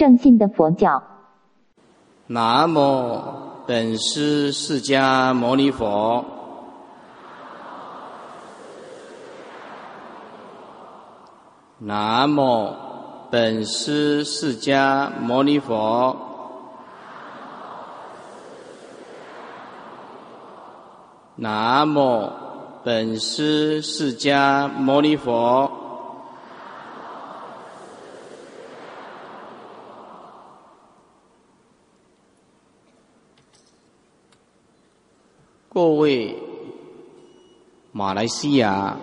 正信的佛教。南无本师释迦牟尼佛。南无本师释迦牟尼佛。南无本师释迦牟尼佛。各位马来西亚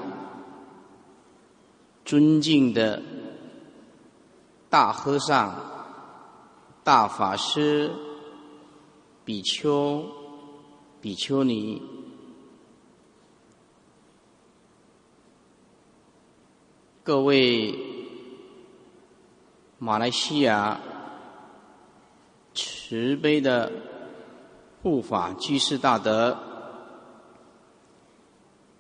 尊敬的大和尚、大法师、比丘、比丘尼，各位马来西亚慈悲的护法居士大德。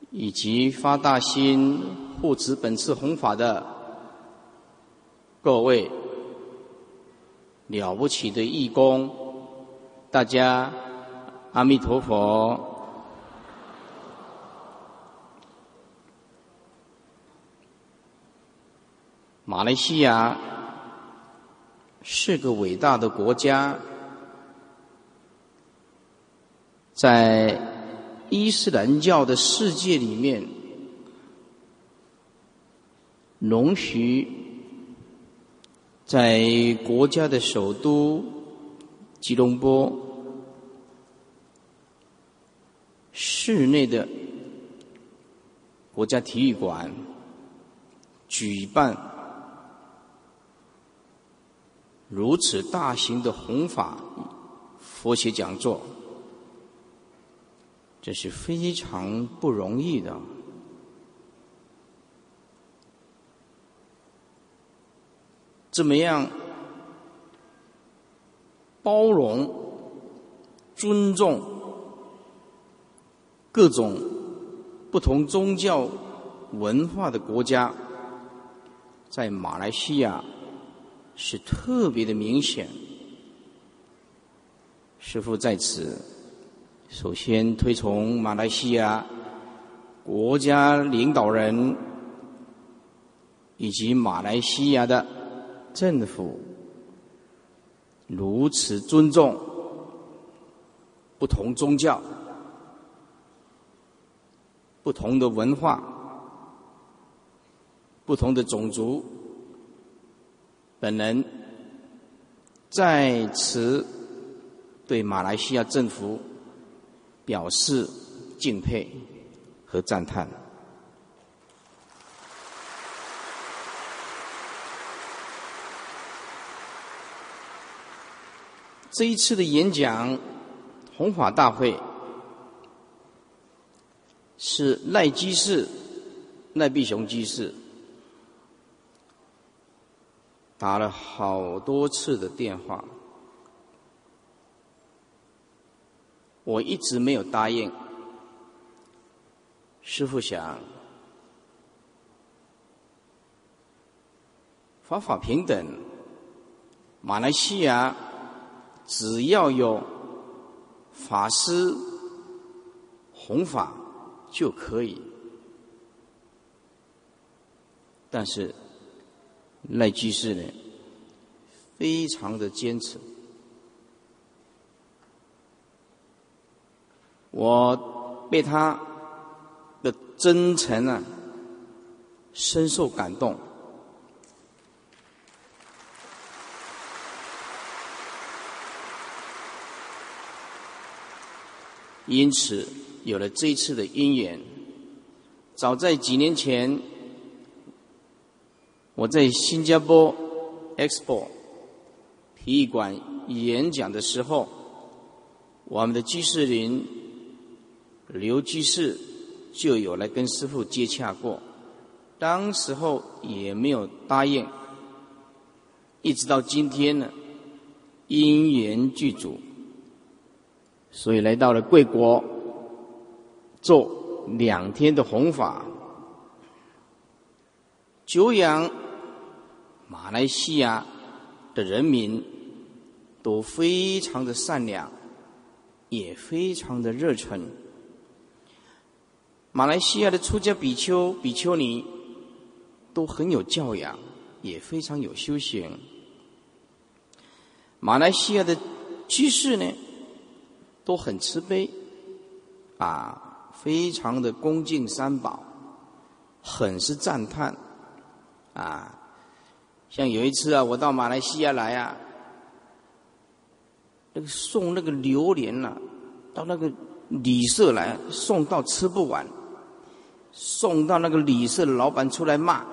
以及发大心护持本次弘法的各位了不起的义工，大家阿弥陀佛。马来西亚是个伟大的国家，在。伊斯兰教的世界里面，容许在国家的首都吉隆坡室内的国家体育馆举办如此大型的弘法佛学讲座。这是非常不容易的。怎么样包容、尊重各种不同宗教文化的国家，在马来西亚是特别的明显。师父在此。首先，推崇马来西亚国家领导人以及马来西亚的政府如此尊重不同宗教、不同的文化、不同的种族。本人在此对马来西亚政府。表示敬佩和赞叹。这一次的演讲弘法大会是赖居士、赖碧雄居士打了好多次的电话。我一直没有答应。师傅想，法法平等，马来西亚只要有法师弘法就可以。但是赖居士呢，非常的坚持。我被他的真诚啊，深受感动，因此有了这一次的因缘。早在几年前，我在新加坡 Expo 体育馆演讲的时候，我们的居士林。刘居士就有来跟师傅接洽过，当时候也没有答应，一直到今天呢，因缘具足，所以来到了贵国，做两天的弘法，久仰马来西亚的人民都非常的善良，也非常的热忱。马来西亚的出家比丘、比丘尼都很有教养，也非常有修行。马来西亚的居士呢，都很慈悲，啊，非常的恭敬三宝，很是赞叹，啊，像有一次啊，我到马来西亚来啊，那个送那个榴莲呐，到那个旅社来送到吃不完。送到那个旅社的老板出来骂，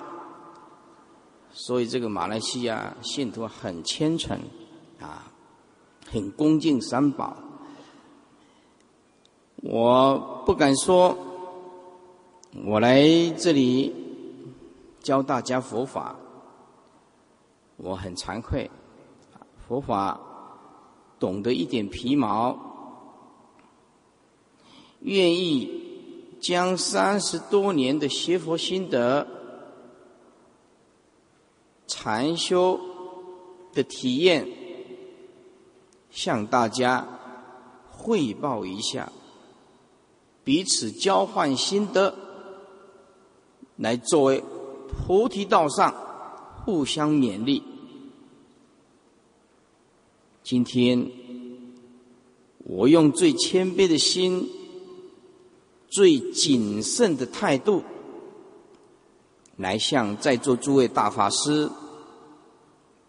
所以这个马来西亚信徒很虔诚，啊，很恭敬三宝。我不敢说，我来这里教大家佛法，我很惭愧，佛法懂得一点皮毛，愿意。将三十多年的学佛心得、禅修的体验，向大家汇报一下，彼此交换心得，来作为菩提道上互相勉励。今天，我用最谦卑的心。最谨慎的态度，来向在座诸位大法师、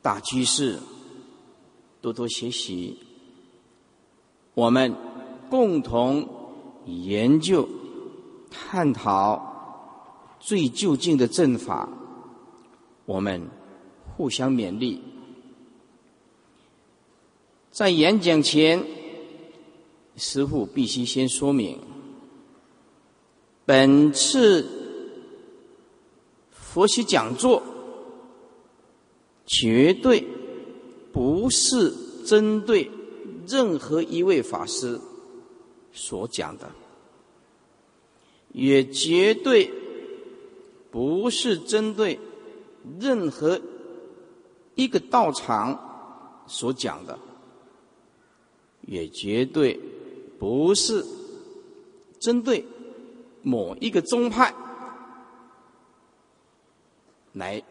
大居士多多学习。我们共同研究、探讨最究竟的正法，我们互相勉励。在演讲前，师父必须先说明。本次佛学讲座绝对不是针对任何一位法师所讲的，也绝对不是针对任何一个道场所讲的，也绝对不是针对。某一个宗派来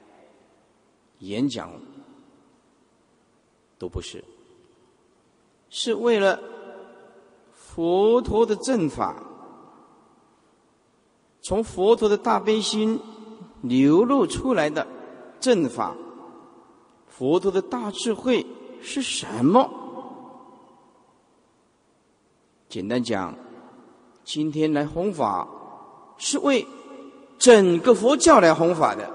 演讲都不是，是为了佛陀的正法，从佛陀的大悲心流露出来的正法，佛陀的大智慧是什么？简单讲，今天来弘法。是为整个佛教来弘法的。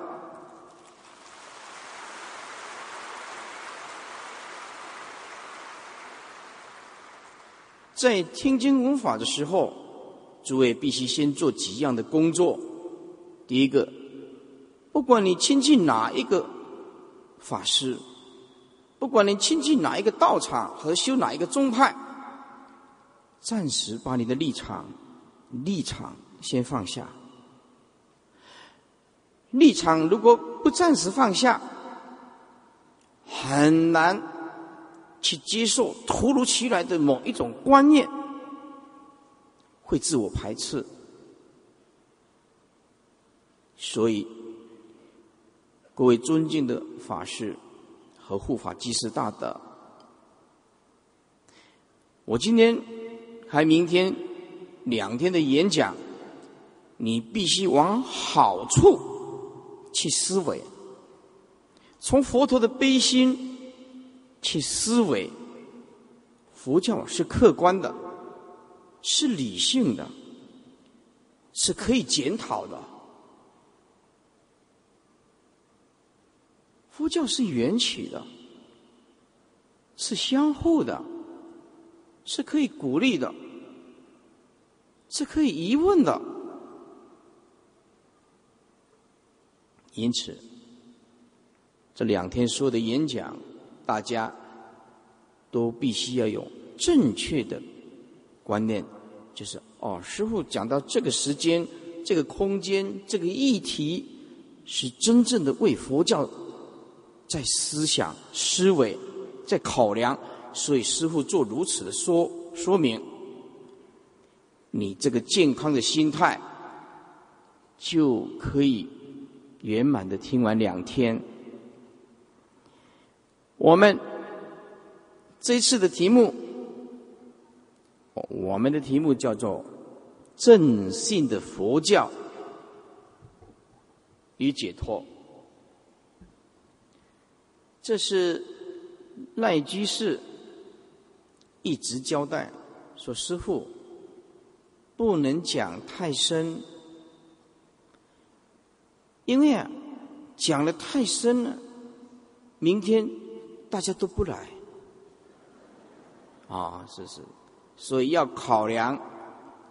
在听经闻法的时候，诸位必须先做几样的工作。第一个，不管你亲近哪一个法师，不管你亲近哪一个道场和修哪一个宗派，暂时把你的立场立场。先放下立场，如果不暂时放下，很难去接受突如其来的某一种观念，会自我排斥。所以，各位尊敬的法师和护法居士大德，我今天还明天两天的演讲。你必须往好处去思维，从佛陀的悲心去思维。佛教是客观的，是理性的，是可以检讨的。佛教是缘起的，是相互的，是可以鼓励的，是可以疑问的。因此，这两天说的演讲，大家都必须要有正确的观念，就是哦，师傅讲到这个时间、这个空间、这个议题，是真正的为佛教在思想、思维、在考量，所以师傅做如此的说说明。你这个健康的心态，就可以圆满的听完两天。我们这一次的题目，我们的题目叫做“正信的佛教与解脱”。这是赖居士一直交代说：“师傅。”不能讲太深，因为啊，讲的太深了，明天大家都不来，啊，是是，所以要考量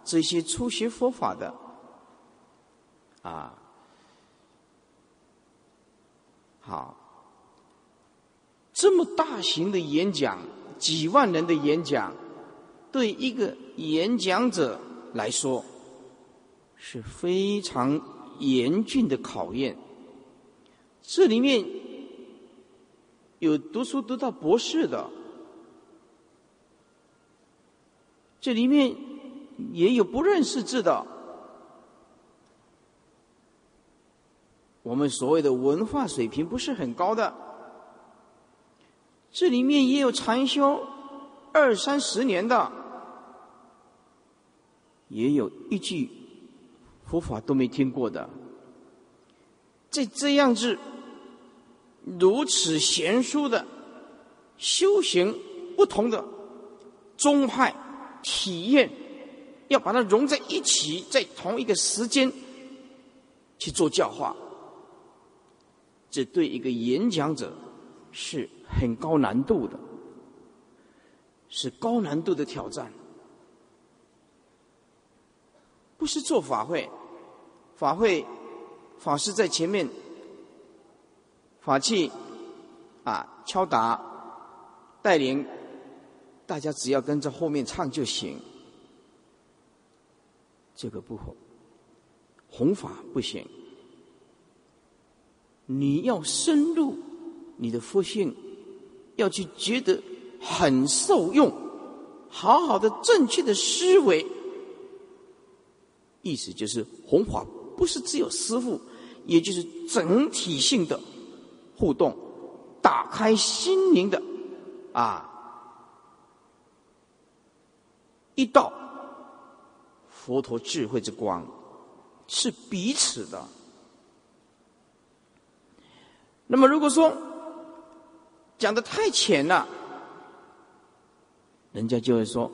这些初学佛法的，啊，好，这么大型的演讲，几万人的演讲，对一个演讲者。来说是非常严峻的考验。这里面有读书读到博士的，这里面也有不认识字的。我们所谓的文化水平不是很高的，这里面也有禅修二三十年的。也有一句佛法都没听过的，在这样子如此娴熟的修行不同的宗派体验，要把它融在一起，在同一个时间去做教化，这对一个演讲者是很高难度的，是高难度的挑战。不是做法会，法会法师在前面，法器啊敲打带领大家，只要跟着后面唱就行。这个不好，弘法不行。你要深入你的佛性，要去觉得很受用，好好的正确的思维。意思就是，弘法不是只有师傅，也就是整体性的互动，打开心灵的啊一道佛陀智慧之光，是彼此的。那么，如果说讲的太浅了，人家就会说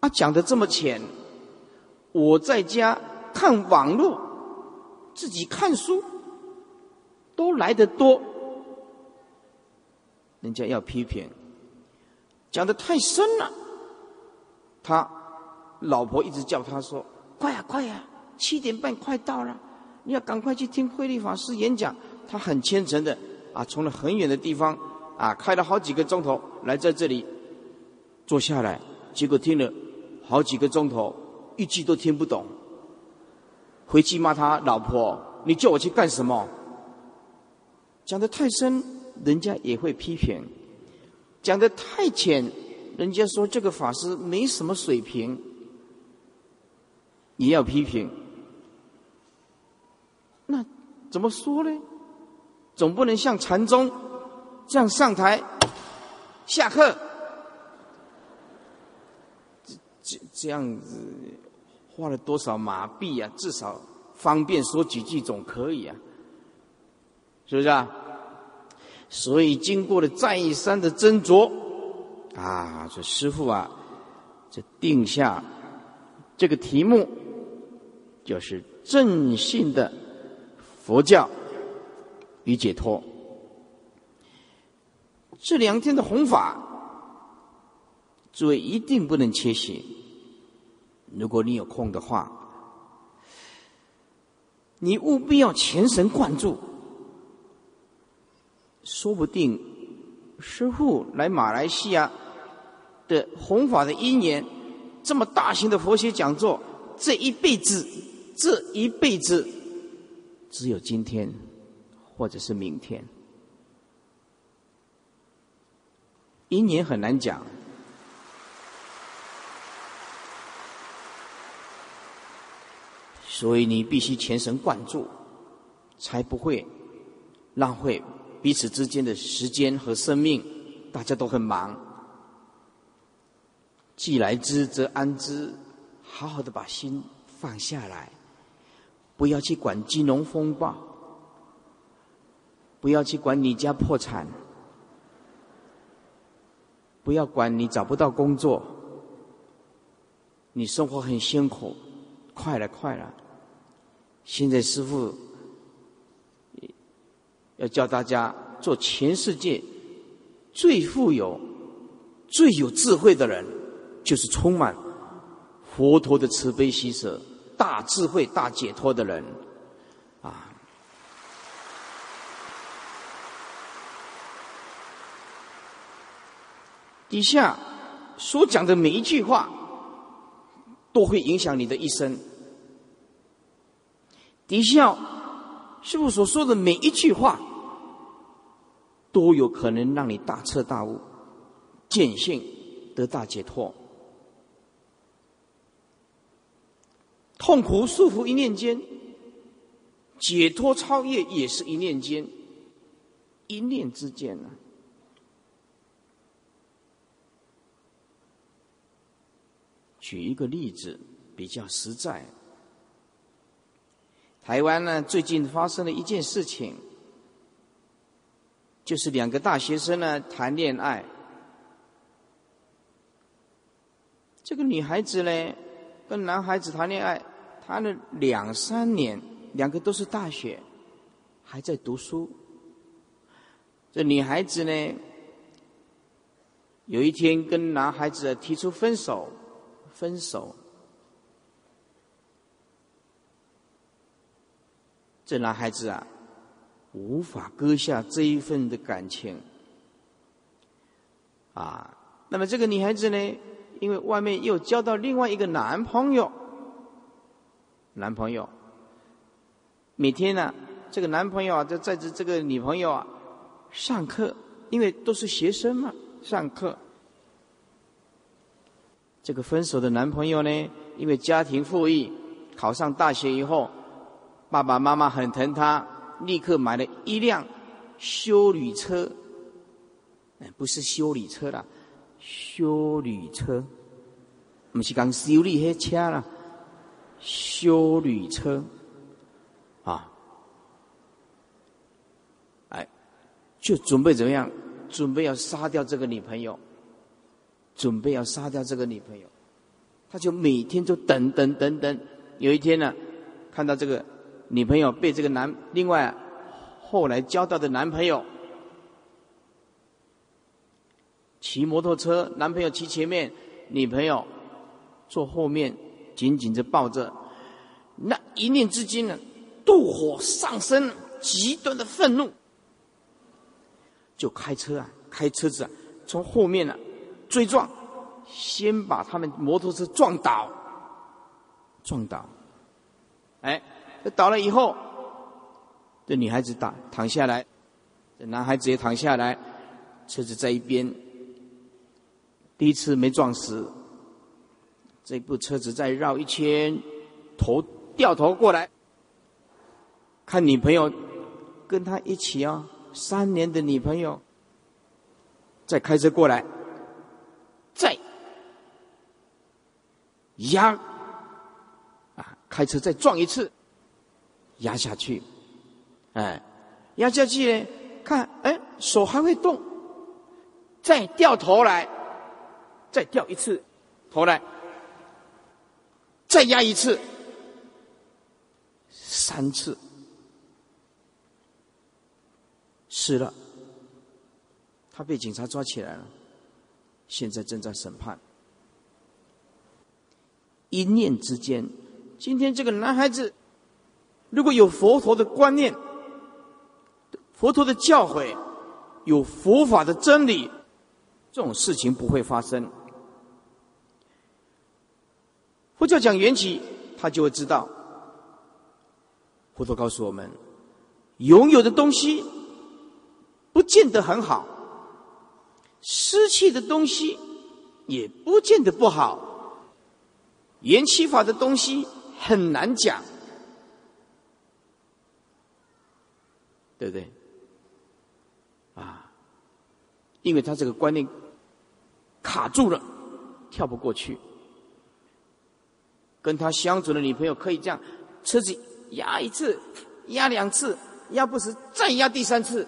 啊，讲的这么浅。我在家看网络，自己看书都来得多，人家要批评，讲的太深了。他老婆一直叫他说：“快呀，快呀，七点半快到了，你要赶快去听慧律法师演讲。”他很虔诚的啊，从了很远的地方啊，开了好几个钟头来在这里坐下来，结果听了好几个钟头。一句都听不懂，回去骂他老婆：“你叫我去干什么？”讲的太深，人家也会批评；讲的太浅，人家说这个法师没什么水平，也要批评。那怎么说呢？总不能像禅宗这样上台下课，这这这样子。花了多少马币啊？至少方便说几句总可以啊，是不是啊？所以经过了再三的斟酌，啊，这师傅啊，这定下这个题目，就是正信的佛教与解脱。这两天的弘法，诸位一定不能缺席。如果你有空的话，你务必要全神贯注。说不定师傅来马来西亚的弘法的因缘，这么大型的佛学讲座，这一辈子，这一辈子，只有今天，或者是明天。因缘很难讲，所以你必须全神贯注，才不会浪费彼此之间的时间和生命。大家都很忙，既来之则安之，好好的把心放下来，不要去管金融风暴，不要去管你家破产。不要管你找不到工作，你生活很辛苦，快了快了。现在师傅要教大家做全世界最富有、最有智慧的人，就是充满佛陀的慈悲喜舍、大智慧、大解脱的人。底下所讲的每一句话，都会影响你的一生。底下师傅所说的每一句话，都有可能让你大彻大悟、见性得大解脱。痛苦束缚一念间，解脱超越也是一念间，一念之间啊。举一个例子比较实在。台湾呢，最近发生了一件事情，就是两个大学生呢谈恋爱。这个女孩子呢，跟男孩子谈恋爱，谈了两三年，两个都是大学，还在读书。这女孩子呢，有一天跟男孩子提出分手。分手，这男孩子啊，无法割下这一份的感情啊。那么这个女孩子呢，因为外面又交到另外一个男朋友，男朋友每天呢，这个男朋友啊，就载着这个女朋友啊上课，因为都是学生嘛，上课。这个分手的男朋友呢，因为家庭富裕，考上大学以后，爸爸妈妈很疼他，立刻买了一辆修旅车。哎，不是修理车啦，修旅车，不是讲修理黑车啦，修旅车，啊，哎，就准备怎么样？准备要杀掉这个女朋友。准备要杀掉这个女朋友，他就每天就等等等等。有一天呢，看到这个女朋友被这个男另外后来交到的男朋友骑摩托车，男朋友骑前面，女朋友坐后面，紧紧的抱着。那一念之间呢，妒火上升，极端的愤怒，就开车啊，开车子啊，从后面呢。追撞，先把他们摩托车撞倒，撞倒，哎，倒了以后，这女孩子打躺下来，这男孩子也躺下来，车子在一边，第一次没撞死，这部车子再绕一圈，头掉头过来，看女朋友跟他一起啊，三年的女朋友，再开车过来。再压啊，开车再撞一次，压下去，哎，压下去呢，看，哎，手还会动，再掉头来，再掉一次头来，再压一次，三次，死了，他被警察抓起来了。现在正在审判，一念之间，今天这个男孩子，如果有佛陀的观念、佛陀的教诲、有佛法的真理，这种事情不会发生。佛教讲缘起，他就会知道。佛陀告诉我们，拥有的东西不见得很好。失去的东西也不见得不好，缘起法的东西很难讲，对不对？啊，因为他这个观念卡住了，跳不过去。跟他相处的女朋友可以这样，车子压一次，压两次，压不死再压第三次。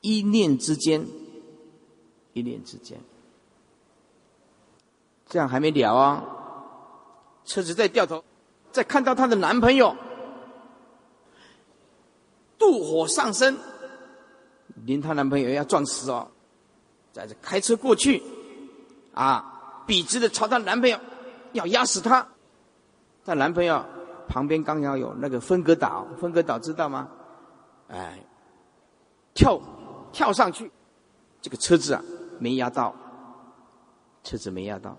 一念之间，一念之间，这样还没了啊！车子再掉头，再看到她的男朋友，妒火上身，连她男朋友要撞死哦！在这开车过去，啊，笔直的朝她男朋友要压死他。她男朋友旁边刚好有那个分隔岛，分隔岛知道吗？哎，跳。跳上去，这个车子啊没压到，车子没压到，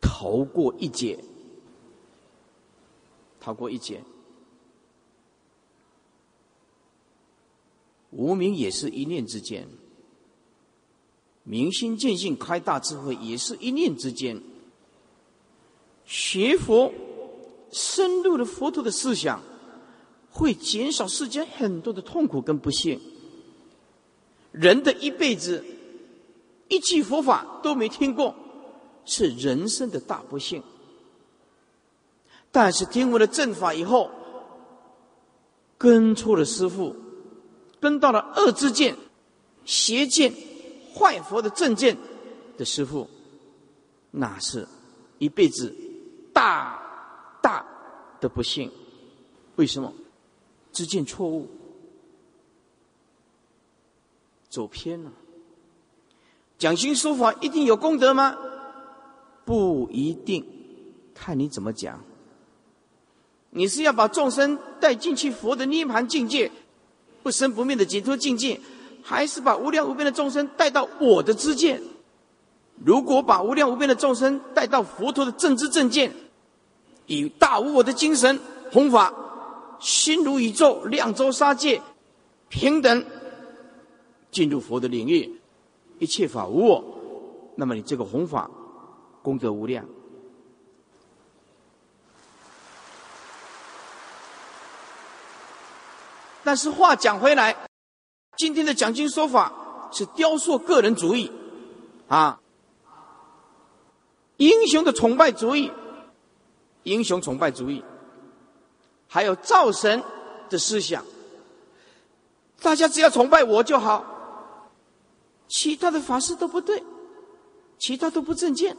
逃过一劫，逃过一劫。无名也是一念之间，明心见性开大智慧也是一念之间。学佛，深入了佛陀的思想，会减少世间很多的痛苦跟不幸。人的一辈子，一句佛法都没听过，是人生的大不幸。但是听闻了正法以后，跟错了师父，跟到了恶之见、邪见、坏佛的正见的师父，那是一辈子大大的不幸。为什么？知见错误。走偏了，讲经说法一定有功德吗？不一定，看你怎么讲。你是要把众生带进去佛的涅盘境界、不生不灭的解脱境界，还是把无量无边的众生带到我的知见？如果把无量无边的众生带到佛陀的正知正见，以大无我的精神弘法，心如宇宙，量周沙界，平等。进入佛的领域，一切法无我，那么你这个弘法功德无量。但是话讲回来，今天的讲经说法是雕塑个人主义，啊，英雄的崇拜主义，英雄崇拜主义，还有造神的思想，大家只要崇拜我就好。其他的法师都不对，其他都不正见，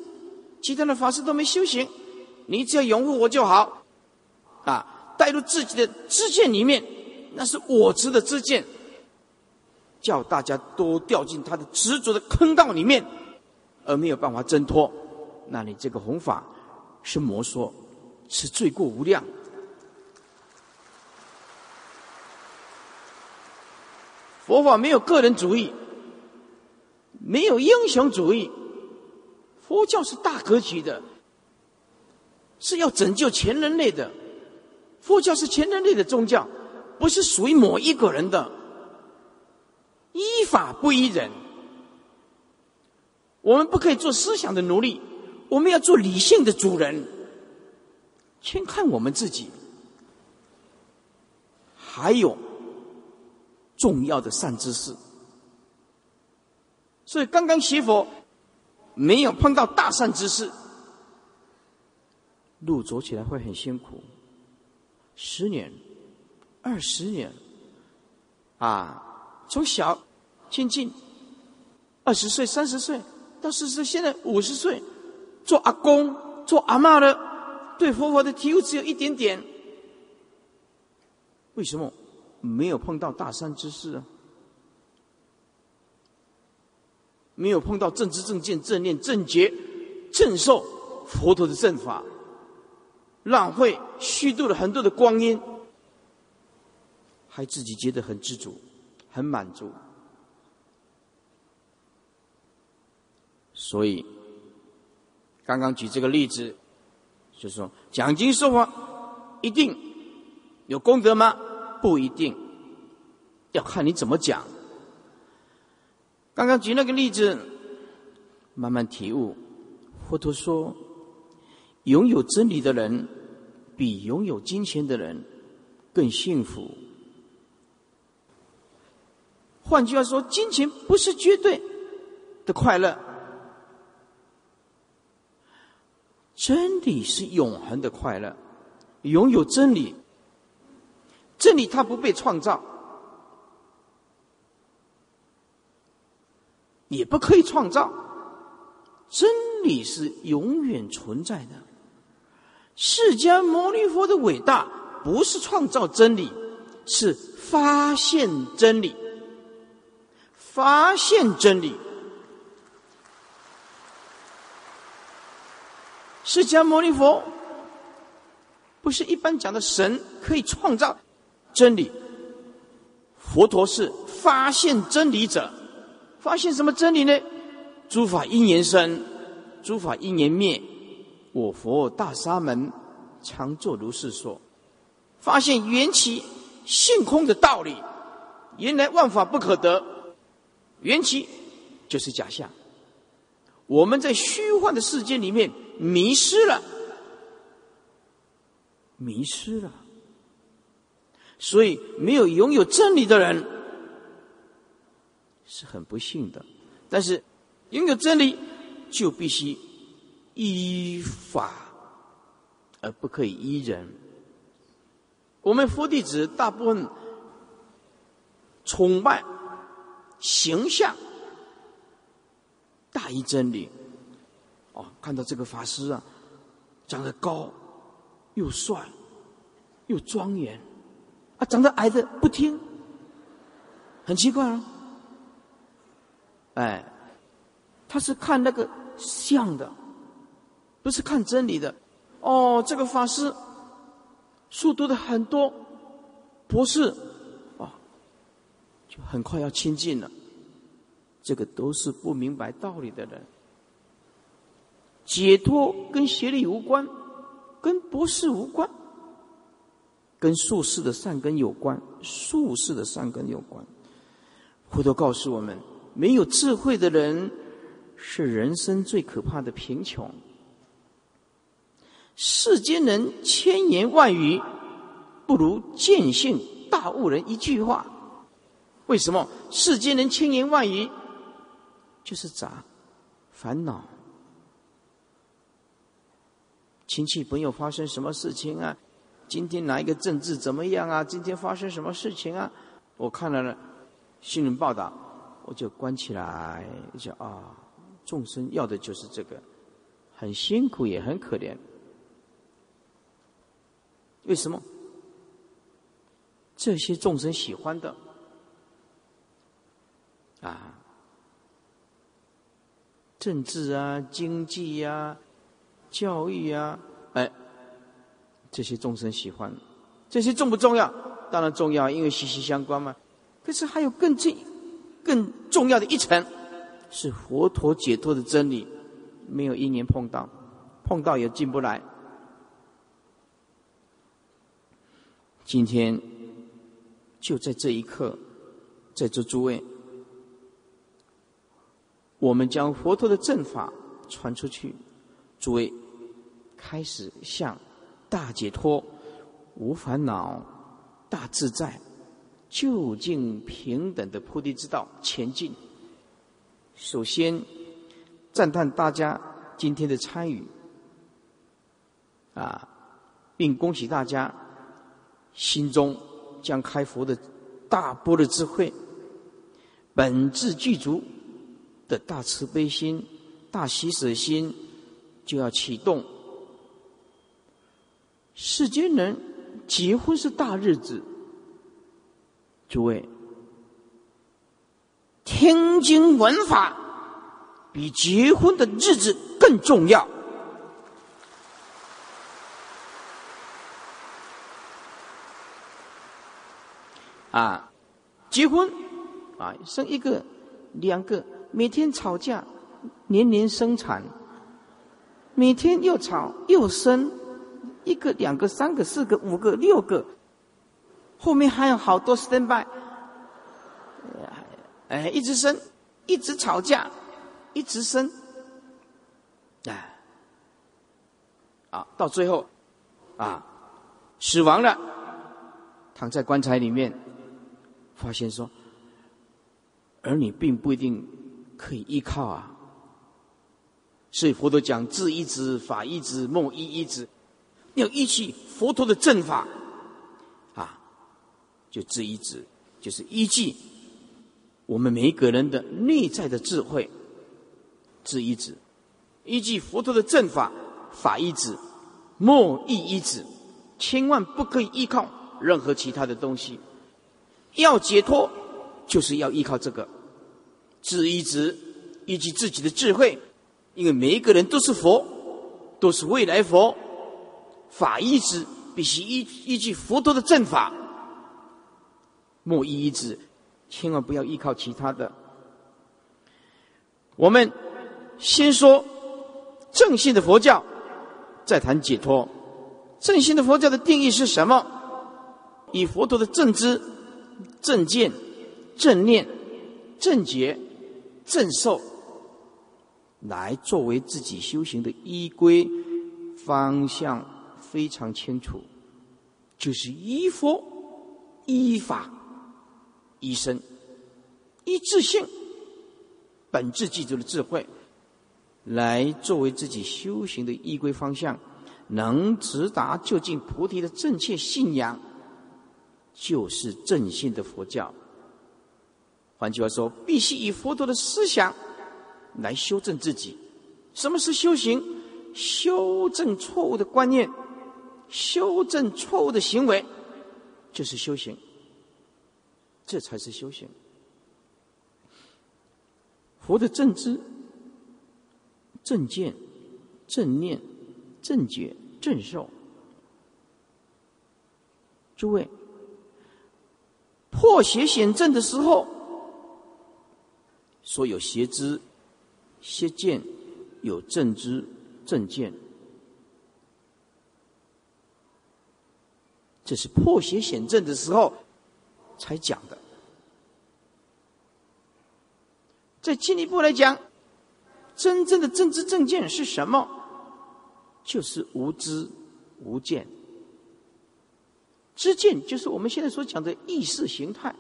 其他的法师都没修行，你只要拥护我就好，啊，带入自己的知见里面，那是我执的知见，叫大家都掉进他的执着的坑道里面，而没有办法挣脱，那你这个弘法是魔说，是罪过无量。佛法没有个人主义。没有英雄主义，佛教是大格局的，是要拯救全人类的。佛教是全人类的宗教，不是属于某一个人的。依法不依人，我们不可以做思想的奴隶，我们要做理性的主人。先看我们自己，还有重要的善知识。所以刚刚学佛，没有碰到大善之事，路走起来会很辛苦。十年、二十年，啊，从小亲近，二十岁、三十岁到四十，现在五十岁，做阿公、做阿妈的，对佛法的体悟只有一点点。为什么没有碰到大善之事啊？没有碰到正知正见正念正觉正受佛陀的正法，浪费虚度了很多的光阴，还自己觉得很知足、很满足。所以，刚刚举这个例子，就是说讲经说法一定有功德吗？不一定，要看你怎么讲。刚刚举那个例子，慢慢体悟。佛陀说，拥有真理的人，比拥有金钱的人更幸福。换句话说，金钱不是绝对的快乐，真理是永恒的快乐。拥有真理，真理它不被创造。也不可以创造，真理是永远存在的。释迦牟尼佛的伟大，不是创造真理，是发现真理。发现真理，释迦牟尼佛不是一般讲的神可以创造真理，佛陀是发现真理者。发现什么真理呢？诸法因缘生，诸法因缘灭。我佛大沙门常作如是说。发现缘起性空的道理。原来万法不可得，缘起就是假象。我们在虚幻的世界里面迷失了，迷失了。所以没有拥有真理的人。是很不幸的，但是拥有真理就必须依法，而不可以依人。我们佛弟子大部分崇拜形象大于真理。哦，看到这个法师啊，长得高又帅又庄严，啊，长得矮的不听，很奇怪啊。哎，他是看那个像的，不是看真理的。哦，这个法师书读的很多，博士，啊，就很快要亲近了。这个都是不明白道理的人。解脱跟学历无关，跟博士无关，跟术士的善根有关，术士的善根有关。佛陀告诉我们。没有智慧的人，是人生最可怕的贫穷。世间人千言万语，不如见性大悟人一句话。为什么世间人千言万语就是杂烦恼？亲戚朋友发生什么事情啊？今天哪一个政治怎么样啊？今天发生什么事情啊？我看了新闻报道。我就关起来，就啊，众生要的就是这个，很辛苦也很可怜。为什么？这些众生喜欢的啊，政治啊、经济呀、教育啊，哎，这些众生喜欢，这些重不重要？当然重要，因为息息相关嘛。可是还有更近。更重要的一层是佛陀解脱的真理，没有一年碰到，碰到也进不来。今天就在这一刻，在座诸位，我们将佛陀的正法传出去，诸位开始向大解脱、无烦恼、大自在。就近平等的菩提之道前进。首先，赞叹大家今天的参与，啊，并恭喜大家心中将开佛的大波的智慧，本质具足的大慈悲心、大喜舍心就要启动。世间人结婚是大日子。诸位，听经闻法比结婚的日子更重要啊！结婚啊，生一个、两个，每天吵架，年年生产，每天又吵又生，一个、两个、三个、四个、五个、六个。后面还有好多 stand by，哎，一直生，一直吵架，一直生，哎，啊，到最后，啊，死亡了，躺在棺材里面，发现说，儿女并不一定可以依靠啊。所以佛陀讲智一子、法一子、梦一一子，要依据佛陀的正法，啊，就智一子，就是依据我们每一个人的内在的智慧，智一子，依据佛陀的正法，法一子、梦一一子，千万不可以依靠任何其他的东西。要解脱，就是要依靠这个智一子，依据自己的智慧。因为每一个人都是佛，都是未来佛，法一子必须依依据佛陀的正法，莫依一子，千万不要依靠其他的。我们先说正信的佛教，再谈解脱。正信的佛教的定义是什么？以佛陀的正知、正见、正念、正觉、正受。来作为自己修行的依归方向非常清楚，就是依佛、依法、依身、依自性本质记住的智慧，来作为自己修行的依归方向，能直达就近菩提的正确信仰，就是正信的佛教。换句话说，必须以佛陀的思想。来修正自己，什么是修行？修正错误的观念，修正错误的行为，就是修行。这才是修行。佛的正知、正见、正念、正觉、正受，诸位破邪显正的时候，所有邪知。邪见有正知正见，这是破邪显正的时候才讲的。再进一步来讲，真正的正知正见是什么？就是无知无见。知见就是我们现在所讲的意识形态，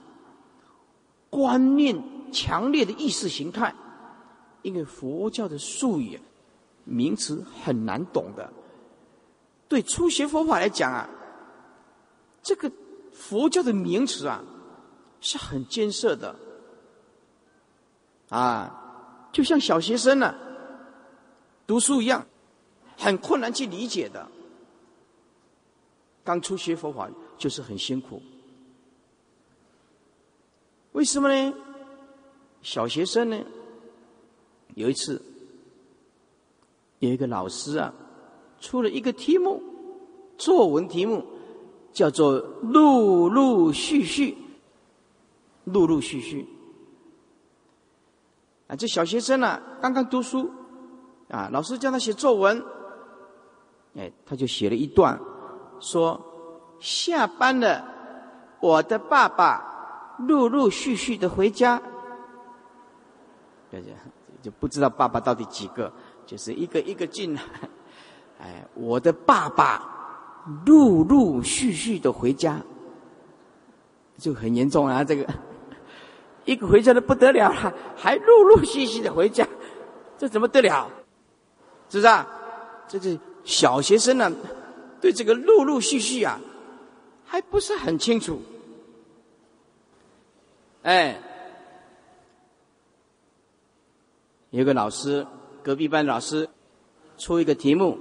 观念强烈的意识形态。因为佛教的术语、名词很难懂的，对初学佛法来讲啊，这个佛教的名词啊是很艰涩的，啊，就像小学生呢读书一样，很困难去理解的。刚初学佛法就是很辛苦，为什么呢？小学生呢？有一次，有一个老师啊，出了一个题目，作文题目叫做“陆陆续续”，陆陆续续。啊，这小学生呢，刚刚读书，啊，老师叫他写作文，哎，他就写了一段，说下班了，我的爸爸陆陆续续的回家，大家。就不知道爸爸到底几个，就是一个一个进来。哎，我的爸爸陆陆续续的回家，就很严重啊！这个一个回家的不得了了，还陆陆续续的回家，这怎么得了？是不是啊？这是小学生呢，对这个陆陆续续啊，还不是很清楚。哎。有个老师，隔壁班老师出一个题目，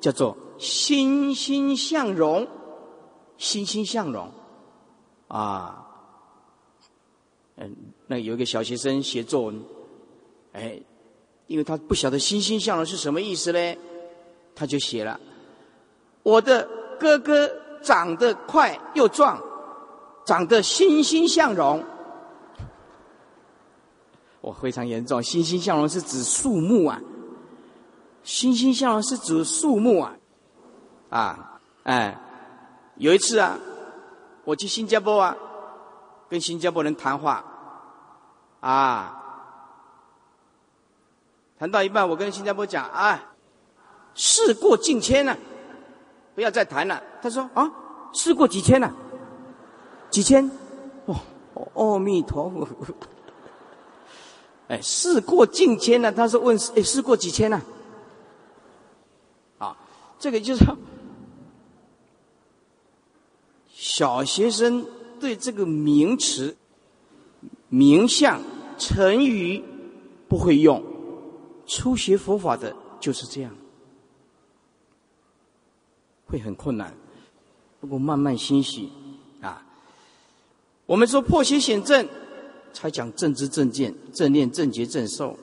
叫做“欣欣向荣”，欣欣向荣，啊，嗯，那有一个小学生写作文，哎，因为他不晓得“欣欣向荣”是什么意思嘞，他就写了：“我的哥哥长得快又壮，长得欣欣向荣。”我非常严重，欣欣向荣是指树木啊，欣欣向荣是指树木啊，啊，哎，有一次啊，我去新加坡啊，跟新加坡人谈话，啊，谈到一半，我跟新加坡讲啊，事过境迁了，不要再谈了。他说啊，事过几千了？几千？哦，阿弥陀佛。哎，事过境迁了。他是问，哎，事过几千了？啊，这个就是小学生对这个名词、名相、成语不会用。初学佛法的就是这样，会很困难。不过慢慢欣喜啊。我们说破邪显正，才讲正知正见、正念正觉正受。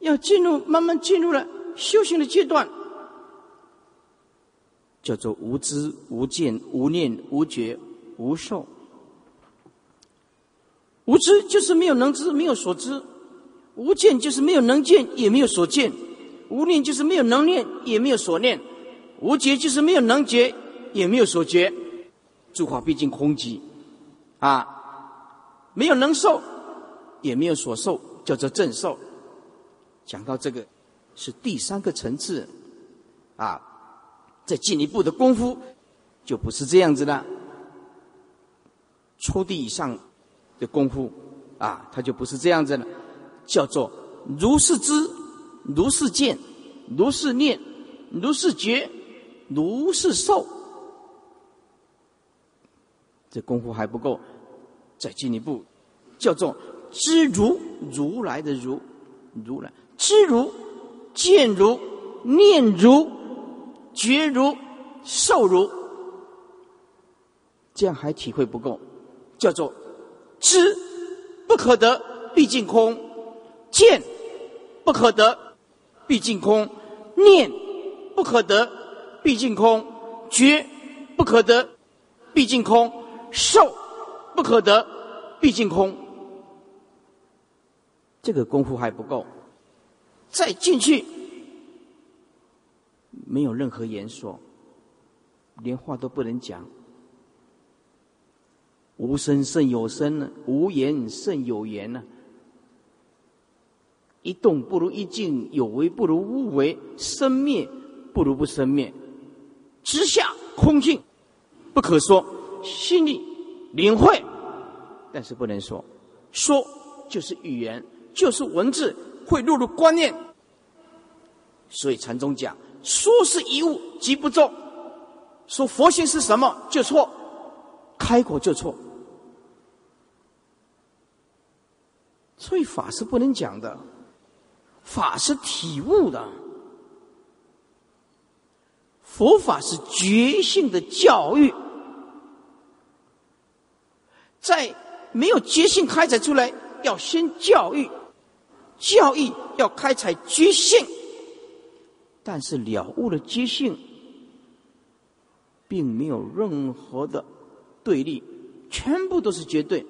要进入慢慢进入了修行的阶段，叫做无知、无见、无念、无觉、无受。无知就是没有能知，没有所知。无见就是没有能见，也没有所见；无念就是没有能念，也没有所念；无觉就是没有能觉，也没有所觉。诸法毕竟空寂，啊，没有能受，也没有所受，叫做正受。讲到这个，是第三个层次，啊，再进一步的功夫，就不是这样子了。初地以上的功夫，啊，它就不是这样子了。叫做如是知，如是见，如是念，如是觉，如是受。这功夫还不够，再进一步，叫做知如如来的如，如来。知如见如念如觉如受如，这样还体会不够，叫做知不可得，毕竟空。见不可得，毕竟空；念不可得，毕竟空；觉不可得，毕竟空；受不可得，毕竟空。这个功夫还不够，再进去没有任何言说，连话都不能讲。无声胜有声呢，无言胜有言呢。一动不如一静，有为不如无为，生灭不如不生灭，直下空境，不可说，心里领会，但是不能说，说就是语言，就是文字，会落入观念。所以禅宗讲，说是一物即不中，说佛性是什么就错，开口就错，所以法是不能讲的。法是体悟的，佛法是觉性的教育，在没有觉性开采出来，要先教育，教育要开采觉性，但是了悟了觉性，并没有任何的对立，全部都是绝对。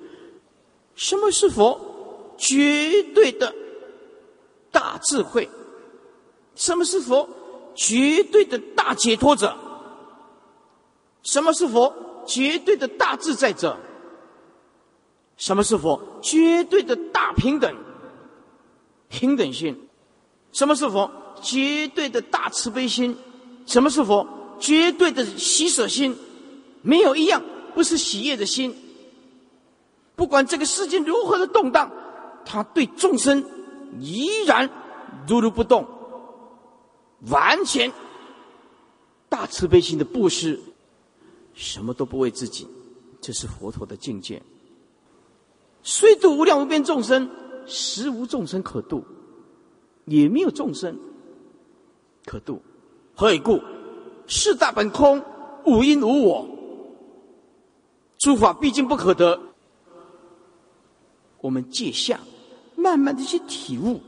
什么是佛？绝对的。大智慧，什么是佛？绝对的大解脱者。什么是佛？绝对的大自在者。什么是佛？绝对的大平等，平等心。什么是佛？绝对的大慈悲心。什么是佛？绝对的喜舍心。没有一样不是喜悦的心。不管这个世界如何的动荡，他对众生。依然如如不动，完全大慈悲心的布施，什么都不为自己，这是佛陀的境界。虽度无量无边众生，实无众生可度，也没有众生可度。何以故？四大本空，无因无我，诸法毕竟不可得。我们借相。慢慢的去体悟，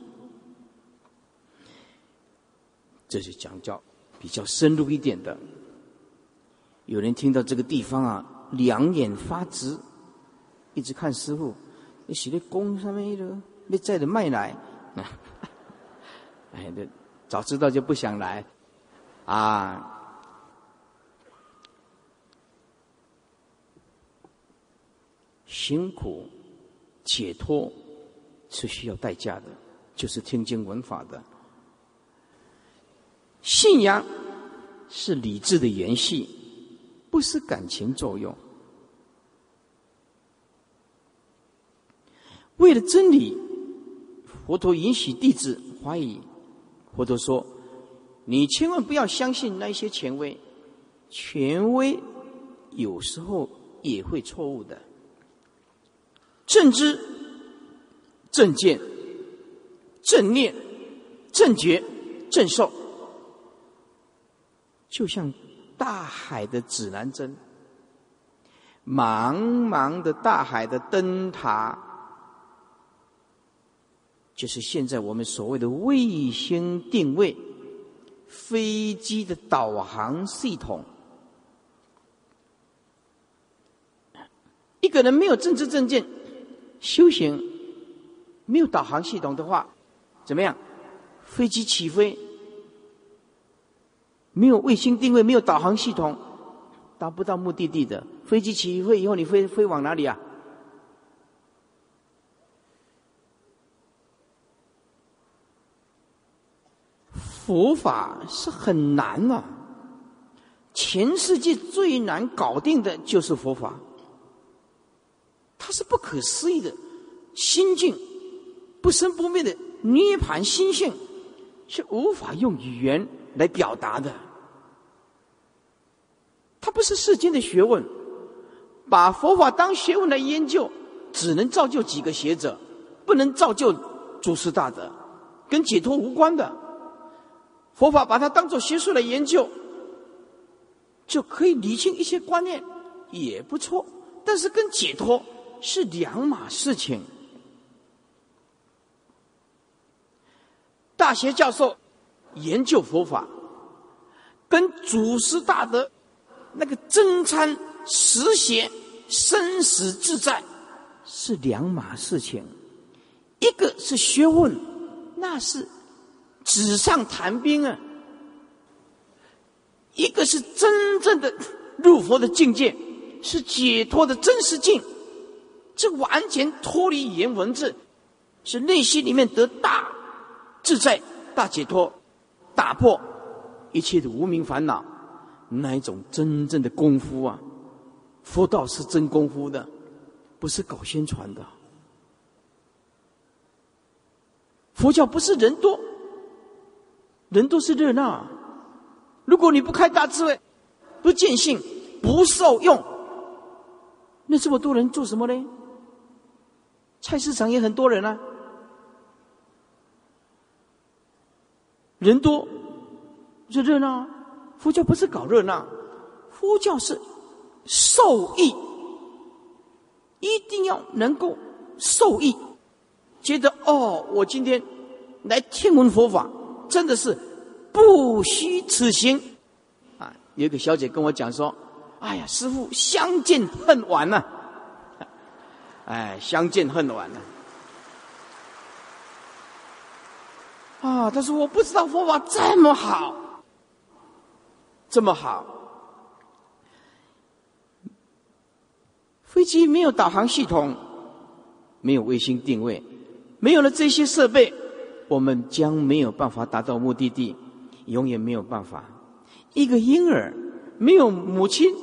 这是讲教比较深入一点的。有人听到这个地方啊，两眼发直，一直看师傅，你写的功上面一个，你在的卖来，哎，这早知道就不想来啊。辛苦解脱。是需要代价的，就是听经闻法的。信仰是理智的延续，不是感情作用。为了真理，佛陀允许弟子怀疑。佛陀说：“你千万不要相信那些权威，权威有时候也会错误的。正知、正见、正念、正觉、正受。”就像大海的指南针，茫茫的大海的灯塔，就是现在我们所谓的卫星定位、飞机的导航系统。一个人没有政治证件、修行，没有导航系统的话，怎么样？飞机起飞。没有卫星定位，没有导航系统，达不到目的地的。飞机起飞以后，你飞飞往哪里啊？佛法是很难啊，全世界最难搞定的就是佛法，它是不可思议的心境，不生不灭的涅盘心性，是无法用语言。来表达的，它不是世间的学问。把佛法当学问来研究，只能造就几个学者，不能造就祖师大德，跟解脱无关的。佛法把它当做学术来研究，就可以理清一些观念，也不错。但是跟解脱是两码事情。大学教授。研究佛法，跟祖师大德那个真参实学生死自在是两码事情。一个是学问，那是纸上谈兵啊；一个是真正的入佛的境界，是解脱的真实境。这完全脱离语言文字，是内心里面得大自在、大解脱。打破一切的无名烦恼，那一种真正的功夫啊！佛道是真功夫的，不是搞宣传的。佛教不是人多，人都是热闹。如果你不开大智慧，不见性，不受用，那这么多人做什么呢？菜市场也很多人啊。人多，就热闹。佛教不是搞热闹，佛教是受益，一定要能够受益。觉得哦，我今天来听闻佛法，真的是不虚此行。啊，有一个小姐跟我讲说：“哎呀，师傅相见恨晚呐！”哎，相见恨晚了。啊！他说：“我不知道佛法这么好，这么好。飞机没有导航系统，没有卫星定位，没有了这些设备，我们将没有办法达到目的地，永远没有办法。一个婴儿没有母亲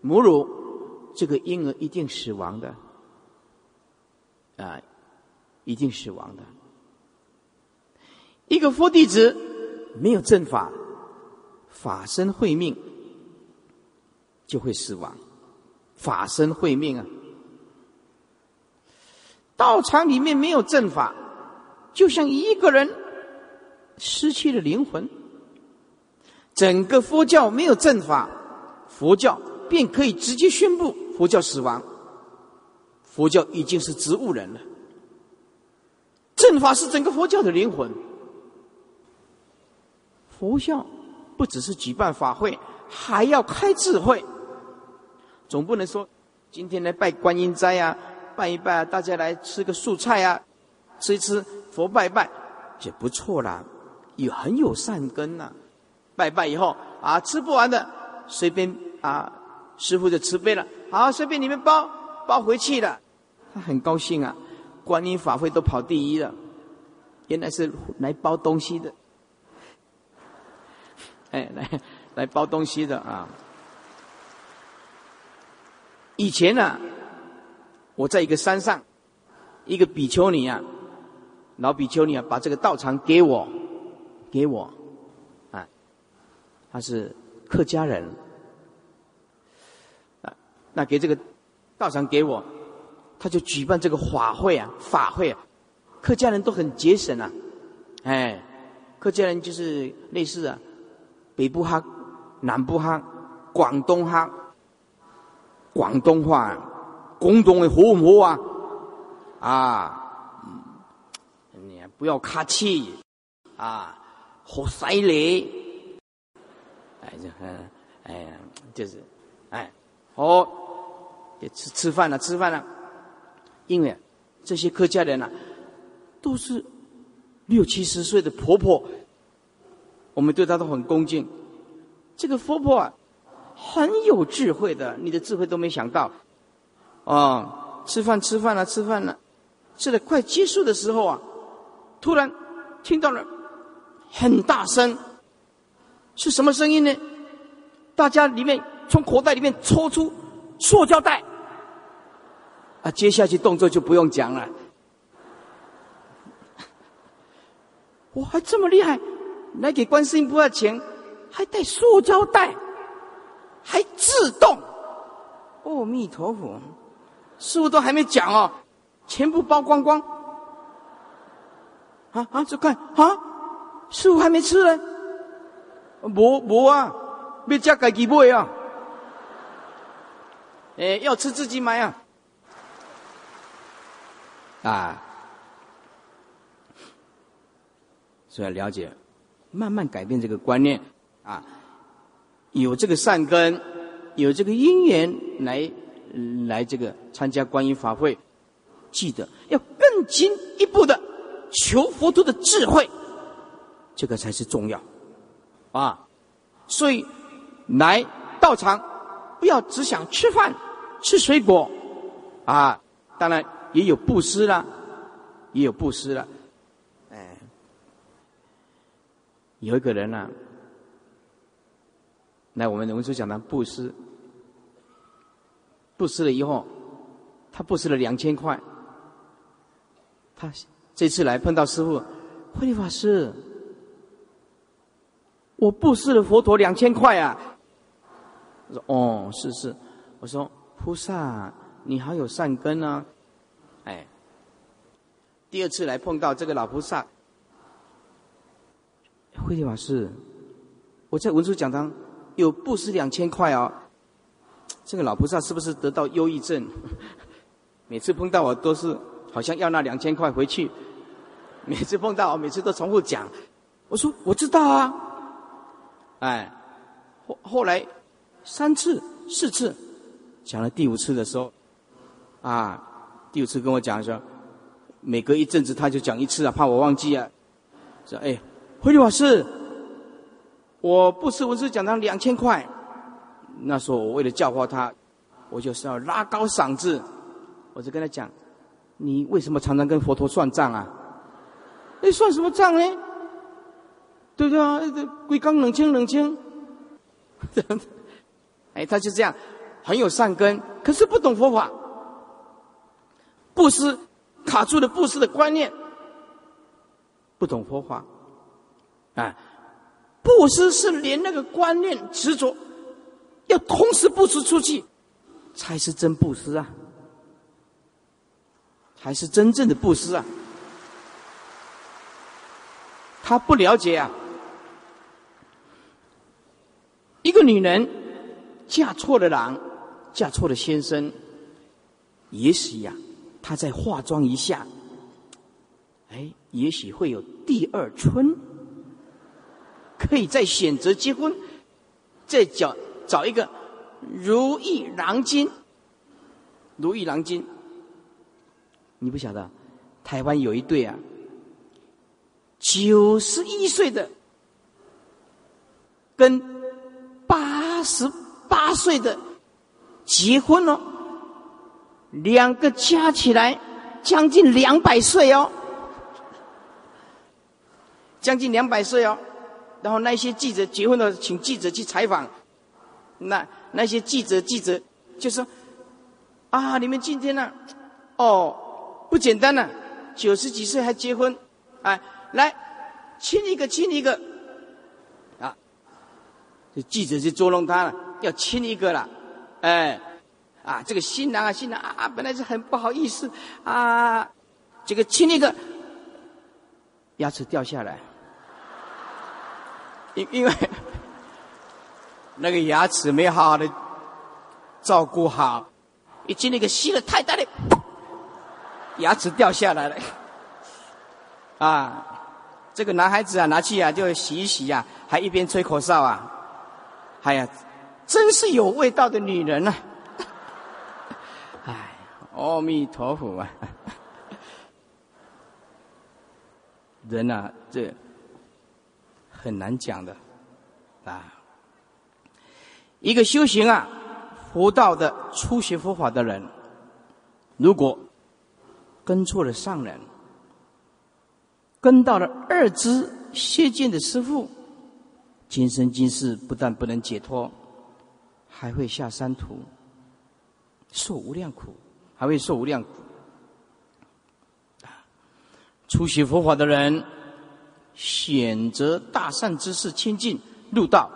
母乳，这个婴儿一定死亡的，啊，一定死亡的。”一个佛弟子没有正法，法身慧命就会死亡。法身慧命啊，道场里面没有正法，就像一个人失去了灵魂。整个佛教没有正法，佛教便可以直接宣布佛教死亡。佛教已经是植物人了。正法是整个佛教的灵魂。佛教不只是举办法会，还要开智慧。总不能说今天来拜观音斋啊，拜一拜，大家来吃个素菜啊，吃一吃佛拜拜也不错啦，也很有善根呐。拜拜以后啊，吃不完的随便啊，师傅就慈悲了，好随便你们包包回去了，他很高兴啊。观音法会都跑第一了，原来是来包东西的，哎，来来包东西的啊。以前呢，我在一个山上，一个比丘尼啊，老比丘尼啊，把这个道场给我，给我，啊，他是客家人，啊，那给这个道场给我，他就举办这个法会啊，法会啊。客家人都很节省啊，哎，客家人就是类似啊，北部哈、南部哈、广东哈，广东话，广东的好唔好啊？啊，不要客气啊，好犀利，哎就哎呀，就是哎，好，吃吃饭了，吃饭了，因为这些客家人啊。都是六七十岁的婆婆，我们对她都很恭敬。这个婆婆啊，很有智慧的，你的智慧都没想到。啊，吃饭吃饭了，吃饭了，吃的快结束的时候啊，突然听到了很大声，是什么声音呢？大家里面从口袋里面抽出塑胶袋，啊，接下去动作就不用讲了。我还这么厉害，来给观世音菩萨钱，还带塑胶袋，还自动。阿弥陀佛，师傅都还没讲哦，全部包光光。啊啊，就看啊，师傅还没吃呢。无无啊，要加自己买啊。哎，要吃自己买啊。啊。要了解，慢慢改变这个观念啊，有这个善根，有这个因缘来来这个参加观音法会，记得要更进一步的求佛陀的智慧，这个才是重要啊。所以来道场不要只想吃饭吃水果啊，当然也有布施了，也有布施了。有一个人呢，来我们文殊讲堂布施，布施了以后，他布施了两千块。他这次来碰到师傅，慧律法师，我布施了佛陀两千块啊。我说：“哦，是是。”我说：“菩萨，你好有善根啊。”哎，第二次来碰到这个老菩萨。慧律法师，我在文殊讲堂有布施两千块哦。这个老菩萨是不是得到忧郁症？每次碰到我都是好像要那两千块回去。每次碰到我，每次都重复讲。我说我知道啊。哎，后后来三次、四次，讲了第五次的时候，啊，第五次跟我讲说，每隔一阵子他就讲一次啊，怕我忘记啊。说哎。慧律法师，我不是文殊讲堂两千块，那时候我为了教化他，我就是要拉高嗓子，我就跟他讲：你为什么常常跟佛陀算账啊？哎，算什么账呢？对不对啊？龟缸冷清冷清，哎，他就这样，很有善根，可是不懂佛法，布施卡住了布施的观念，不懂佛法。啊，布施是连那个观念执着，要同时布施出去，才是真布施啊，才是真正的布施啊。他不了解啊，一个女人嫁错了郎，嫁错了先生，也许呀，她再化妆一下，哎，也许会有第二春。可以再选择结婚，再找找一个如意郎君。如意郎君，你不晓得，台湾有一对啊，九十一岁的跟八十八岁的结婚了，两个加起来将近两百岁哦。将近两百岁哦。然后那些记者结婚了，请记者去采访，那那些记者记者就说：“啊，你们今天呢？哦，不简单呢，九十几岁还结婚，哎，来亲一个亲一个，啊，这记者就捉弄他了，要亲一个了，哎，啊，这个新郎啊新郎啊，本来是很不好意思啊，这个亲一个，牙齿掉下来。”因因为 那个牙齿没好好的照顾好，一进那个吸了太大的，牙齿掉下来了。啊，这个男孩子啊，拿去啊就洗一洗呀，还一边吹口哨啊。哎呀，真是有味道的女人啊！哎，阿弥陀佛啊！人啊，这。很难讲的，啊！一个修行啊，佛道的初学佛法的人，如果跟错了上人，跟到了二支谢见的师父，今生今世不但不能解脱，还会下山途，受无量苦，还会受无量苦。初学佛法的人。选择大善之事亲近入道，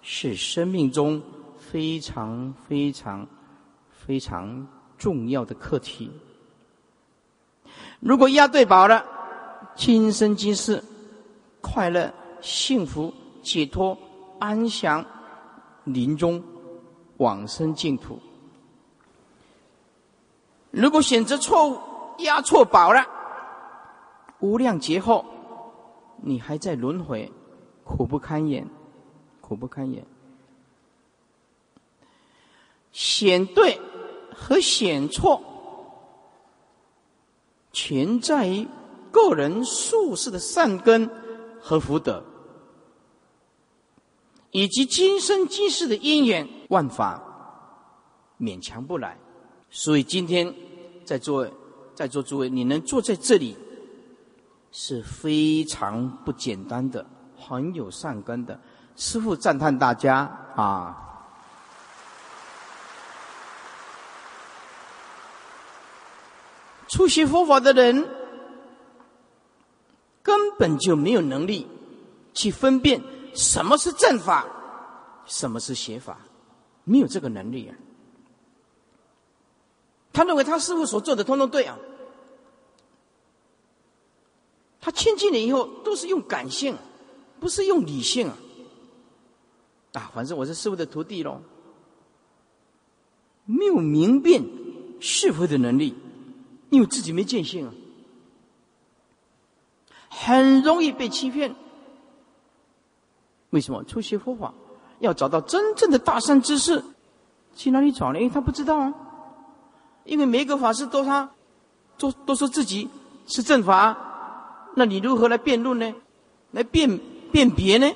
是生命中非常非常非常重要的课题。如果押对宝了，今生今世快乐、幸福、解脱、安详，临终往生净土。如果选择错误，押错宝了，无量劫后。你还在轮回，苦不堪言，苦不堪言。选对和选错，全在于个人术士的善根和福德，以及今生今世的因缘，万法勉强不来。所以今天在座在座诸位，你能坐在这里。是非常不简单的，很有善根的。师父赞叹大家啊！初学佛法的人根本就没有能力去分辨什么是正法，什么是邪法，没有这个能力啊！他认为他师傅所做的通通对啊。他亲近了以后，都是用感性，不是用理性啊！啊，反正我是师傅的徒弟喽，没有明辨是非的能力，因为自己没见性啊，很容易被欺骗。为什么？初学佛法要找到真正的大善之事，去哪里找呢？因为他不知道啊，因为每个法师都他，都都说自己是正法。那你如何来辩论呢？来辨辨别呢？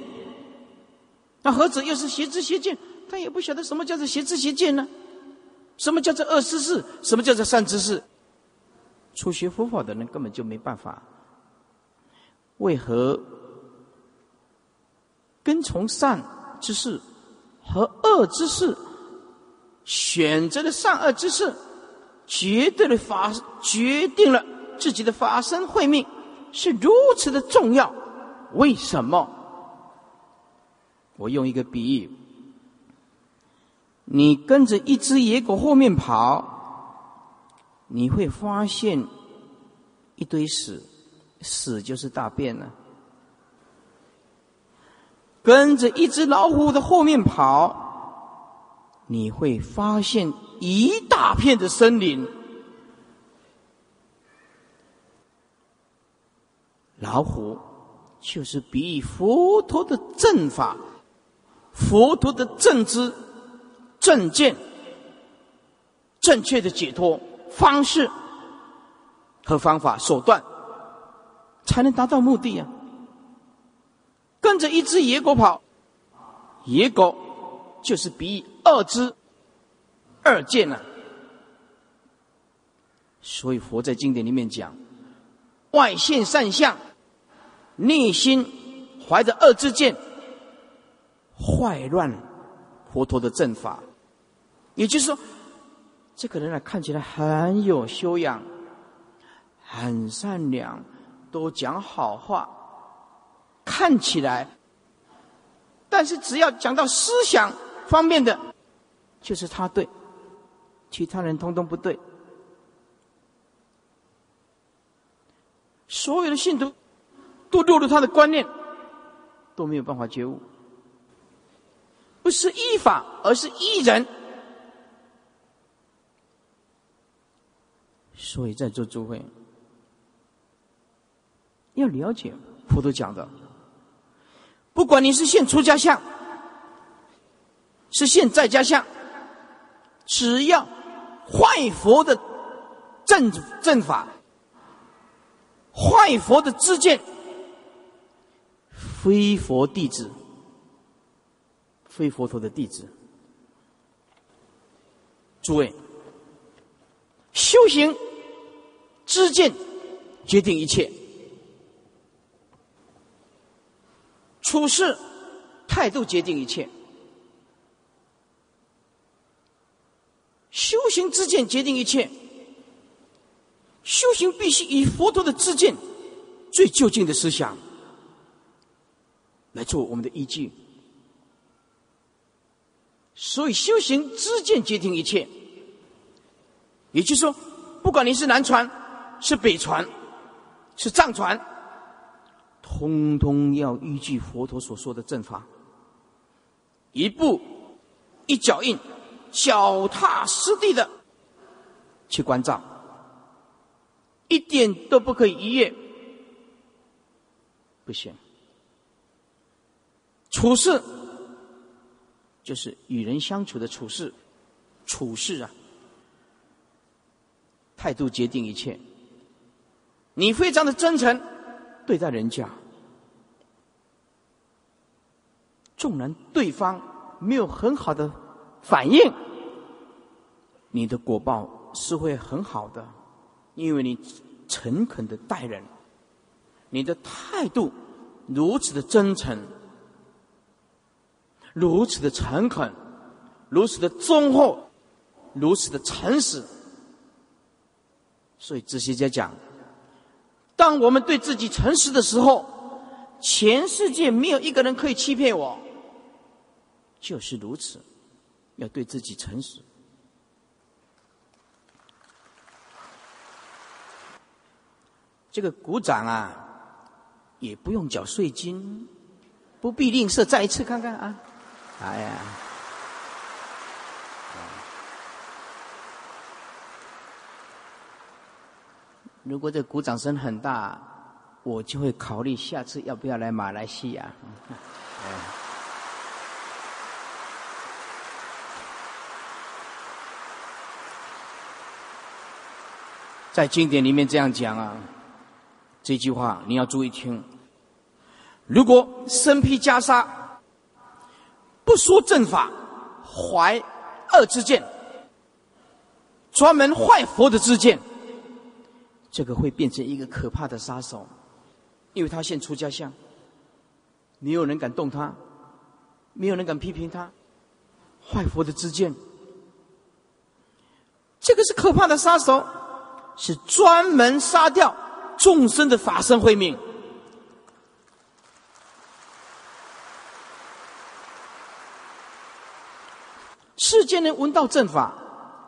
那何者又是邪知邪见？他也不晓得什么叫做邪知邪见呢？什么叫做恶知识？什么叫做善知识？初学佛法的人根本就没办法。为何跟从善之事和恶之事，选择了善恶之事，绝对的法，决定了自己的法身慧命。是如此的重要，为什么？我用一个比喻：你跟着一只野狗后面跑，你会发现一堆屎，屎就是大便了；跟着一只老虎的后面跑，你会发现一大片的森林。老虎就是比喻佛陀的正法，佛陀的正知、正见、正确的解脱方式和方法手段，才能达到目的啊！跟着一只野狗跑，野狗就是比二只、二见啊！所以佛在经典里面讲，外现善相。内心怀着恶之见，坏乱佛陀的正法。也就是说，这个人啊，看起来很有修养，很善良，都讲好话，看起来，但是只要讲到思想方面的，就是他对，其他人通通不对。所有的信徒都落入他的观念，都没有办法觉悟，不是依法，而是依人。所以在座诸位要了解佛陀讲的，不管你是现出家相，是现在家相，只要坏佛的正正法。坏佛的知见，非佛弟子，非佛陀的弟子。诸位，修行知见决定一切，处事态度决定一切，修行之见决定一切。修行必须以佛陀的知见、最究竟的思想来做我们的依据。所以，修行之见决定一切。也就是说，不管你是南传、是北传、是藏传，通通要依据佛陀所说的正法，一步一脚印、脚踏实地的去关照。一点都不可以逾越，不行。处事就是与人相处的处事，处事啊，态度决定一切。你非常的真诚对待人家，纵然对方没有很好的反应，你的果报是会很好的。因为你诚恳的待人，你的态度如此的真诚，如此的诚恳，如此的忠厚，如此的诚实，所以哲学家讲，当我们对自己诚实的时候，全世界没有一个人可以欺骗我，就是如此，要对自己诚实。这个鼓掌啊，也不用缴税金，不必吝啬。再一次看看啊，哎呀，如果这鼓掌声很大，我就会考虑下次要不要来马来西亚。在经典里面这样讲啊。这句话你要注意听。如果身披袈裟，不说正法，怀恶之见，专门坏佛的之见，这个会变成一个可怕的杀手，因为他现出家相，没有人敢动他，没有人敢批评他，坏佛的之见，这个是可怕的杀手，是专门杀掉。众生的法身慧命，世间人闻到正法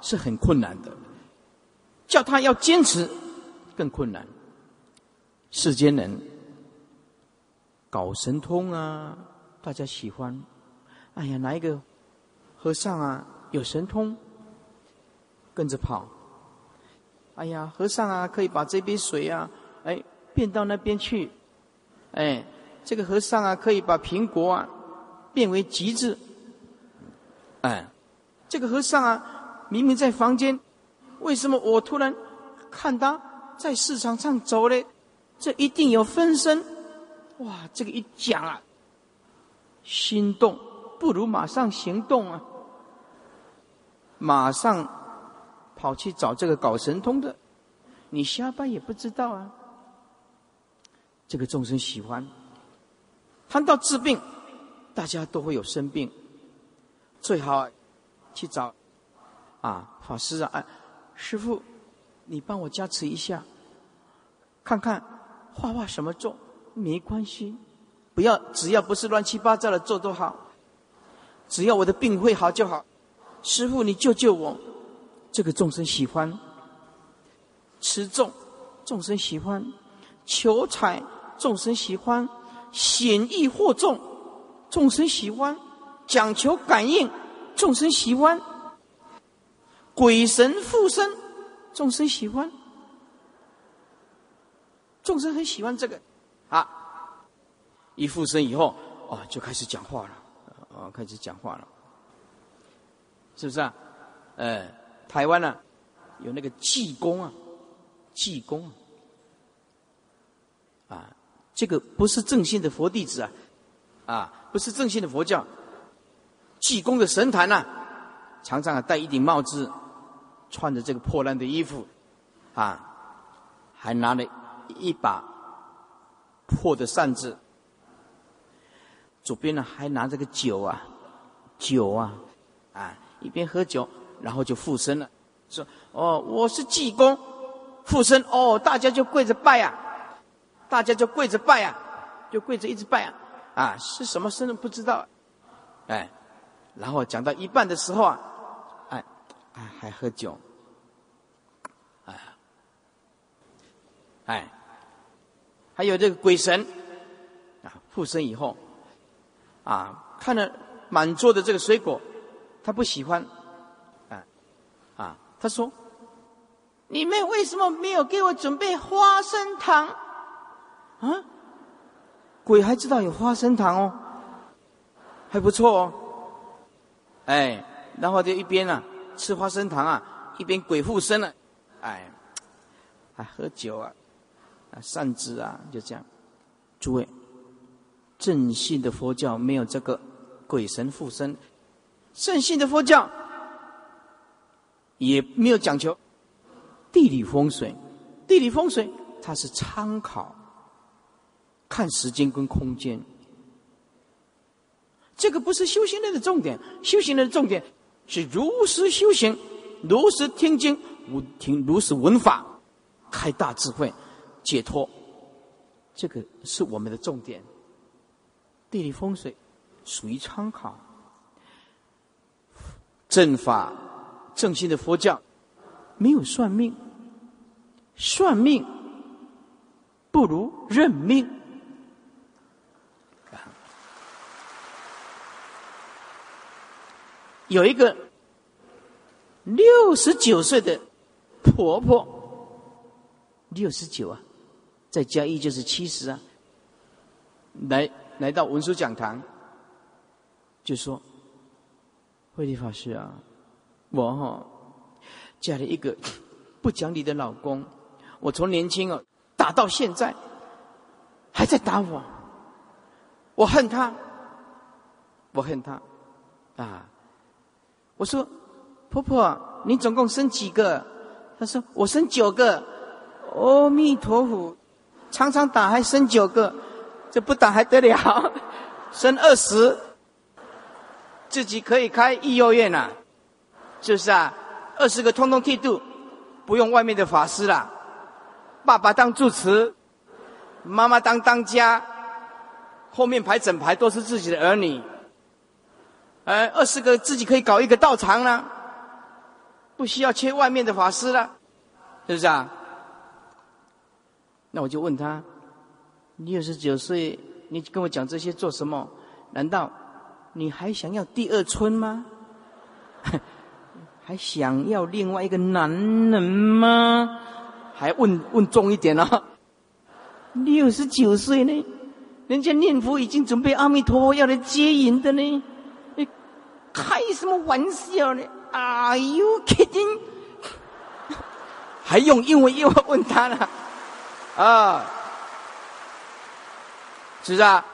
是很困难的，叫他要坚持更困难。世间人搞神通啊，大家喜欢。哎呀，哪一个和尚啊有神通，跟着跑。哎呀，和尚啊，可以把这杯水啊。哎，变到那边去，哎，这个和尚啊，可以把苹果啊变为橘子，哎，这个和尚啊，明明在房间，为什么我突然看他在市场上走嘞？这一定有分身，哇！这个一讲啊，心动，不如马上行动啊，马上跑去找这个搞神通的，你瞎掰也不知道啊。这个众生喜欢。谈到治病，大家都会有生病，最好去找啊法师啊，师傅，你帮我加持一下，看看画画什么做没关系，不要只要不是乱七八糟的做都好，只要我的病会好就好。师傅，你救救我！这个众生喜欢持重，众生喜欢求财，众生喜欢显易惑众，众生喜欢讲求感应，众生喜欢鬼神附身，众生喜欢，众生很喜欢这个啊！一附身以后，哦，就开始讲话了，哦，开始讲话了。是不是啊？呃，台湾呢有那个济公啊，济公啊，这个不是正信的佛弟子啊，啊，不是正信的佛教。济公的神坛呐，常常啊戴一顶帽子，穿着这个破烂的衣服，啊，还拿了一把破的扇子，左边呢还拿着个酒啊，酒啊，啊。一边喝酒，然后就附身了，说：“哦，我是济公，附身哦，大家就跪着拜啊，大家就跪着拜啊，就跪着一直拜啊，啊，是什么身不知道，哎，然后讲到一半的时候啊，哎，哎，还喝酒，哎，哎，还有这个鬼神啊，附身以后，啊，看了满桌的这个水果。”他不喜欢，他说：“你们为什么没有给我准备花生糖？啊，鬼还知道有花生糖哦，还不错哦，哎，然后就一边啊吃花生糖啊，一边鬼附身了，哎，还喝酒啊，啊，善知啊，就这样。诸位，正信的佛教没有这个鬼神附身。”圣信的佛教也没有讲求地理风水，地理风水它是参考看时间跟空间，这个不是修行人的重点，修行人的重点是如实修行，如实听经，如听如实闻法，开大智慧，解脱，这个是我们的重点。地理风水属于参考。正法正信的佛教没有算命，算命不如认命。有一个六十九岁的婆婆，六十九啊，再加一就是七十啊，来来到文殊讲堂，就说。慧理法师啊，我哈嫁了一个不讲理的老公，我从年轻哦打到现在，还在打我，我恨他，我恨他，啊！我说婆婆，你总共生几个？她说我生九个。阿弥陀佛，常常打还生九个，这不打还得了？生二十。自己可以开育幼院呐，是不是啊？二十个通通剃度，不用外面的法师啦。爸爸当住持，妈妈当当家，后面排整排都是自己的儿女。哎，二十个自己可以搞一个道场了，不需要切外面的法师了，是不是啊？那我就问他：你二十九岁，你跟我讲这些做什么？难道？你还想要第二春吗？还想要另外一个男人吗？还问问重一点哦。六十九岁呢，人家念佛已经准备阿弥陀佛要来接引的呢。你开什么玩笑呢？Are you kidding？还用英文又问他呢？啊，是不是啊？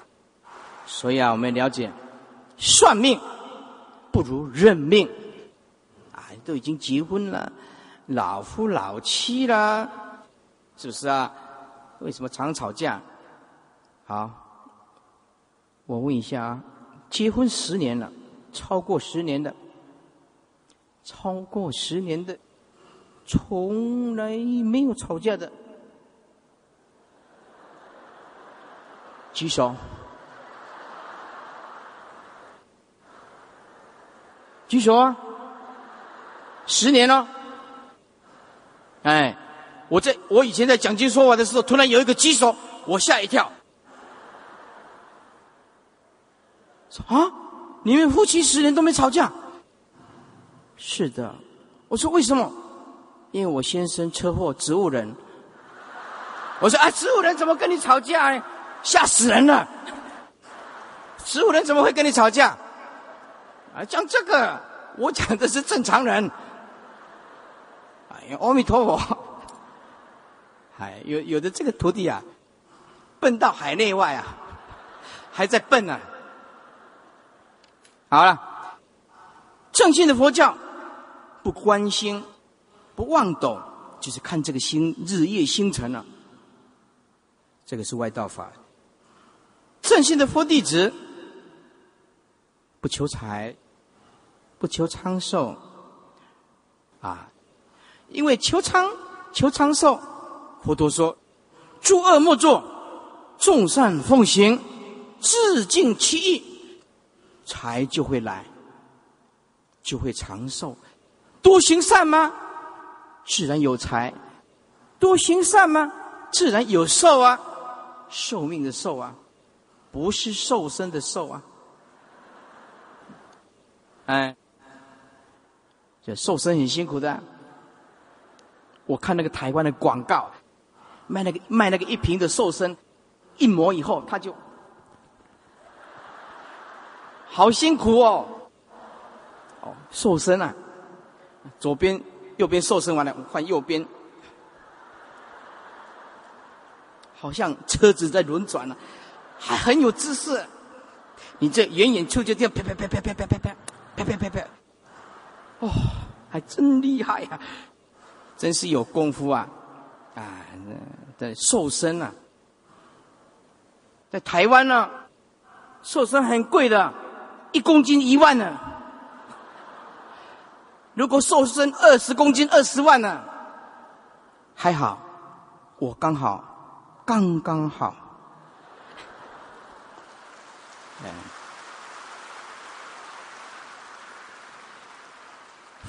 所以啊，我们了解。算命不如认命，都已经结婚了，老夫老妻了，是不是啊？为什么常吵架？好，我问一下啊，结婚十年了，超过十年的，超过十年的，从来没有吵架的，举手。举手啊！十年了，哎，我在我以前在讲经说法的时候，突然有一个举手，我吓一跳。啊！你们夫妻十年都没吵架？是的，我说为什么？因为我先生车祸，植物人。我说啊，植物人怎么跟你吵架呢？吓死人了！植物人怎么会跟你吵架？啊，讲这个，我讲的是正常人。阿弥陀佛！哎，有有的这个徒弟啊，笨到海内外啊，还在笨呢。好了，正信的佛教不关心、不忘斗，就是看这个星日夜星辰了。这个是外道法。正信的佛弟子不求财，不求长寿啊，因为求长求长寿，佛陀说：诸恶莫作，众善奉行，自尽其意。财就会来，就会长寿。多行善吗？自然有财。多行善吗？自然有寿啊，寿命的寿啊，不是瘦身的瘦啊。哎，这瘦身很辛苦的。我看那个台湾的广告，卖那个卖那个一瓶的瘦身，一磨以后他就。好辛苦哦！哦，瘦身啊，左边、右边瘦身完了，换右边，好像车子在轮转呢，还很有姿势。你这远远处就这样啪啪啪啪啪啪啪啪啪啪啪，哦，还真厉害呀！真是有功夫啊！啊，的瘦身啊，在台湾呢，瘦身很贵的。一公斤一万呢？如果瘦身二十公斤二十万呢？还好，我刚好，刚刚好。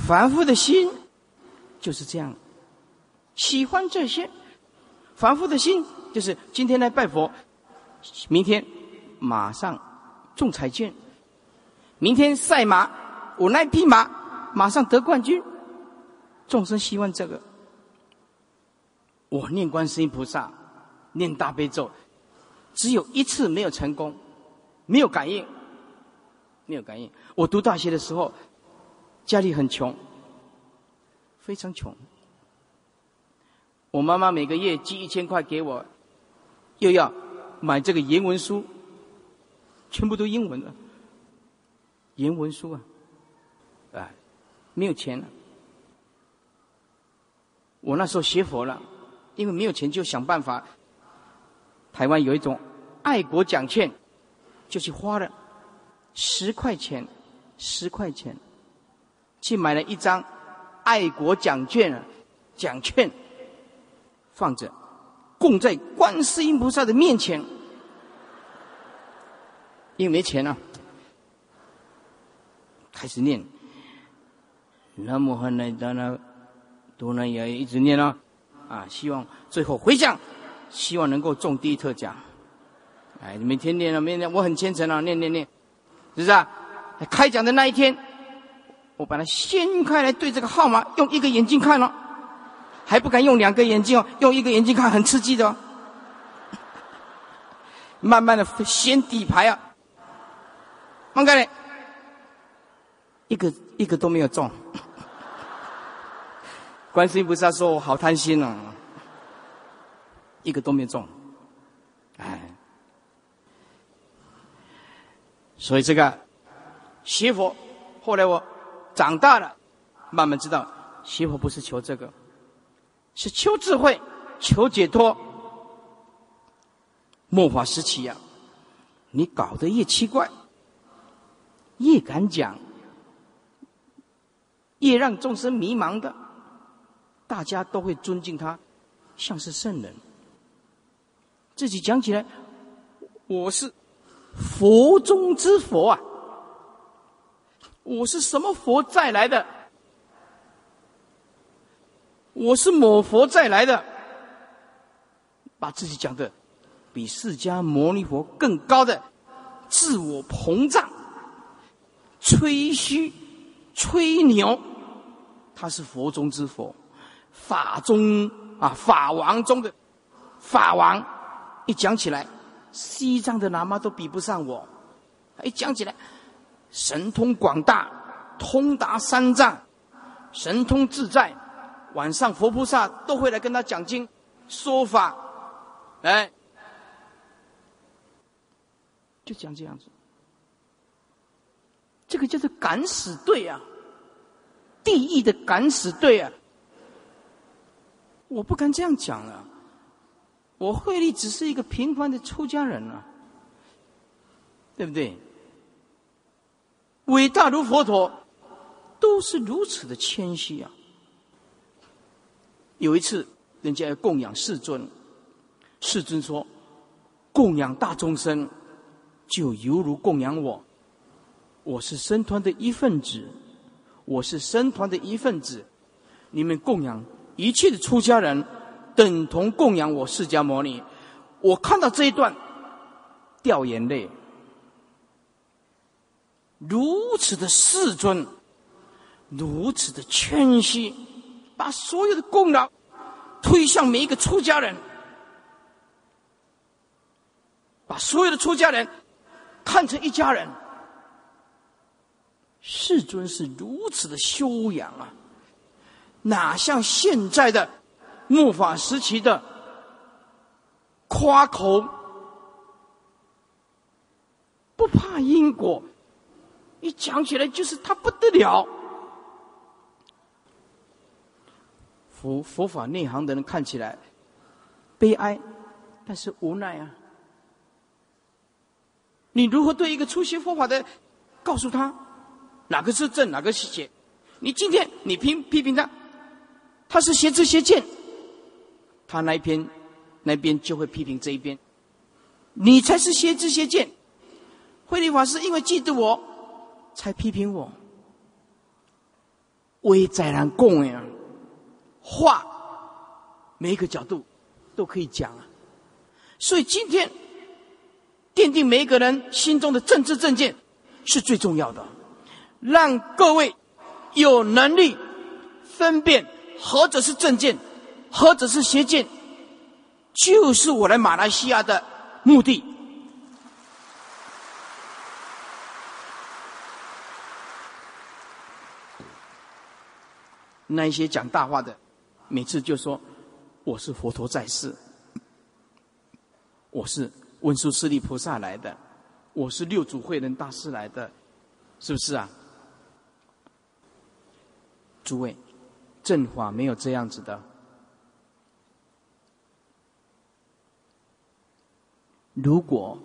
凡夫的心就是这样，喜欢这些。凡夫的心就是今天来拜佛，明天马上中彩券。明天赛马，我那匹马马上得冠军。众生希望这个，我念观世音菩萨，念大悲咒，只有一次没有成功，没有感应，没有感应。我读大学的时候，家里很穷，非常穷。我妈妈每个月寄一千块给我，又要买这个言文书，全部都英文的。言文书啊，啊，没有钱了。我那时候学佛了，因为没有钱，就想办法。台湾有一种爱国奖券，就去花了十块钱，十块钱去买了一张爱国奖券啊，奖券放着，供在观世音菩萨的面前，因为没钱了。开始念，南无汉来达那，多那也一直念啊，啊，希望最后回向，希望能够中第一特奖。哎，你每天念啊，每天念我很虔诚啊，念念念，是不是啊？开奖的那一天，我把它掀开来，对这个号码用一个眼睛看了，还不敢用两个眼睛哦，用一个眼睛看很刺激的哦。慢慢的掀底牌啊，放开嘞。一个一个都没有中，观世音菩萨说：“我好贪心哦，一个都没中。”哎，所以这个学佛，后来我长大了，慢慢知道学佛不是求这个，是求智慧、求解脱。末法时期呀，你搞得越奇怪，越敢讲，越让众生迷茫的，大家都会尊敬他，像是圣人。自己讲起来，我是佛中之佛啊，我是什么佛再来的？我是某佛再来的，把自己讲的比释迦牟尼佛更高的自我膨胀、吹嘘、吹牛，他是佛中之佛，法中啊法王中的法王。一讲起来，西藏的喇嘛都比不上我。一讲起来，神通广大，通达三藏，神通自在。晚上佛菩萨都会来跟他讲经说法，来，就讲这样子。这个叫做敢死队啊，地狱的敢死队啊！我不敢这样讲了，我慧力只是一个平凡的出家人啊，对不对？伟大如佛陀，都是如此的谦虚啊。有一次，人家要供养世尊，世尊说：“供养大众生，就犹如供养我。我是僧团的一份子，我是僧团的一份子。你们供养一切的出家人，等同供养我释迦牟尼。”我看到这一段，掉眼泪。如此的世尊，如此的谦虚。把所有的功劳推向每一个出家人，把所有的出家人看成一家人。世尊是如此的修养啊，哪像现在的末法时期的夸口，不怕因果，一讲起来就是他不得了。佛佛法内行的人看起来悲哀，但是无奈啊！你如何对一个初学佛法的告诉他哪个是正，哪个是邪？你今天你批批评他，他是邪知邪见，他那一篇那边就会批评这一边，你才是邪知邪见。慧律法师因为嫉妒我，才批评我，为在人讲呀。话，每一个角度都可以讲啊，所以今天奠定每一个人心中的政治正见是最重要的，让各位有能力分辨何者是正见，何者是邪见，就是我来马来西亚的目的。那一些讲大话的。每次就说我是佛陀在世，我是文殊师利菩萨来的，我是六祖慧能大师来的，是不是啊？诸位，正法没有这样子的。如果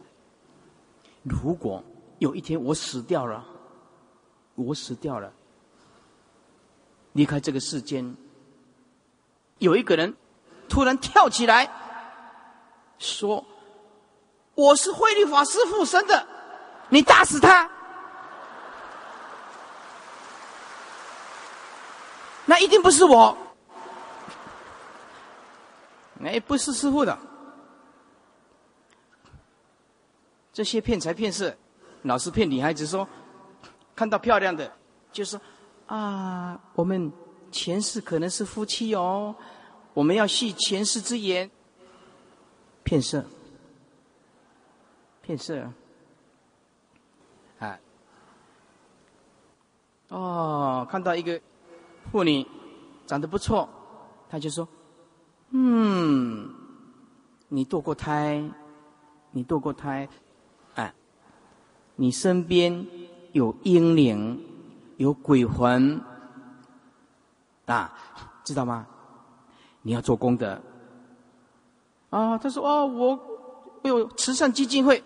如果有一天我死掉了，我死掉了，离开这个世间。有一个人突然跳起来说：“我是慧律法师附身的，你打死他。”那一定不是我，哎，不是师傅的。这些骗财骗色，老是骗女孩子说，看到漂亮的就是：“啊，我们。”前世可能是夫妻哦，我们要系前世之言。骗色，骗色，啊，哦，看到一个妇女长得不错，他就说：“嗯，你堕过胎，你堕过胎，啊，你身边有婴灵，有鬼魂。”啊，知道吗？你要做功德。啊，他说：“哦，我我有慈善基金会，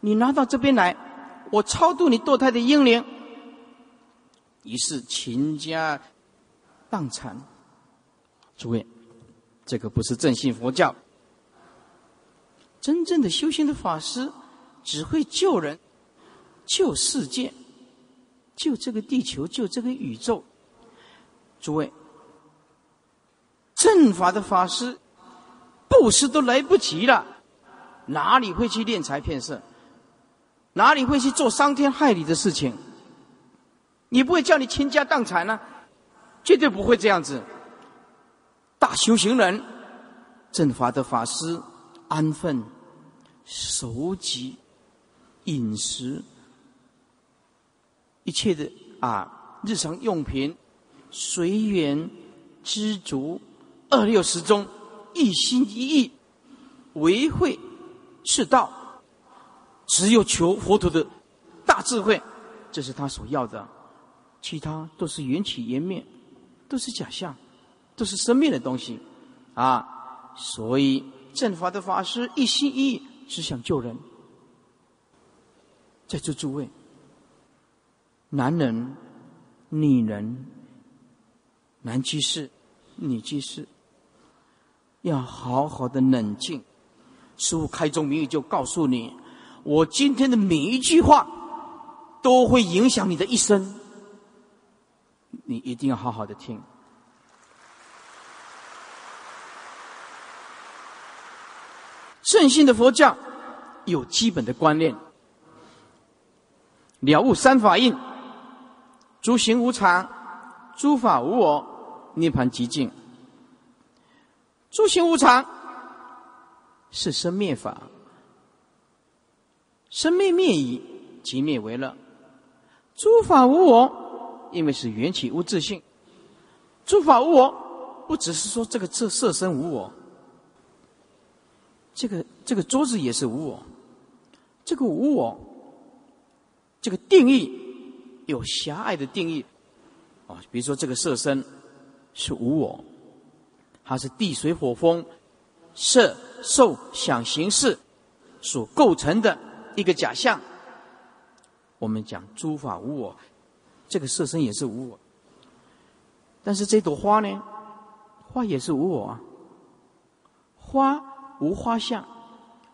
你拿到这边来，我超度你堕胎的婴灵。于是倾家荡产。诸位，这个不是正信佛教。真正的修行的法师，只会救人、救世界、就这个地球、就这个宇宙。诸位，正法的法师，布施都来不及了，哪里会去敛财骗色？哪里会去做伤天害理的事情？你不会叫你倾家荡产呢？绝对不会这样子。大修行人，正法的法师，安分、守己、饮食，一切的啊日常用品，随缘知足，二六时中，一心一意为会是道，只有求佛陀的大智慧，这是他所要的。其他都是缘起缘灭，都是假象，都是生命的东西，啊！所以正法的法师一心一意只想救人。在座诸位，男人、女人、男居士、女居士，要好好的冷静。师父开宗明义就告诉你：我今天的每一句话，都会影响你的一生。你一定要好好的听。正信的佛教有基本的观念：了悟三法印，诸行无常，诸法无我，涅盘极静。诸行无常是生灭法，生灭灭已，即灭为乐。诸法无我。因为是缘起无自性，诸法无我，不只是说这个色色身无我，这个这个桌子也是无我，这个无我，这个定义有狭隘的定义，啊，比如说这个色身是无我，它是地水火风色受想行识所构成的一个假象，我们讲诸法无我。这个色身也是无我，但是这朵花呢？花也是无我啊。花无花相，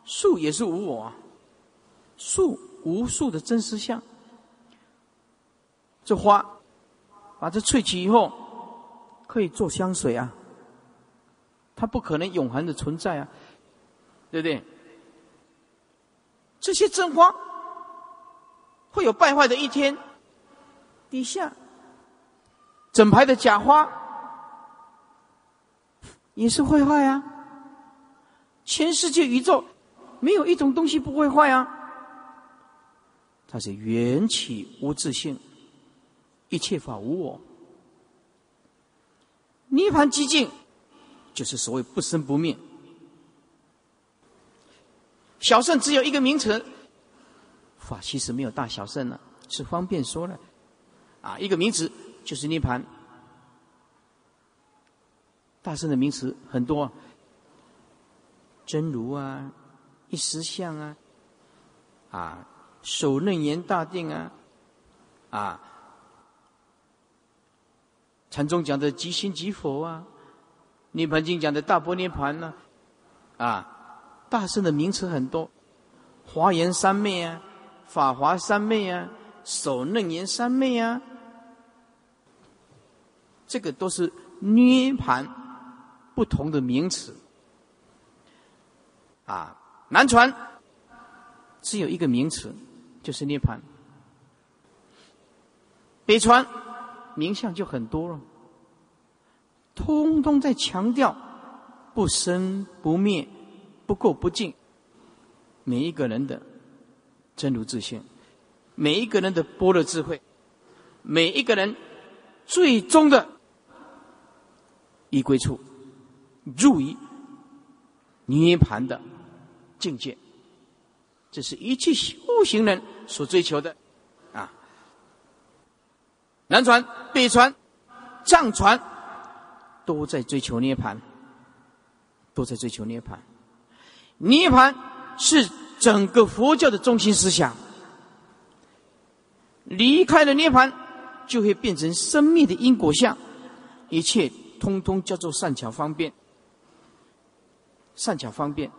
树也是无我啊。树无数的真实相。这花把这萃取以后，可以做香水啊。它不可能永恒的存在啊，对不对？这些真花会有败坏的一天。底下，整排的假花也是会坏啊！全世界宇宙没有一种东西不会坏啊！它是缘起无自性，一切法无我，涅盘寂静，就是所谓不生不灭。小圣只有一个名词，法其实没有大小圣了，是方便说了。啊，一个名词就是涅盘。大圣的名词很多，真如啊，一实相啊，啊，首楞严大定啊，啊，禅宗讲的即心即佛啊，涅盘经讲的大波涅盘呢，啊，大圣的名词很多，华严三昧啊，法华三昧啊，首楞严三昧啊。这个都是涅盘不同的名词啊。南传只有一个名词，就是涅盘。北传名相就很多了，通通在强调不生不灭、不垢不净。每一个人的真如自性，每一个人的般若智慧，每一个人最终的。依归处，入于涅盘的境界，这是一切修行人所追求的。南传、北传、藏传都在追求涅盘，都在追求涅盘。涅盘是整个佛教的中心思想。离开了涅盘，就会变成生命的因果相，一切通通叫做善巧方便。善巧方便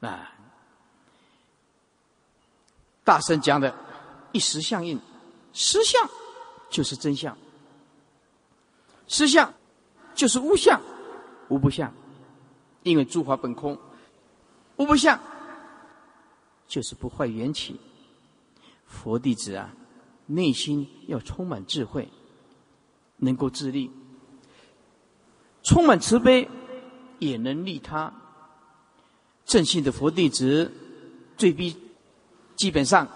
啊！大声讲的一时相应，实相就是真相，实相就是无相，无不相，因为诸法本空，无不相。就是不坏缘起，佛弟子啊，内心要充满智慧，能够自立，充满慈悲，也能利他。正信的佛弟子，最必基本上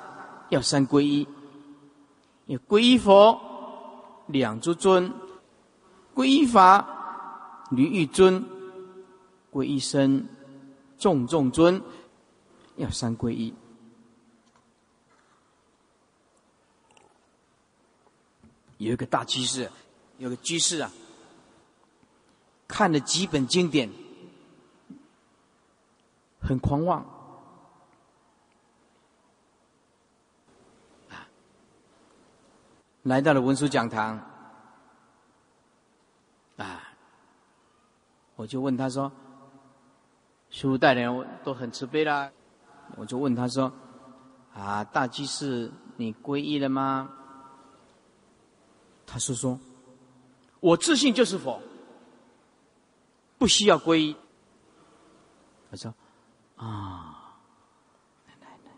要三皈依：要皈依佛，两足尊；皈依法，驴欲尊；皈依僧，众众尊。要三皈依。有一个大居士，有个居士啊，看了几本经典，很狂妄，来到了文殊讲堂，啊，我就问他说：“师父带领都很慈悲啦。”我就问他说：“啊，大居士，你皈依了吗？”他是说：“我自信就是佛，不需要皈依。”我说：“啊，来来来，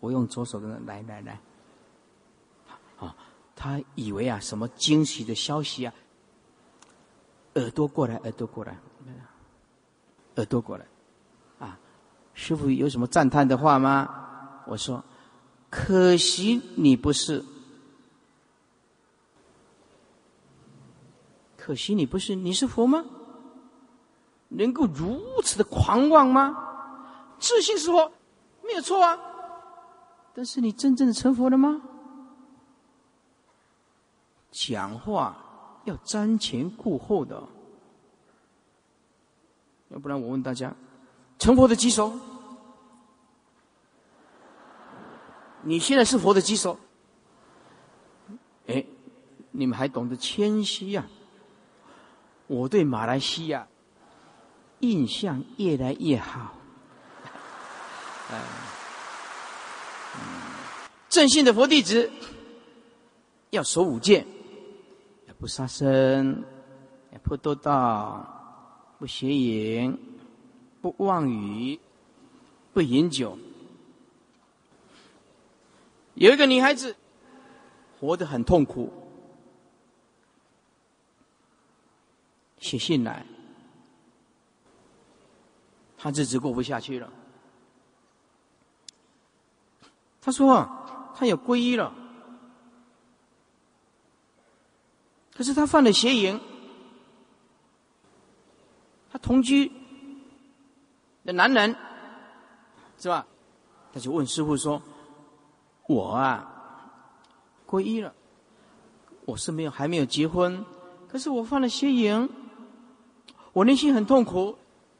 我用左手跟他来来来。”，他以为啊，什么惊喜的消息啊？耳朵过来，耳朵过来，耳朵过来。啊师傅有什么赞叹的话吗？我说：“可惜你不是，可惜你不是，你是佛吗？能够如此的狂妄吗？自信是佛，没有错啊。但是你真正的成佛了吗？讲话要瞻前顾后的，要不然我问大家。”成佛的棘手，你现在是佛的棘手。哎，你们还懂得谦虚呀？我对马来西亚印象越来越好。正信的佛弟子要守五戒，不杀生，不多盗，不邪淫。不妄语，不饮酒。有一个女孩子，活得很痛苦，写信来，她日子过不下去了。她说：“她有皈依了，可是他犯了邪淫，他同居。”的男人，是吧？他就问师傅说：“我啊，皈依了，我是没有还没有结婚，可是我犯了邪淫，我内心很痛苦，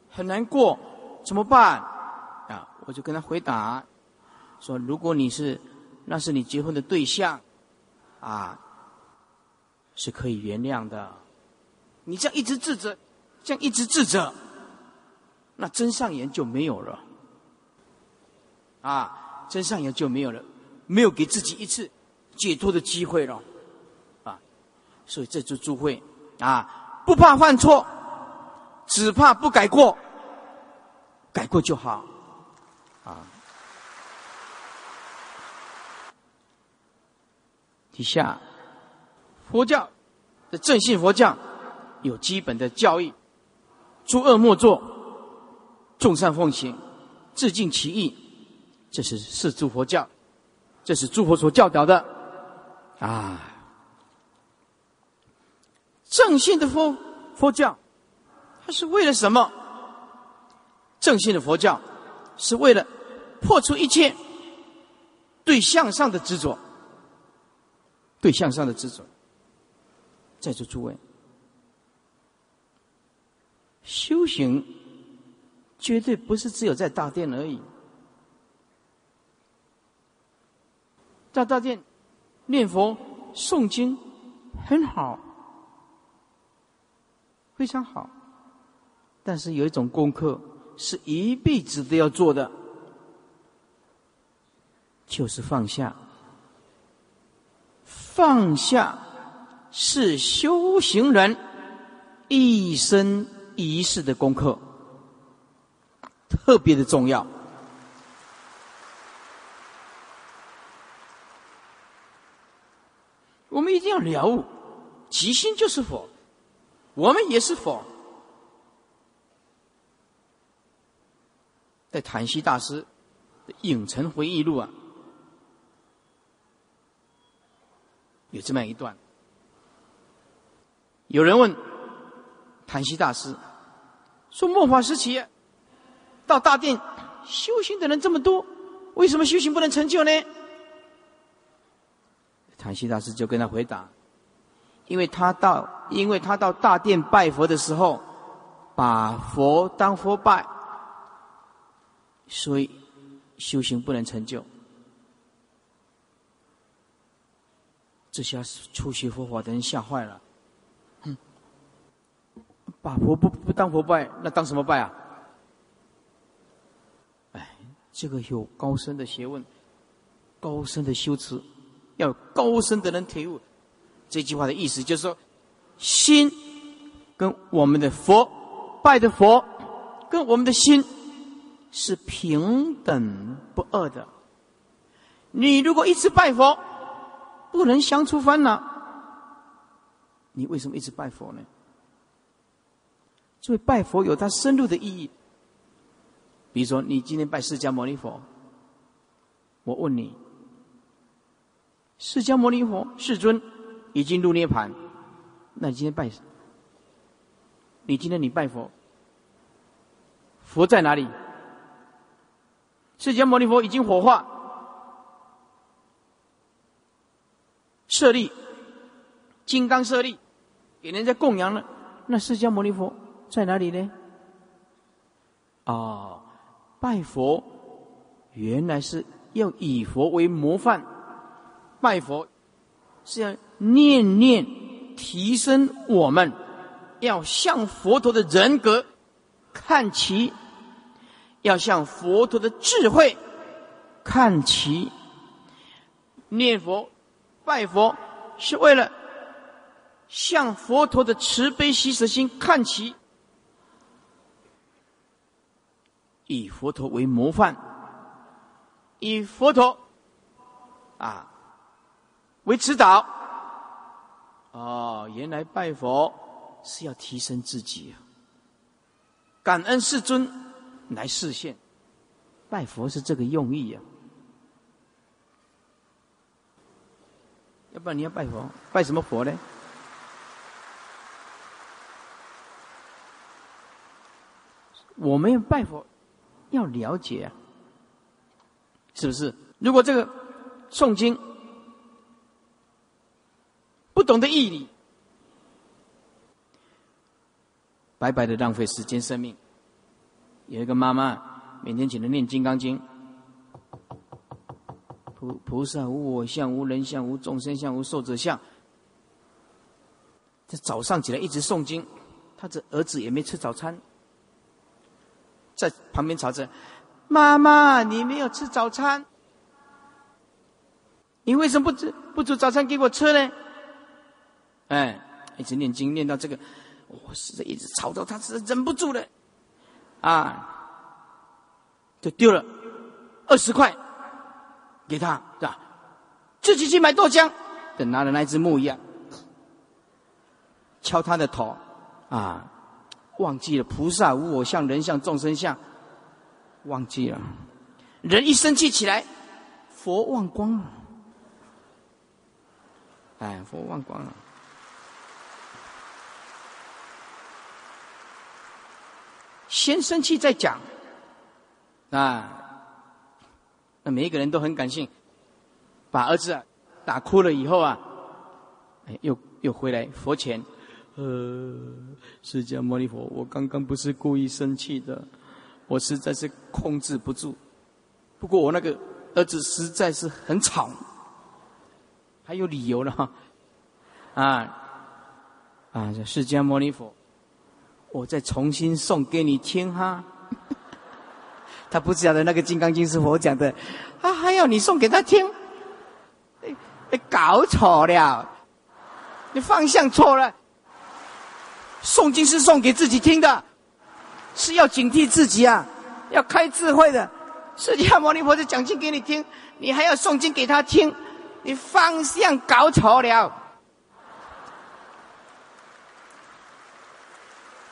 很难过，怎么办？”啊，我就跟他回答说：“如果你是那是你结婚的对象，啊，是可以原谅的。你这样一直自责，这样一直自责。”那真上言就没有了，啊，真上言就没有了，没有给自己一次解脱的机会了，啊，所以这次诸会啊，不怕犯错，只怕不改过，改过就好，啊。底下，佛教的正信佛教有基本的教义，诸恶莫作。众善奉行，自尽其意，这是是诸佛教，这是诸佛所教导的啊。正信的佛佛教，它是为了什么？正信的佛教是为了破除一切对向上的执着，对向上的执着。在座诸位，修行。绝对不是只有在大殿而已。在大殿念佛、诵经很好，非常好。但是有一种功课是一辈子都要做的，就是放下。放下是修行人一生一世的功课，特别的重要。我们一定要了悟，即心就是佛，我们也是佛。在谭西大师的《影城回忆录》啊，有这么一段。有人问谭西大师说：“末法时期到大殿修行的人这么多，为什么修行不能成就呢？”谭西大师就跟他回答：“因为他到，因为他到大殿拜佛的时候，把佛当佛拜，所以修行不能成就。这下初学佛法的人吓坏了。把佛不不当佛拜，那当什么拜啊？哎，这个有高深的学问，高深的修持。”要高深的人体悟，这句话的意思就是说，心跟我们的佛拜的佛，跟我们的心是平等不二的。你如果一直拜佛，不能相除烦恼，你为什么一直拜佛呢？所以拜佛有它深入的意义。比如说，你今天拜释迦牟尼佛，我问你。释迦牟尼佛世尊已经入涅盘，那你今天拜？你今天你拜佛，佛在哪里？释迦牟尼佛已经火化，舍利，金刚舍利，给人家供养了。那释迦牟尼佛在哪里呢？啊，拜佛原来是要以佛为模范。拜佛是要念念提升我们，要向佛陀的人格看齐，要向佛陀的智慧看齐。念佛、拜佛是为了向佛陀的慈悲喜舍心看齐，以佛陀为模范，以佛陀啊。为指导，哦，原来拜佛是要提升自己，感恩世尊来示现，拜佛是这个用意呀。要不然你要拜佛，拜什么佛呢？我们要拜佛，要了解，是不是？如果这个诵经。不懂得义理，白白的浪费时间生命。有一个妈妈每天请人念《金刚经》，菩菩萨无我相，无人相，无众生相，无寿者相。这早上起来一直诵经，他这儿子也没吃早餐，在旁边吵着：“妈妈，你没有吃早餐，你为什么不吃不煮早餐给我吃呢？”哎，一直念经念到这个，我实在一直吵到他，实在忍不住了，啊，就丢了二十块给他，是吧？自己去买豆浆，就拿了那只木一样，敲他的头，啊，忘记了菩萨无我相，人相众生相，忘记了，人一生气起来，佛忘光了，哎，佛忘光了。先生气再讲，啊，那每一个人都很感性，把儿子啊打哭了以后啊，哎，又又回来佛前，呃，释迦牟尼佛，我刚刚不是故意生气的，我实在是控制不住。不过我那个儿子实在是很吵，还有理由了哈。啊啊！这释迦牟尼佛，我再重新送给你听哈。他不晓得那个《金刚经》是佛讲的，他还要你送给他听，你搞错了，你方向错了。诵经是诵给自己听的，是要警惕自己啊，要开智慧的。释迦牟尼佛就讲经给你听，你还要诵经给他听，你方向搞错了。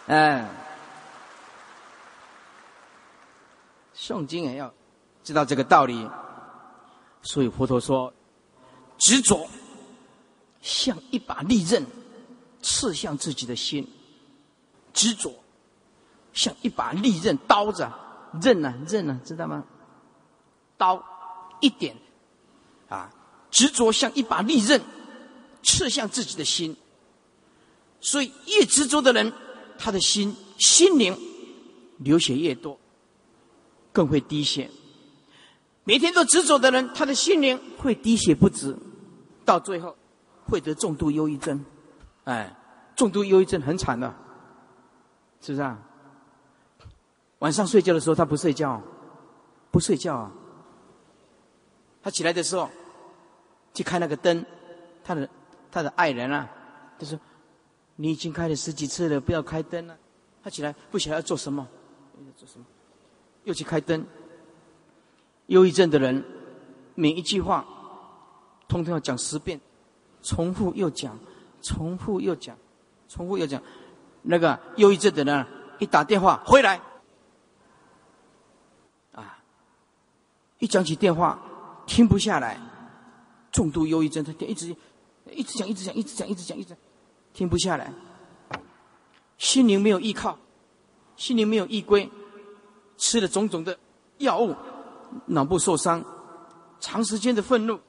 嗯，诵经也要知道这个道理，所以佛陀说：执着像一把利刃，刺向自己的心；执着像一把利刃，刀子刃呢，刃呢，知道吗？刀一点啊，执着像一把利刃，刺向自己的心。所以越执着的人。他的心心灵流血越多，更会滴血。每天都执着的人，他的心灵会滴血不止，到最后会得重度忧郁症。哎，重度忧郁症很惨的，是不是啊？晚上睡觉的时候他不睡觉，不睡觉啊。他起来的时候去开那个灯，他的他的爱人啊，他说。你已经开了十几次了，不要开灯了。他起来不晓得要做什么，要做什么？又去开灯。忧郁症的人，每一句话，通通要讲十遍，重复又讲，重复又讲，重复又讲。那个忧郁症的人，一打电话回来，啊，一讲起电话停不下来，重度忧郁症，他一直一直讲，一直讲，一直讲，一直讲，一直。停不下来，心灵没有依靠，心灵没有依归，吃了种种的药物，脑部受伤，长时间的愤怒，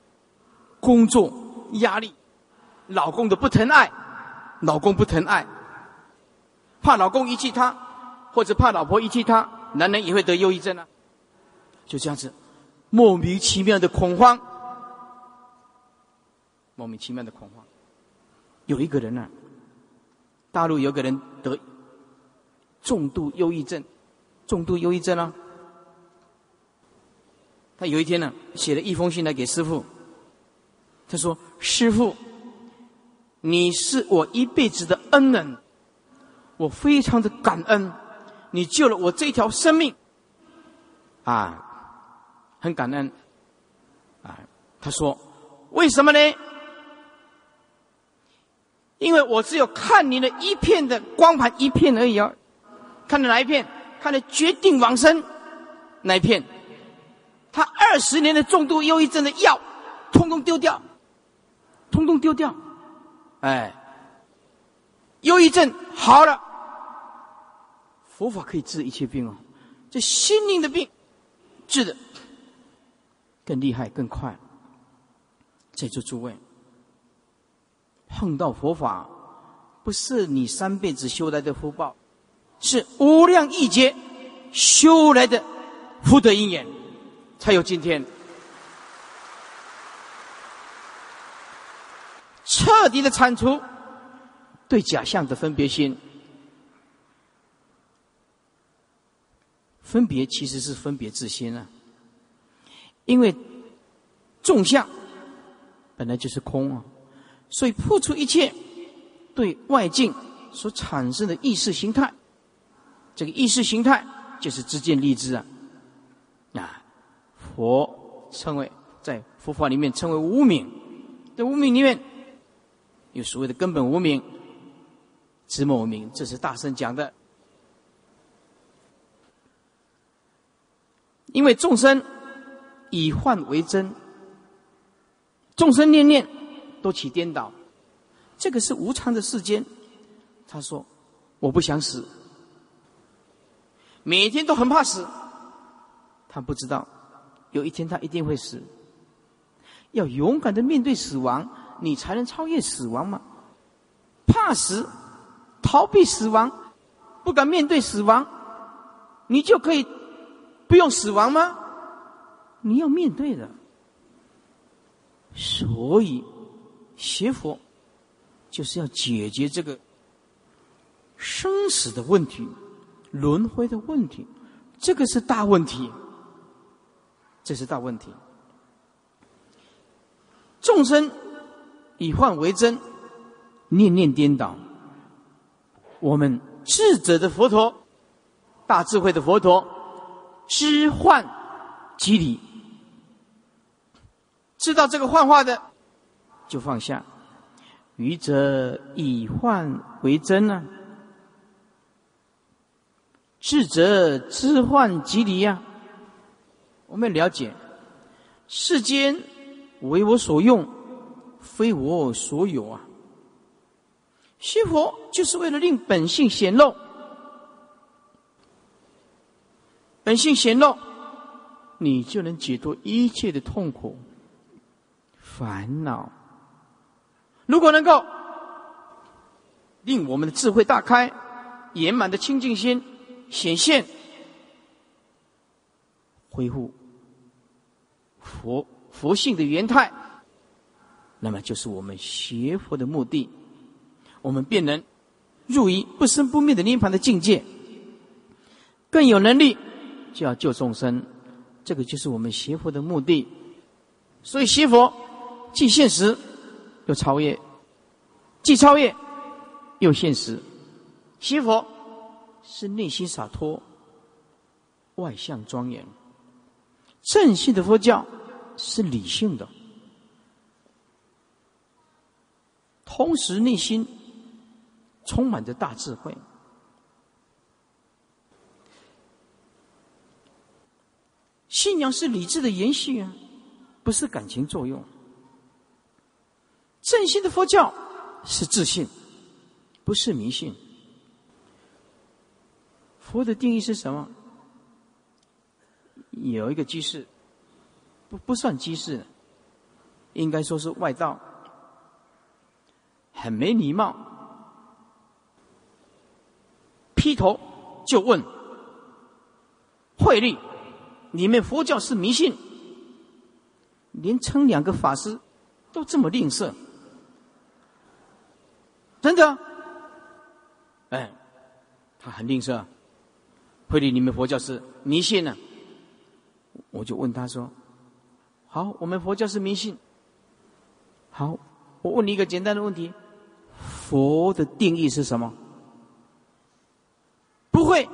工作压力，老公的不疼爱，老公不疼爱，怕老公遗弃他，或者怕老婆遗弃他，男人也会得忧郁症啊，就这样子，莫名其妙的恐慌，莫名其妙的恐慌。有一个人呢，大陆有个人得重度忧郁症，重度忧郁症啊。他有一天呢，写了一封信来给师傅。他说：“师傅，你是我一辈子的恩人，我非常的感恩，你救了我这条生命，啊，很感恩。”啊，他说：“为什么呢？”因为我只有看你的一片的光盘一片而已哦，看的哪一片？看的决定往生那一片？他二十年的重度忧郁症的药，通通丢掉，通通丢掉，哎，忧郁症好了，佛法可以治一切病哦，这心灵的病治的更厉害更快，在座诸位。碰到佛法，不是你三辈子修来的福报，是无量亿劫修来的福德因缘，才有今天。彻底的铲除对假象的分别心，分别其实是分别自心啊，因为众相本来就是空啊。所以破除一切对外境所产生的意识形态，这个意识形态就是知见立知啊！啊，佛称为在佛法里面称为无名，在无名里面有所谓的根本无名、知末无名，这是大圣讲的。因为众生以幻为真，众生念念。都起颠倒，这个是无常的世间。他说：“我不想死，每天都很怕死。他不知道，有一天他一定会死。要勇敢的面对死亡，你才能超越死亡嘛。怕死，逃避死亡，不敢面对死亡，你就可以不用死亡吗？你要面对的。所以，学佛就是要解决这个生死的问题、轮回的问题，这个是大问题，这是大问题。众生以幻为真，念念颠倒。我们智者的佛陀，大智慧的佛陀，知幻即离。知道这个幻化的，就放下。愚者以幻为真呢？智者知幻即离呀。我们了解，世间为我所用，非我所有啊。学佛就是为了令本性显露，本性显露，你就能解脱一切的痛苦。烦恼，如果能够令我们的智慧大开，圆满的清净心显现，恢复佛佛性的原态，那么就是我们学佛的目的，我们便能入于不生不灭的涅盘的境界，更有能力就要救众生，这个就是我们学佛的目的，所以学佛。既现实又超越，既超越又现实。学佛是内心洒脱，外向庄严；正信的佛教是理性的，同时内心充满着大智慧。信仰是理智的延续啊，不是感情作用。正信的佛教是自信，不是迷信。佛的定义是什么？有一个居士，不不算居士，应该说是外道，很没礼貌，劈头就问：慧律，你们佛教是迷信？连称两个法师都这么吝啬。真的？哎，他很吝啬，会理你们佛教是迷信呢？我就问他说：“好，我们佛教是迷信。好，我问你一个简单的问题：佛的定义是什么？不会，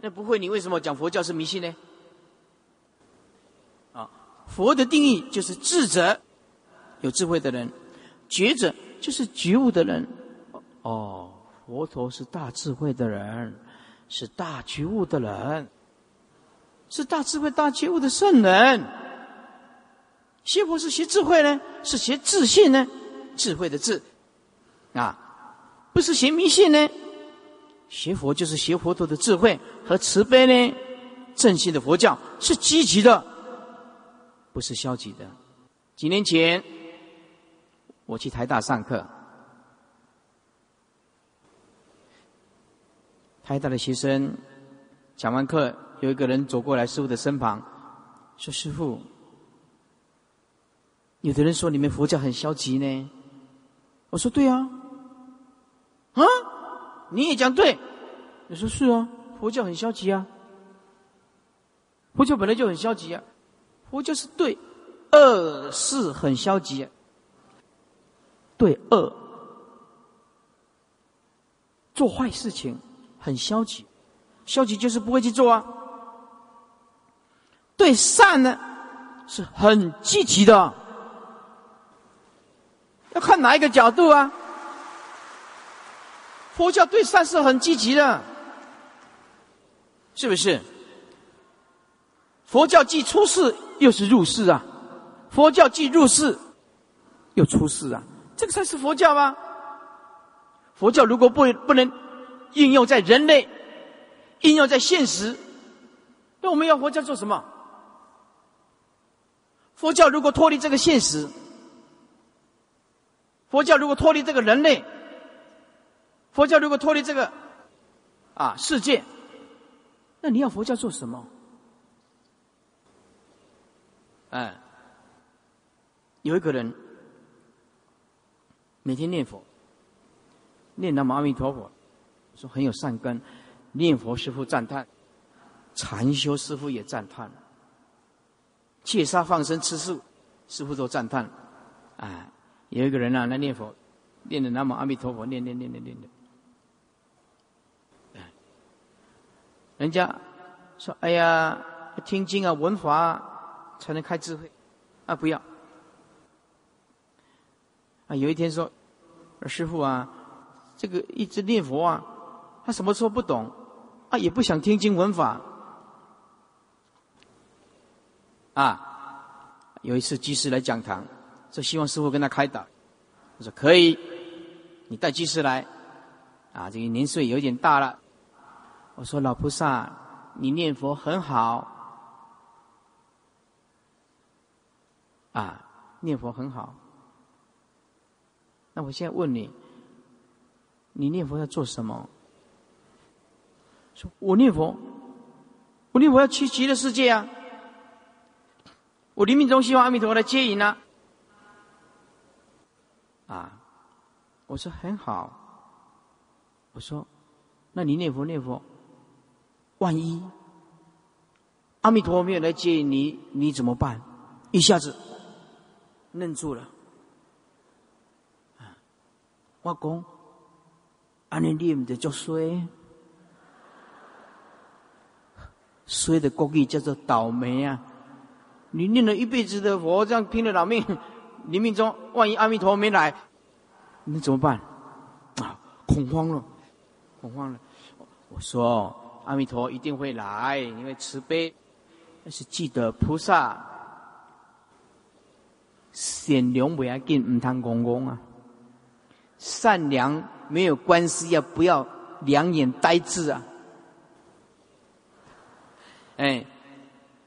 那不会，你为什么讲佛教是迷信呢？佛的定义就是智者，有智慧的人，觉者。”就是觉悟的人，哦，佛陀是大智慧的人，是大觉悟的人，是大智慧、大觉悟的圣人。学佛是学智慧呢，是学自信呢？智慧的智，啊，不是学迷信呢？学佛就是学佛陀的智慧和慈悲呢？正信的佛教是积极的，不是消极的。几年前。我去台大上课，台大的学生讲完课，有一个人走过来师傅的身旁，说：“师傅，有的人说你们佛教很消极呢。”我说：“对啊，啊，你也讲对。”你说：“是啊，佛教很消极啊，佛教本来就很消极啊，佛就是对恶事很消极。”对恶做坏事情很消极，消极就是不会去做啊。对善呢是很积极的，要看哪一个角度啊。佛教对善是很积极的，是不是？佛教既出世又是入世啊，佛教既入世又出世啊。这个才是佛教吗？佛教如果不不能应用在人类，应用在现实，那我们要佛教做什么？佛教如果脱离这个现实，佛教如果脱离这个人类，佛教如果脱离这个啊世界，那你要佛教做什么？哎，有一个人每天念佛，念南无阿弥陀佛，说很有善根。念佛师傅赞叹，禅修师傅也赞叹，戒杀放生吃素，师傅都赞叹。哎，有一个人啊，来念佛，念的南无阿弥陀佛，念念念念念的。人家说：“哎呀，听经啊，闻法才能开智慧。”啊，不要。啊，有一天说：“师傅啊，这个一直念佛啊，他什么时候不懂？啊，也不想听经闻法。”啊，有一次居士来讲堂，说希望师傅跟他开导。我说：“可以，你带居士来。”啊，这个年岁有点大了。我说老菩萨，你念佛很好，啊，念佛很好。那我现在问你，你念佛要做什么？说我念佛，我念佛要去极乐世界啊！我临命中希望阿弥陀佛来接引啊！啊，我说很好，我说，那你念佛念佛。万一阿弥陀佛没有来接引你，你怎么办？一下子愣住了。我讲，安尼念的就衰，衰的国语叫做倒霉啊！你念了一辈子的佛，这样拼了老命，你命中万一阿弥陀没来，你怎么办？啊，恐慌了，恐慌了。我说。阿弥陀一定会来，因为慈悲。但是记得菩萨善良不要紧，唔贪公公啊。善良没有关系要，不要两眼呆滞啊。哎，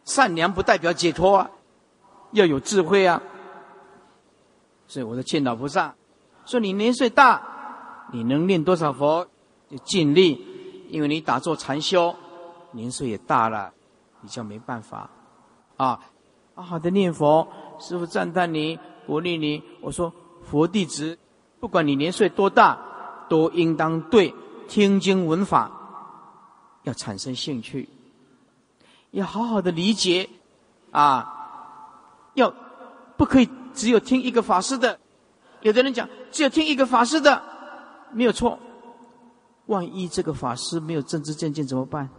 善良不代表解脱啊，要有智慧啊。所以我的劝导菩萨说：你年岁大，你能念多少佛就尽力。因为你打坐禅修，年岁也大了，你就没办法，啊，好好的念佛，师傅赞叹你，鼓励你。我说佛弟子，不管你年岁多大，都应当对听经闻法要产生兴趣，要好好的理解，啊，要不可以只有听一个法师的。有的人讲只有听一个法师的，没有错。万一这个法师没有正知正见怎么办？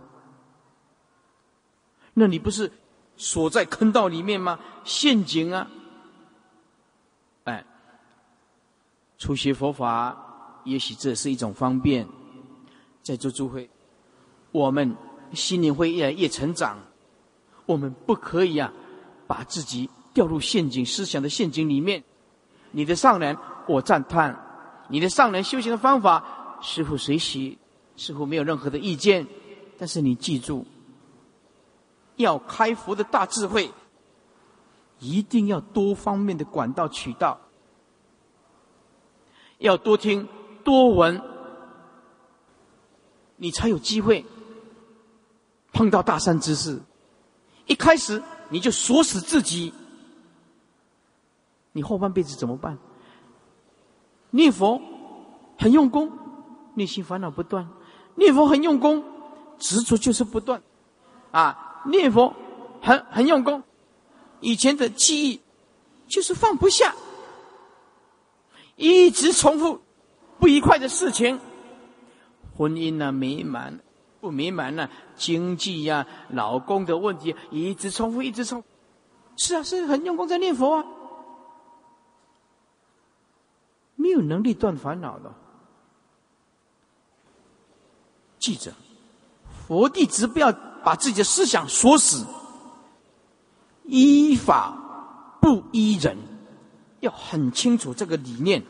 那你不是锁在坑道里面吗？陷阱啊！哎，初学佛法，也许这是一种方便。在座诸位，我们心灵会越来越成长，我们不可以啊，把自己掉入陷阱思想的陷阱里面。你的上人，我赞叹；你的上人修行的方法。师傅随喜，师傅没有任何的意见，但是你记住，要开佛的大智慧，一定要多方面的管道渠道，要多听多闻，你才有机会碰到大善之事。一开始你就锁死自己，你后半辈子怎么办？念佛很用功。内心烦恼不断，念佛很用功，执着就是不断，啊，念佛很很用功，以前的记忆就是放不下，一直重复不愉快的事情，婚姻呢美满不美满呢，经济呀，老公的问题，一直重复，一直重，是啊，是很用功在念佛啊，没有能力断烦恼的。记着，佛弟子不要把自己的思想锁死，依法不依人，要很清楚这个理念。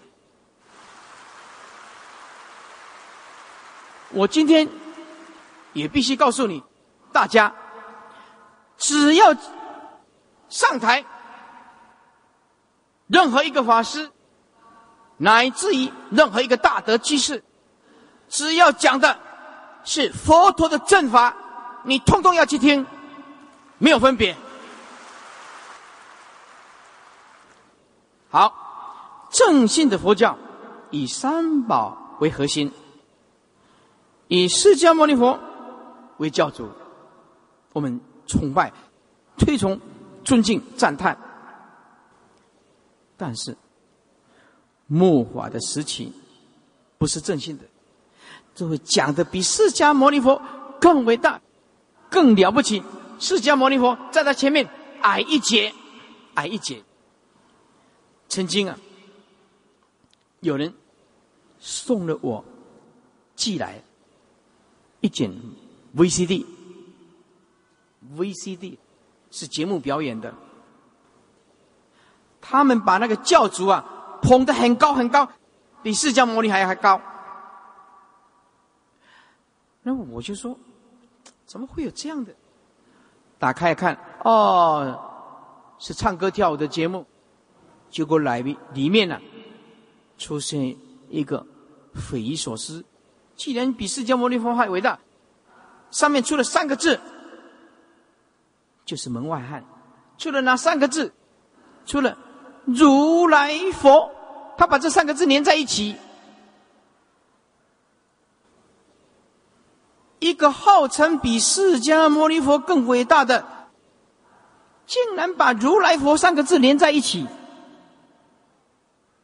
我今天也必须告诉你，大家只要上台，任何一个法师，乃至于任何一个大德居士，只要讲的。是佛陀的正法，你通通要去听，没有分别。好，正信的佛教以三宝为核心，以释迦牟尼佛为教主，我们崇拜、推崇、尊敬、赞叹。但是，末法的时期不是正信的，就会讲的比释迦牟尼佛更伟大、更了不起。释迦牟尼佛在他前面矮一截，矮一截。曾经啊，有人送了我寄来一卷 VCD，VCD 是节目表演的。他们把那个教主啊捧得很高很高，比释迦牟尼还还高。那我就说，怎么会有这样的？打开看，哦，是唱歌跳舞的节目。结果来里面呢，出现一个匪夷所思。既然比释迦牟尼佛还伟大，上面出了三个字，就是门外汉。出了哪三个字？出了。如来佛，他把这三个字连在一起。一个号称比释迦牟尼佛更伟大的，竟然把如来佛三个字连在一起，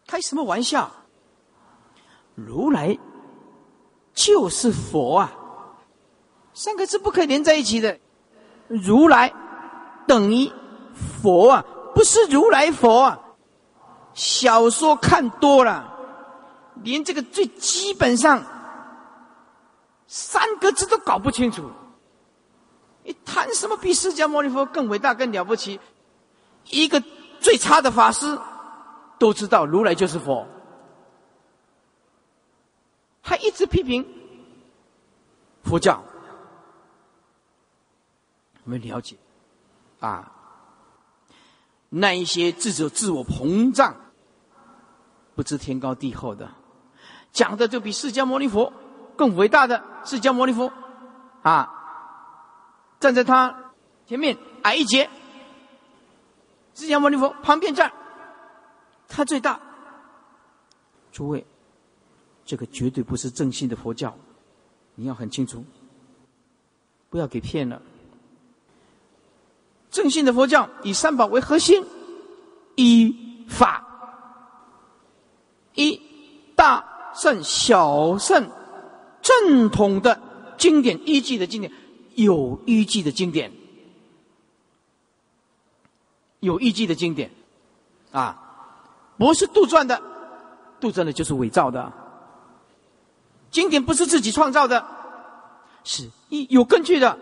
开什么玩笑？如来就是佛啊，三个字不可以连在一起的。如来等于佛啊，不是如来佛啊。小说看多了，连这个最基本上三个字都搞不清楚。你谈什么比释迦牟尼佛更伟大、更了不起？一个最差的法师都知道如来就是佛，还一直批评佛教。我们了解啊。那一些自着自我膨胀、不知天高地厚的，讲的就比释迦牟尼佛更伟大的释迦牟尼佛，啊，站在他前面矮一截，释迦牟尼佛旁边站，他最大。诸位，这个绝对不是正信的佛教，你要很清楚，不要给骗了。正信的佛教以三宝为核心，以法、一大圣、小圣正统的经典依据的经典，有依据的经典，有依据的经典，啊，不是杜撰的，杜撰的就是伪造的。经典不是自己创造的，是一有根据的，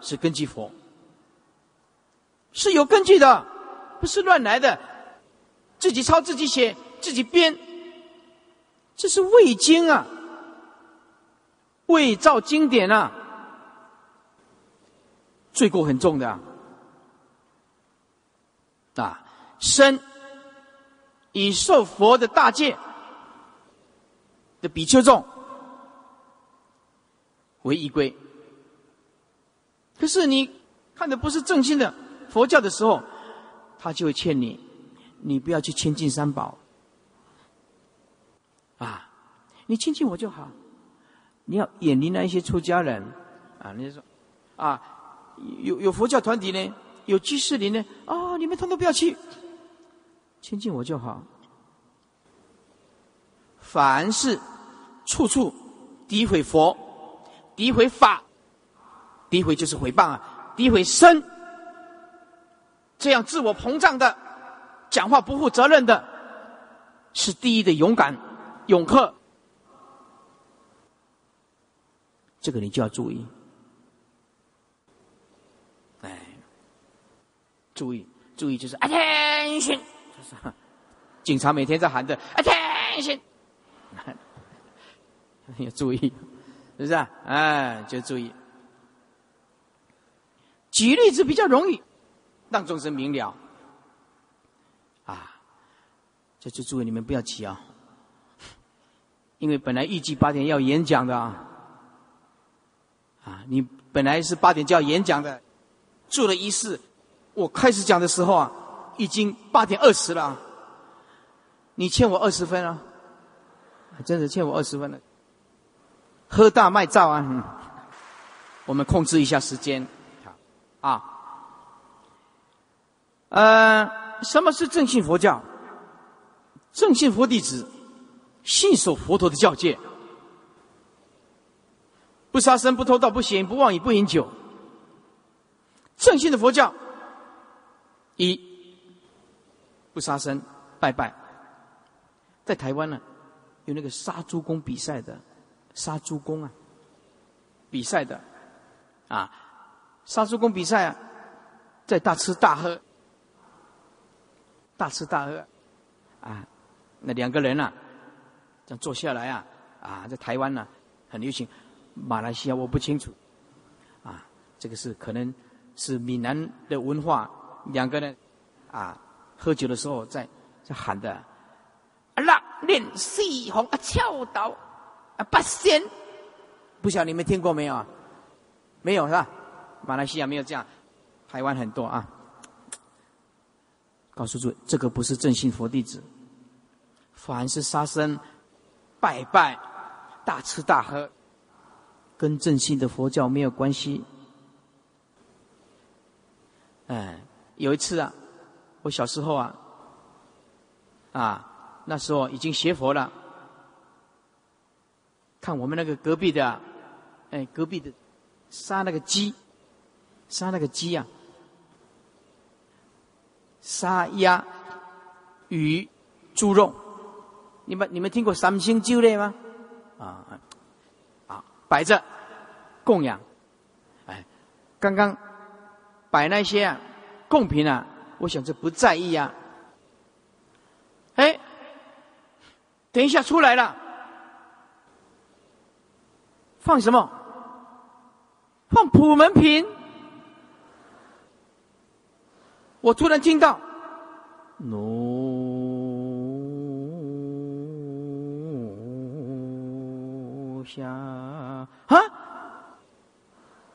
是根据佛。是有根据的，不是乱来的，自己抄自己写自己编，这是伪经啊，伪造经典啊，罪过很重的啊。啊，身以受佛的大戒的比丘众为依归，可是你看的不是正心的。佛教的时候，他就会劝你，你不要去亲近三宝，啊，你亲近我就好。你要远离那一些出家人，啊，你说，啊，有有佛教团体呢，有居士林呢，啊，你们通通不要去，亲近我就好。凡是处处诋毁佛、诋毁法、诋毁就是毁谤啊，诋毁身。这样自我膨胀的，讲话不负责任的，是第一的勇敢勇克。这个你就要注意，哎，注意注意，就是 attention，就是警察每天在喊的 attention，要注意，是不是啊？哎，就注意。举例子比较容易。让众生明了，啊！这就诸位你们不要急啊，因为本来预计八点要演讲的啊，啊！你本来是八点就要演讲的，做了仪式。我开始讲的时候啊，已经八点二十了。你欠我二十分啊！真的欠我二十分了。喝大卖照啊！我们控制一下时间，啊，呃，什么是正信佛教？正信佛弟子信守佛陀的教戒，不杀生、不偷盗、不邪淫、不妄语、不饮酒。正信的佛教，一不杀生，拜拜。在台湾呢，有那个杀猪公比赛的，杀猪公啊，比赛的，啊，杀猪公比赛啊，在大吃大喝，大吃大喝，啊，那两个人啊，这样坐下来啊，啊，在台湾呢很流行，马来西亚我不清楚，啊，这个是可能是闽南的文化，两个人啊，喝酒的时候在在喊的。六练四红啊，翘刀啊，八仙，不晓得你们听过没有啊？没有是吧？马来西亚没有这样，台湾很多啊。告诉诸位，这个不是正信佛弟子，凡是杀生、拜拜、大吃大喝，跟正信的佛教没有关系。哎，有一次啊，我小时候啊，啊。那时候已经学佛了，看我们那个隔壁的，哎，隔壁的杀那个鸡，杀那个鸡啊，杀鸭、鱼、猪肉，你们你们听过三星酒类吗？啊啊，摆着供养，哎，刚刚摆那些啊贡品啊，我想这不在意啊，哎。等一下，出来了，放什么？放普门品。我突然听到，奴下啊！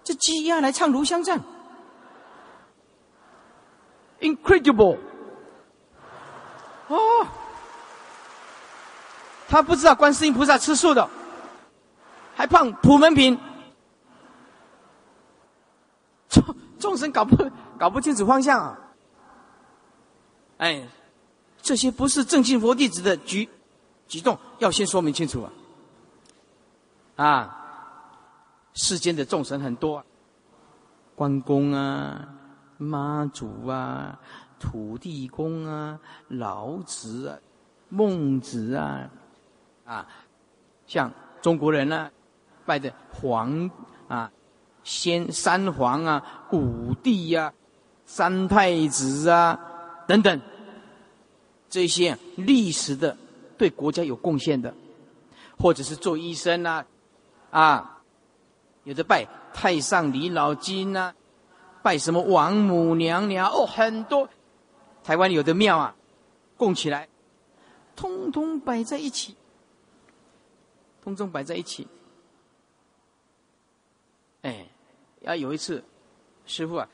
这鸡鸭来唱炉香赞，incredible！哦。他不知道观世音菩萨吃素的，还放普门品，众众生搞不搞不清楚方向啊！哎，这些不是正信佛弟子的举举动，要先说明清楚啊！啊，世间的众神很多，关公啊、妈祖啊、土地公啊、老子啊、孟子啊。啊，像中国人呢，拜的皇啊、先三皇啊、五帝呀、三太子啊等等，这些历史的对国家有贡献的，或者是做医生呐，啊，有的拜太上李老金呐，拜什么王母娘娘哦，很多台湾有的庙啊，供起来，通通摆在一起。通通摆在一起，哎，啊有一次，师傅啊，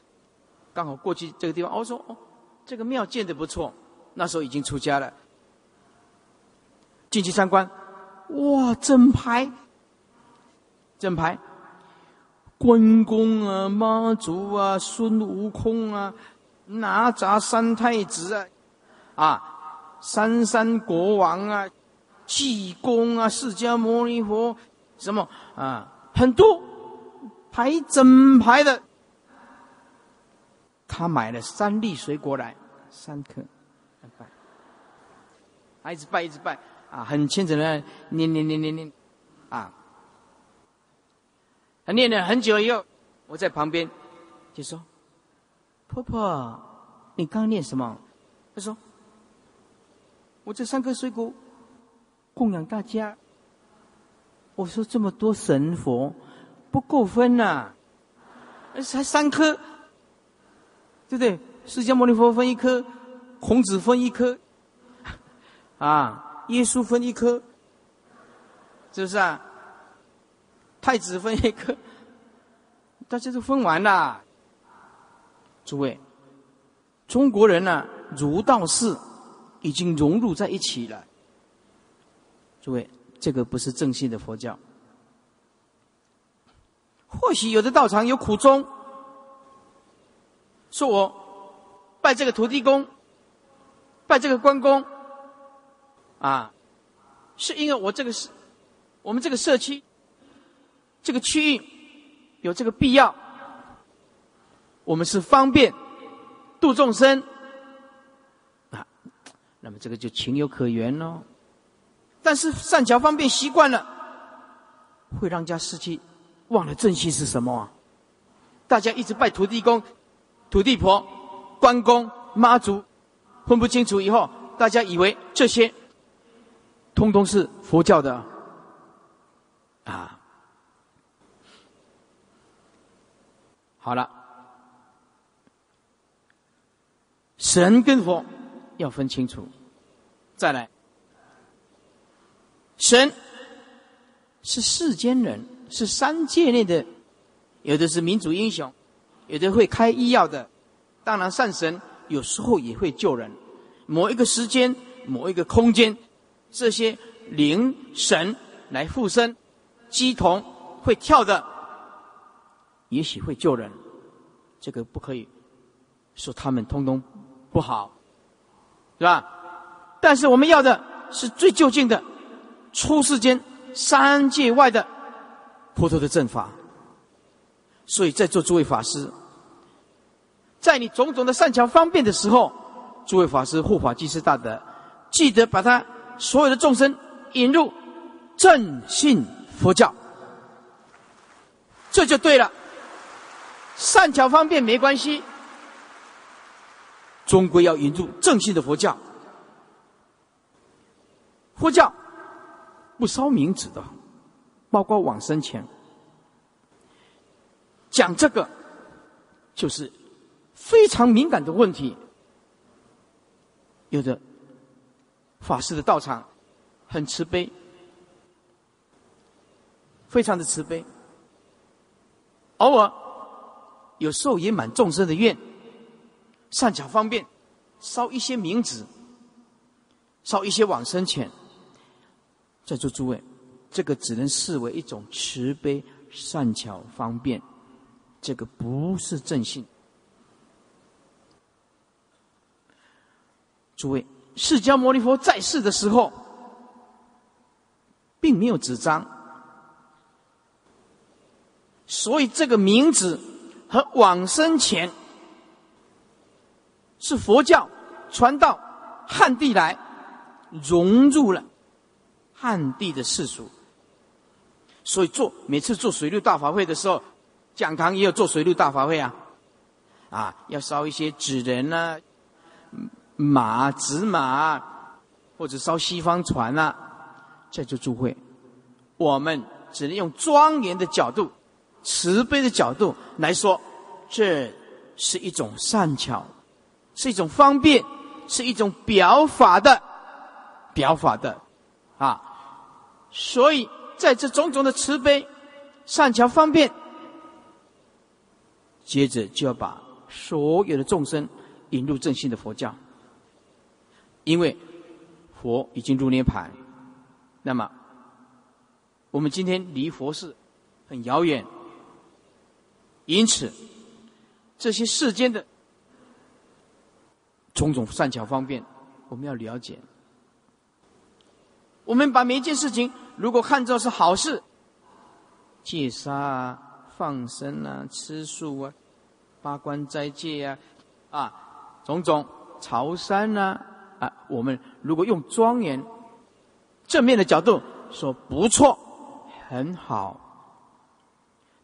刚好过去这个地方，我说哦，这个庙建的不错，那时候已经出家了，进去参观，哇，整排，整排，关公啊，妈祖啊，孙悟空啊，哪吒三太子啊，啊，三山国王啊。济公啊，释迦牟尼佛，什么啊，很多排整排的。他买了三粒水果来，三颗，拜，他一直拜一直拜啊，很虔诚的念念念念念，啊，他念了很久以后，我在旁边就说：“婆婆，你刚念什么？”他说：“我这三颗水果。”供养大家，我说这么多神佛不够分呐，才三颗，对不对？释迦牟尼佛分一颗，孔子分一颗，啊，耶稣分一颗，是不是啊？太子分一个，大家都分完了。诸位，中国人呢，儒道释已经融入在一起了。诸位，这个不是正信的佛教。或许有的道场有苦衷，说我拜这个土地公，拜这个关公，啊，是因为我这个是，我们这个社区，这个区域有这个必要。我们是方便度众生啊，那么这个就情有可原喽。但是善巧方便习惯了，会让家失去，忘了正心是什么啊？大家一直拜土地公、土地婆、关公、妈祖，分不清楚以后，大家以为这些通通是佛教的啊。好了。神跟佛要分清楚，再来，神是世间人，是三界内的，有的是民族英雄，有的会开医药的，当然善神有时候也会救人。某一个时间，某一个空间，这些灵神来附身，鸡同会跳的，也许会救人，这个不可以说他们通通。不好，是吧？但是我们要的是最就近的，出世间三界外的佛陀的正法。所以在座诸位法师，在你种种的善巧方便的时候，诸位法师护法济世大德，记得把他所有的众生引入正信佛教，这就对了。善巧方便没关系。终归要引入正信的佛教。佛教不烧冥纸的，包括往生前讲这个，就是非常敏感的问题。有的法师的道场很慈悲，非常的慈悲，偶尔有时候也满众生的愿。善巧方便，烧一些冥纸，烧一些往生钱。在座诸位，这个只能视为一种慈悲、善巧方便，这个不是正信。诸位，释迦牟尼佛在世的时候，并没有纸张，所以这个冥纸和往生前。是佛教传到汉地来，融入了汉地的世俗，所以做每次做水陆大法会的时候，讲堂也有做水陆大法会啊，啊，要烧一些纸人呐、马、纸马，或者烧西方船呐，在这诸会，我们只能用庄严的角度、慈悲的角度来说，这是一种善巧。是一种方便，是一种表法的表法的啊，所以在这种种的慈悲、善巧方便，接着就要把所有的众生引入正信的佛教，因为佛已经入涅盘，那么我们今天离佛是很遥远，因此这些世间的。种种善巧方便，我们要了解。我们把每一件事情，如果看作是好事，戒杀啊、放生啊、吃素啊、八关斋戒啊，啊，种种朝山啊，啊，我们如果用庄严、正面的角度说不错，很好。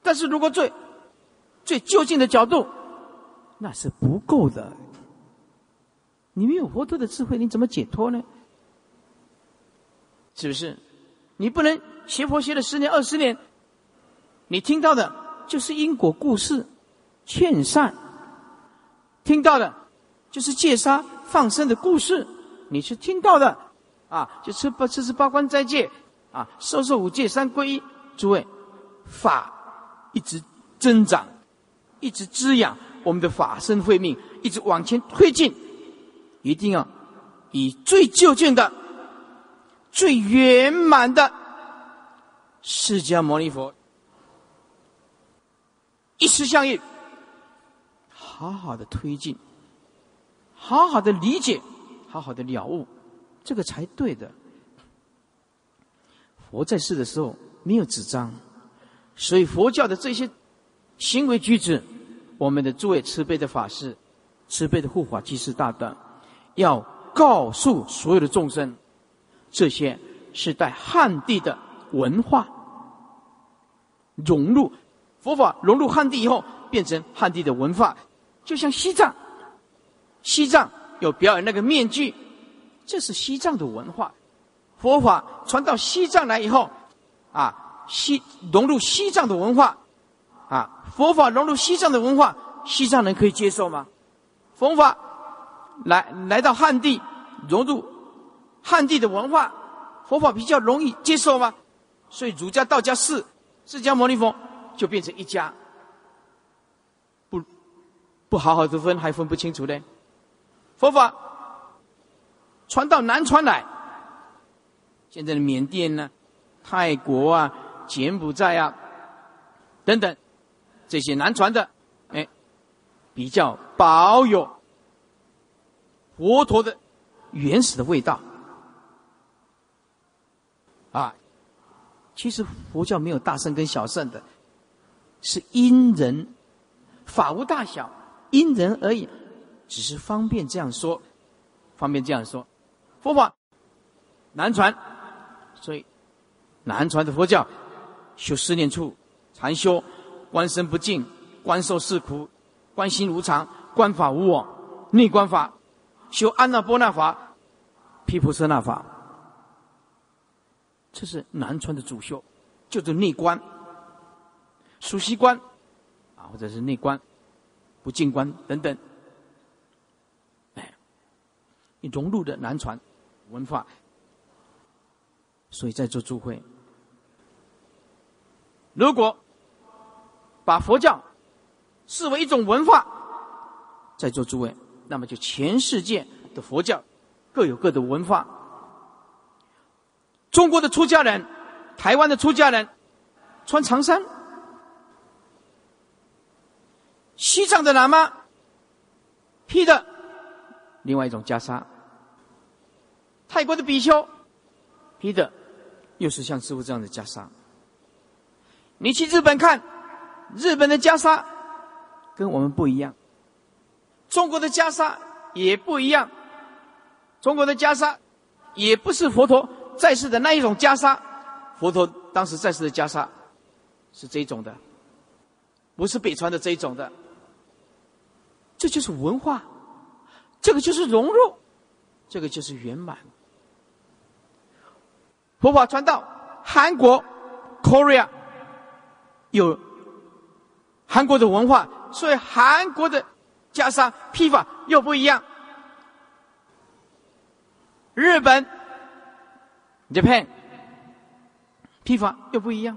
但是如果最最就近的角度，那是不够的。你没有佛陀的智慧，你怎么解脱呢？是不是？你不能学佛学了十年、二十年，你听到的就是因果故事、劝善；听到的，就是戒杀放生的故事。你是听到的啊，就吃八吃吃八关斋戒啊，受受五戒三皈依。诸位，法一直增长，一直滋养我们的法身慧命，一直往前推进。一定要以最究竟的、最圆满的释迦牟尼佛一时相应，好好的推进，好好的理解，好好的了悟，这个才对的。佛在世的时候没有纸张，所以佛教的这些行为举止，我们的诸位慈悲的法师、慈悲的护法居士大德，要告诉所有的众生，这些是在汉地的文化融入佛法融入汉地以后，变成汉地的文化，就像西藏，西藏有表演那个面具，这是西藏的文化。佛法传到西藏来以后，啊，西融入西藏的文化，啊，佛法融入西藏的文化，西藏人可以接受吗？佛法来来到汉地，融入汉地的文化，佛法比较容易接受吗？所以儒家、道家、释释迦牟尼佛就变成一家，不不好好的分还分不清楚呢。佛法传到南传来。现在的缅甸呢、泰国啊、柬埔寨啊等等，这些南传的，哎，比较保有佛陀的原始的味道啊。其实佛教没有大圣跟小圣的，是因人，法无大小，因人而已，只是方便这样说，方便这样说，佛法南传。所以，南传的佛教修四念处、禅修、观身不净、观受是苦、观心无常、观法无我、内观法、修安那波那法、毗婆舍那法，这是南传的主修，就是内观、熟悉观啊，或者是内观、不净观等等，哎，你融入的南传文化。所以在座诸会，如果把佛教视为一种文化，在座诸位，那么就全世界的佛教各有各的文化。中国的出家人，台湾的出家人穿长衫；西藏的喇嘛披的另外一种袈裟；泰国的比丘披的。又是像师傅这样的袈裟。你去日本看，日本的袈裟跟我们不一样，中国的袈裟也不一样。中国的袈裟也不是佛陀在世的那一种袈裟，佛陀当时在世的袈裟是这种的，不是北川的这一种的。这就是文化，这个就是融入，这个就是圆满。佛法传到韩国，Korea 有韩国的文化，所以韩国的袈裟披法又不一样。日本，Japan 披法又不一样。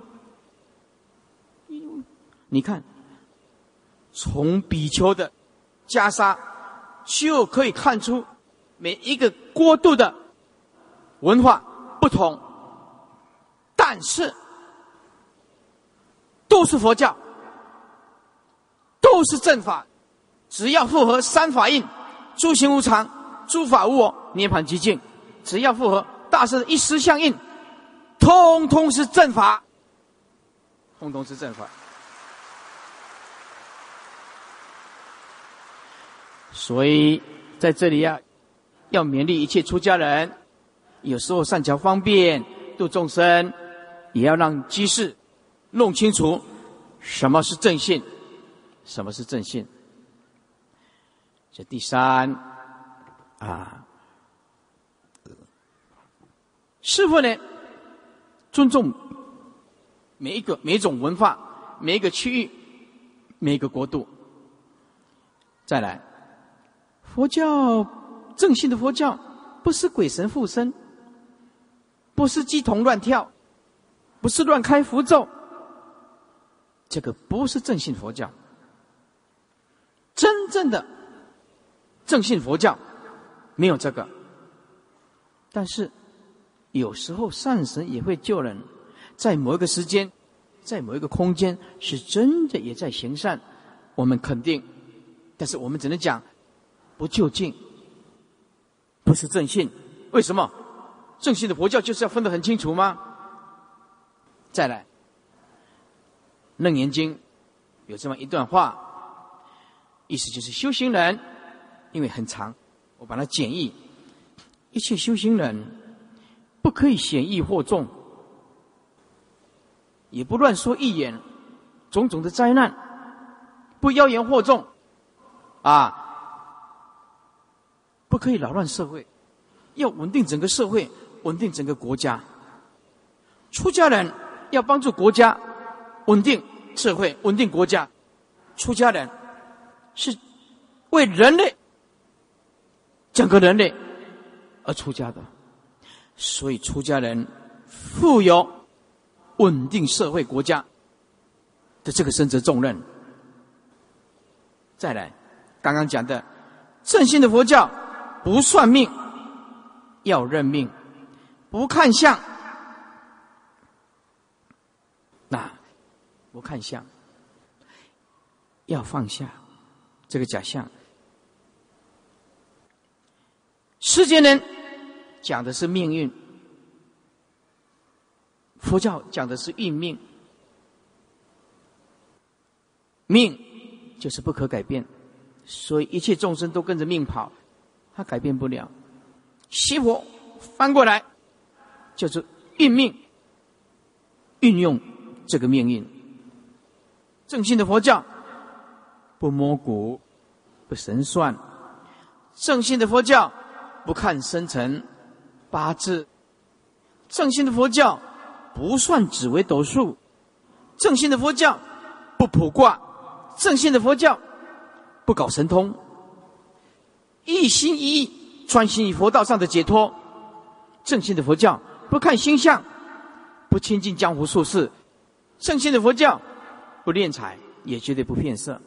你看，从比丘的袈裟就可以看出每一个国度的文化不同。但是，都是佛教，都是正法，只要符合三法印：诸行无常、诸法无我、涅槃寂静。只要符合大圣一时相应，通通是正法，通通是正法。所以在这里呀，要勉励一切出家人，有时候善巧方便度众生。也要让居士弄清楚什么是正信，什么是正信。这第三啊，师傅呢尊重每一个每一种文化、每一个区域、每一个国度。再来，佛教正信的佛教不是鬼神附身，不是鸡同乱跳。不是乱开符咒，这个不是正信佛教。真正的正信佛教没有这个，但是有时候善神也会救人，在某一个时间，在某一个空间，是真的也在行善，我们肯定，但是我们只能讲不就近，不是正信。为什么？正信的佛教就是要分得很清楚吗？再来，《楞严经》有这么一段话，意思就是修行人，因为很长，我把它简易：一切修行人不可以显易惑众，也不乱说一言，种种的灾难，不妖言惑众，啊，不可以扰乱社会，要稳定整个社会，稳定整个国家。出家人。要帮助国家稳定社会、稳定国家，出家人是为人类整个人类而出家的，所以出家人负有稳定社会、国家的这个身责重任。再来，刚刚讲的正信的佛教不算命，要认命，不看相。那不看相，要放下这个假象。世间人讲的是命运，佛教讲的是运命。命就是不可改变，所以一切众生都跟着命跑，他改变不了。西佛翻过来就是运命，运用。这个命运，正信的佛教不摸骨、不神算；正信的佛教不看生辰八字；正信的佛教不算紫微斗数；正信的佛教不卜卦；正信的佛教不搞神通。一心一意专心于佛道上的解脱。正信的佛教不看星象，不亲近江湖术士。正信的佛教不敛财，也绝对不骗色。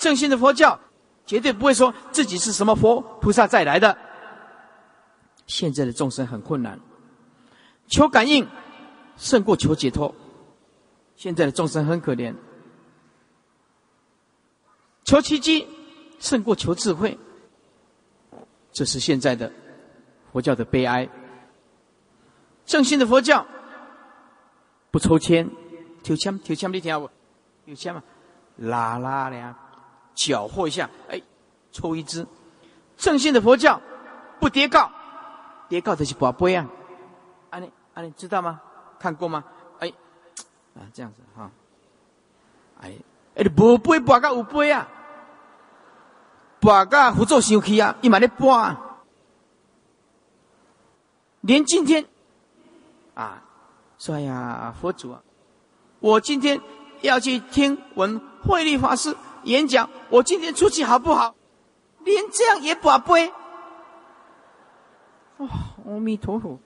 正信的佛教绝对不会说自己是什么佛菩萨再来的。现在的众生很困难，求感应胜过求解脱。现在的众生很可怜，求奇迹胜过求智慧。这是现在的佛教的悲哀。正信的佛教。不抽签，抽签，抽签，你听不？有签吗？拉拉的，搅和一下，哎，抽一支。正信的佛教不跌告，跌告的是宝贝啊。啊，你啊，你知道吗？看过吗？哎，啊，这样子哈。哎，哎，你无杯拔到有杯啊？拔到胡作生气啊？伊嘛咧拔。连今天，啊。说呀，佛祖啊，我今天要去听闻慧律法师演讲，我今天出去好不好？连这样也宝贝。哇，阿弥陀佛，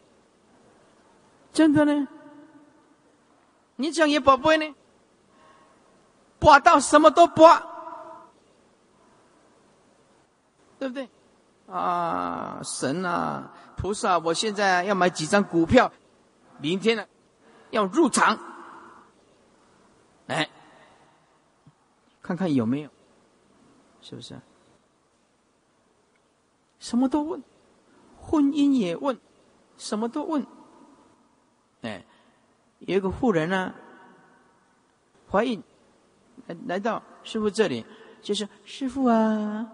真的呢？你这样也宝贝呢？拔到什么都拔，对不对？啊，神啊，菩萨，我现在要买几张股票，明天呢？要入场，哎看看有没有，是不是？什么都问，婚姻也问，什么都问。哎，有一个妇人呢，怀孕，来来到师傅这里，就说：“师傅啊，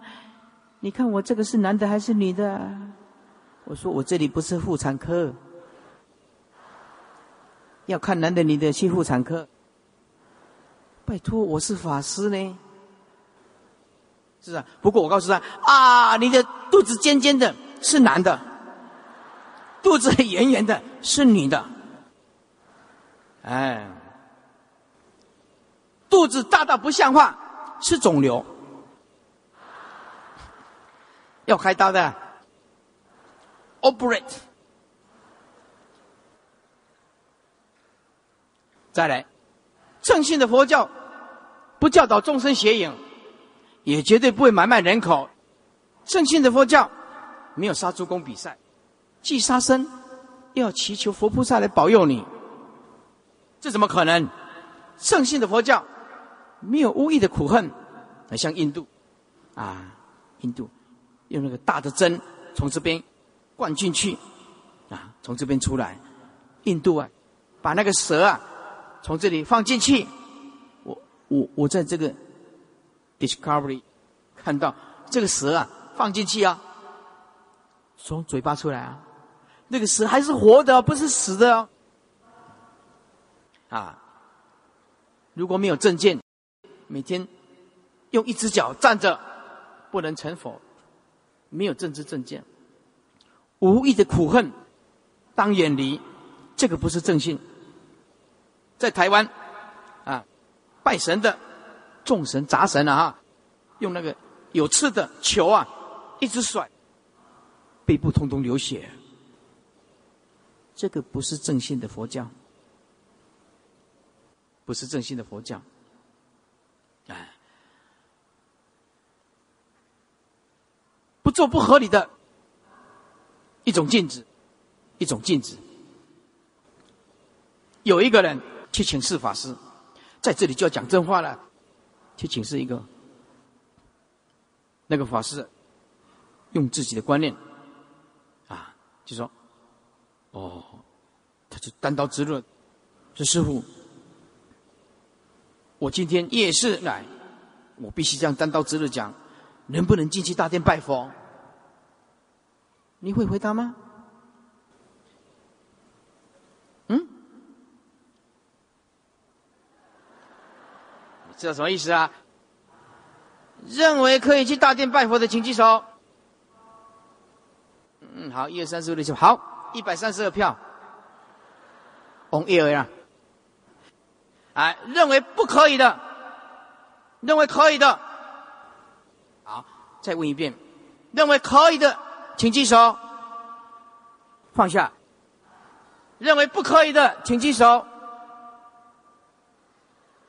你看我这个是男的还是女的？”我说：“我这里不是妇产科。”要看男的女的去妇产科，拜托，我是法师呢，是啊。不过我告诉他啊，你的肚子尖尖的是男的，肚子圆圆的是女的，哎，肚子大到不像话是肿瘤，要开刀的，operate。再来，正信的佛教不教导众生邪淫，也绝对不会买卖人口。正信的佛教没有杀猪公比赛，既杀生又要祈求佛菩萨来保佑你，这怎么可能？正信的佛教没有无意的苦恨，像印度啊，印度用那个大的针从这边灌进去啊，从这边出来。印度啊，把那个蛇啊从这里放进去。我我在这个 Discovery 看到这个蛇啊放进去啊，从嘴巴出来啊，那个蛇还是活的，不是死的哦。啊，如果没有证件，每天用一只脚站着，不能成佛。没有政治证件，无意的苦恨当远离。这个不是正信，在台湾，拜神的众神杂神啊，用那个有刺的球啊，一直甩，背部通通流血。这个不是正信的佛教，不是正信的佛教，哎，不做不合理的一种禁止，一种禁止。有一个人去请示法师，在这里就要讲真话了。去请示一个那个法师，用自己的观念啊，就说：“哦，他就单刀直入，说师傅，我今天夜市来，我必须这样单刀直入讲，能不能进去大殿拜佛？你会回答吗？”知道什么意思啊？认为可以去大殿拜佛的，请举手。嗯，好，一二三四五六七，好，一百三十二票。On air 啊！哎，认为不可以的，认为可以的，好，再问一遍，认为可以的，请举手。放下。认为不可以的，请举手。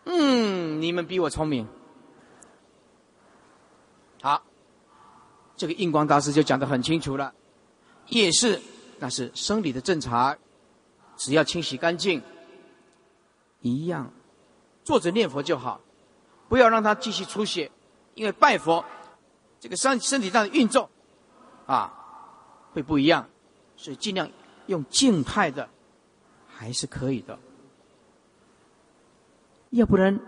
嗯，你们比我聪明。好，这个印光大师就讲得很清楚了。夜视那是生理的正常，只要清洗干净，一样，坐着念佛就好，不要让它继续出血，因为拜佛，这个身身体上的运作，啊，会不一样，所以尽量用静态的，还是可以的。要不然，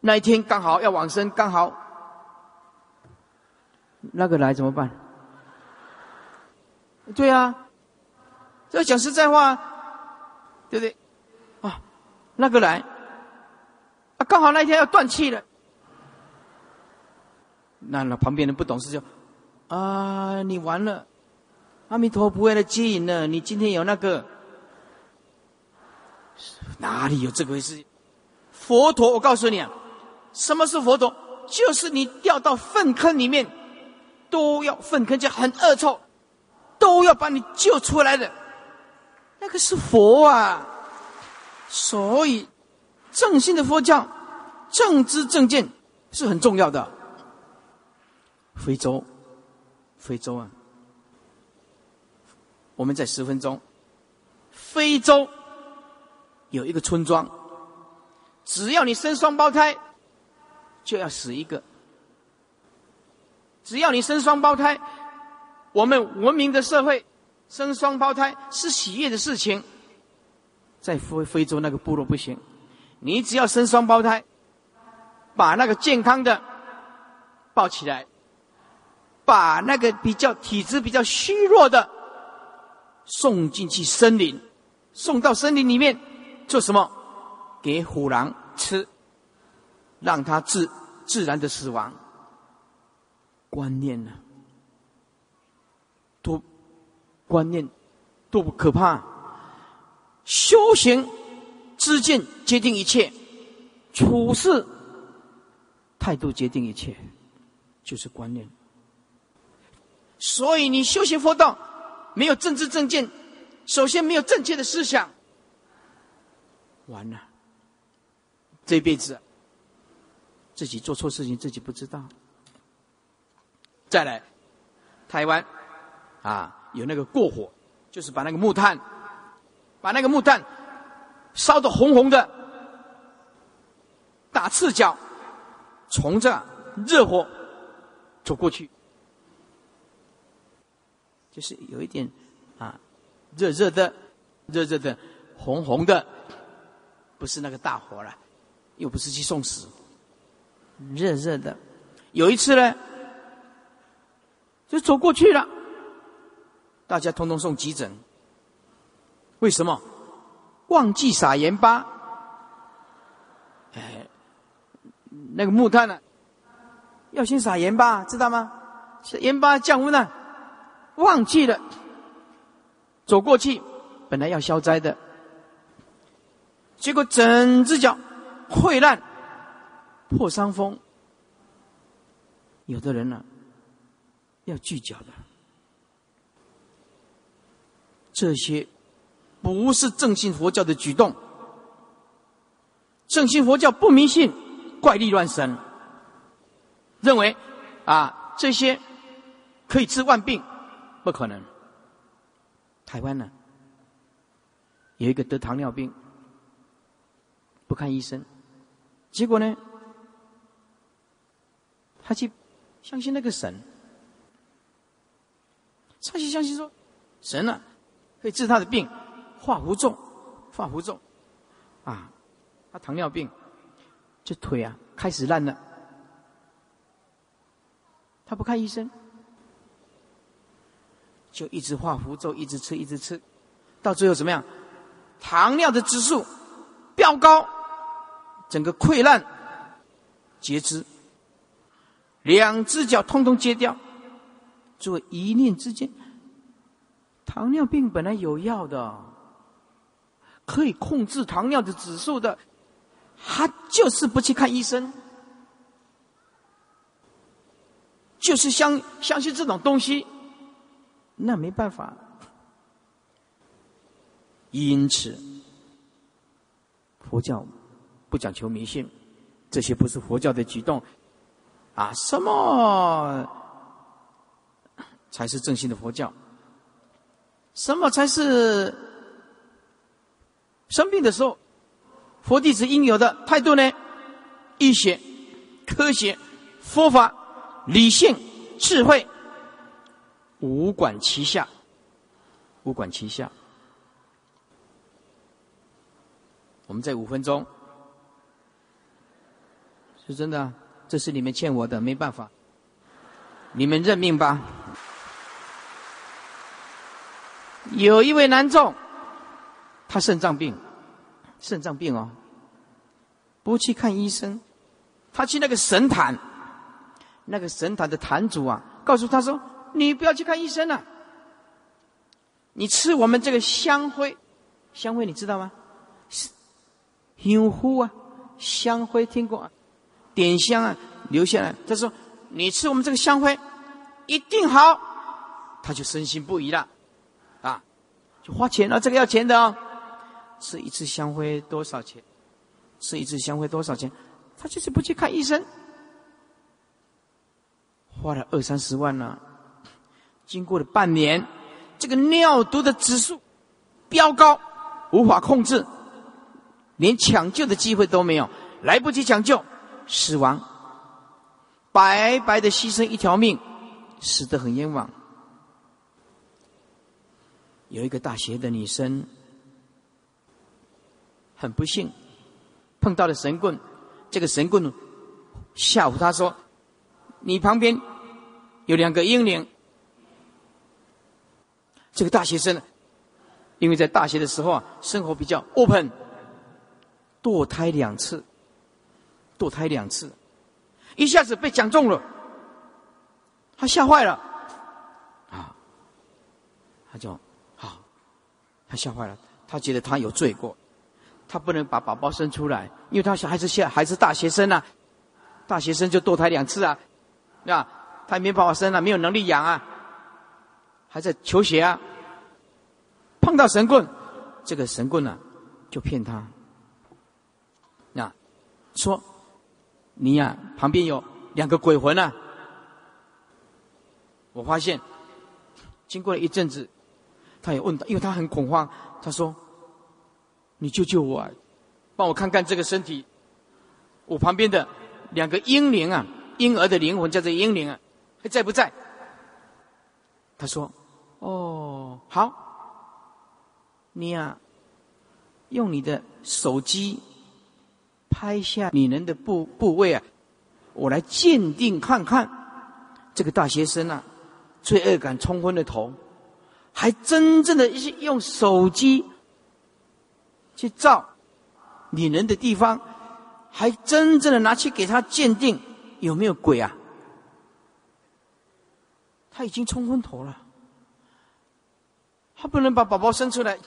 那一天刚好要往生，刚好那个来怎么办？对啊，这讲实在话，对不对？啊，那个来，啊，刚好那一天要断气了，那那旁边人不懂事就，啊，你完了，阿弥陀不会来接引了，你今天有那个，哪里有这个回事？佛陀，我告诉你啊，什么是佛陀？就是你掉到粪坑里面，都要粪坑就很恶臭，都要把你救出来的，那个是佛啊。所以，正信的佛教，正知正见是很重要的。非洲，非洲啊，我们在十分钟。非洲有一个村庄。只要你生双胞胎，就要死一个。只要你生双胞胎，我们文明的社会生双胞胎是喜悦的事情。在非非洲那个部落不行，你只要生双胞胎，把那个健康的抱起来，把那个比较体质比较虚弱的送进去森林，送到森林里面做什么？给虎狼吃，让他自自然的死亡。观念呢？多观念多可怕！修行知见决定一切，处事态度决定一切，就是观念。所以你修行佛道，没有政治正见，首先没有正确的思想，完了。这辈子自己做错事情自己不知道。再来，台湾啊，有那个过火，就是把那个木炭，把那个木炭烧得红红的，打赤脚，从这热火走过去，就是有一点啊，热热的，热热的，红红的，不是那个大火了，又不是去送死，热热的。有一次呢。就走过去了，大家通通送急诊。为什么？忘记撒盐巴。哎，那个木炭呢？要先撒盐巴，知道吗？盐巴降温呢，忘记了。走过去，本来要消灾的，结果整只脚溃烂、破伤风。有的人呢？要聚焦的，这些不是正信佛教的举动。正信佛教不迷信怪力乱神，认为啊这些可以治万病，不可能。台湾呢有一个得糖尿病，不看医生，结果呢他去相信那个神。他就相信说，神呢可以治他的病，化符咒，化符咒，啊，他糖尿病，这腿啊开始烂了，他不看医生，就一直化符咒，一直吃，一直吃，到最后怎么样？糖尿的指数飙高，整个溃烂，截肢，两只脚通通截掉。做一念之间，糖尿病本来有药的，可以控制糖尿的指数的，他就是不去看医生，就是相相信这种东西，那没办法。因此，佛教不讲求迷信，这些不是佛教的举动，啊，什么？才是正信的佛教。什么才是生病的时候，佛弟子应有的态度呢？医学、科学、佛法、理性、智慧，五管齐下，五管齐下。我们在五分钟，是真的，这是你们欠我的，没办法，你们认命吧。有一位男众，他肾脏病，肾脏病哦，不去看医生，他去那个神坛，那个神坛的坛主啊，告诉他说：“你不要去看医生了，你吃我们这个香灰，香灰你知道吗？香灰啊，香灰听过啊，点香啊，留下来。他说你吃我们这个香灰，一定好。”他就深信不疑了。啊，就花钱啊，这个要钱的哦。吃一次香灰多少钱？吃一次香灰多少钱？他就是不去看医生，花了二三十万呢。经过了半年，这个尿毒的指数飙高，无法控制，连抢救的机会都没有，来不及抢救，死亡，白白的牺牲一条命，死得很冤枉。有一个大学的女生，很不幸碰到了神棍。这个神棍吓唬她说：“你旁边有两个婴灵。”这个大学生，因为在大学的时候啊，生活比较 open，堕胎两次，堕胎两次，一下子被讲中了，他吓坏了，啊，他就。他吓坏了，他觉得他有罪过，他不能把宝宝生出来，因为他小孩子现还是大学生啊，大学生就堕胎两次啊，啊，他也没办法生啊，没有能力养啊，还在求学啊，碰到神棍，这个神棍呢就骗他，那说：“你呀，旁边有两个鬼魂啊！”我发现，经过了一阵子，他也问他，因为他很恐慌，他说：“你救救我，啊，帮我看看这个身体，我旁边的两个婴灵啊，婴儿的灵魂叫做婴灵啊，还在不在？”他说：“哦，好，你呀，用你的手机拍下女人的部部位啊，我来鉴定看看。这个大学生啊，罪恶感冲昏了头，还真正的一些用手机去照女人的地方，还真正的拿去给他鉴定有没有鬼啊。”他已经冲昏头了，他不能把宝宝生出来，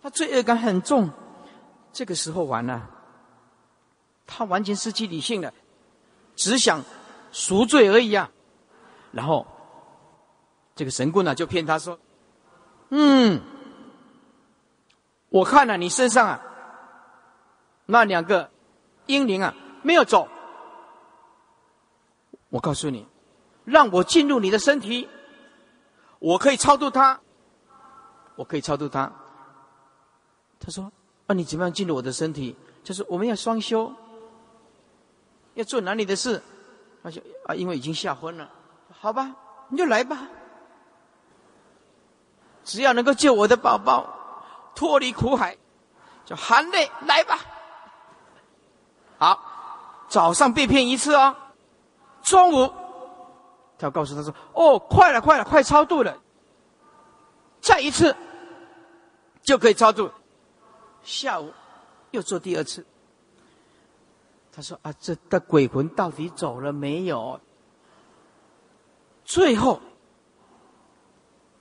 他罪恶感很重。这个时候完了，他完全失去理性了，只想赎罪而已啊。然后这个神棍呢，就骗他说：“嗯，我看了你身上啊，那两个婴灵啊没有走。我告诉你，让我进入你的身体。”我可以超度他，我可以超度他。他说：“啊，你怎么样进入我的身体？就是我们要双修，要做哪里的事。”他就：“啊，因为已经吓昏了，好吧，你就来吧。只要能够救我的宝宝脱离苦海，就含泪来吧。”好，早上被骗一次哦，中午。他告诉他说：“哦，快了，快了，快超度了，再一次就可以超度。”下午又做第二次。他说：“啊，这的鬼魂到底走了没有？”最后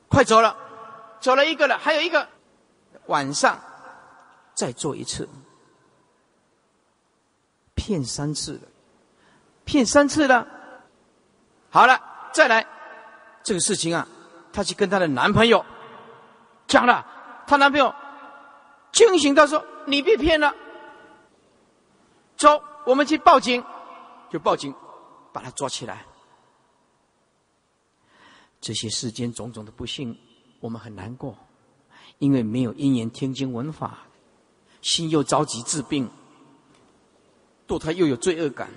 快走了，走了一个了，还有一个晚上再做一次，骗三次了，骗三次了。好了，再来。这个事情啊，她去跟她的男朋友讲了，她男朋友惊醒，他说：“你被骗了，走，我们去报警。”就报警，把他抓起来。这些世间种种的不幸，我们很难过，因为没有因缘听经闻法，心又着急治病，堕胎又有罪恶感。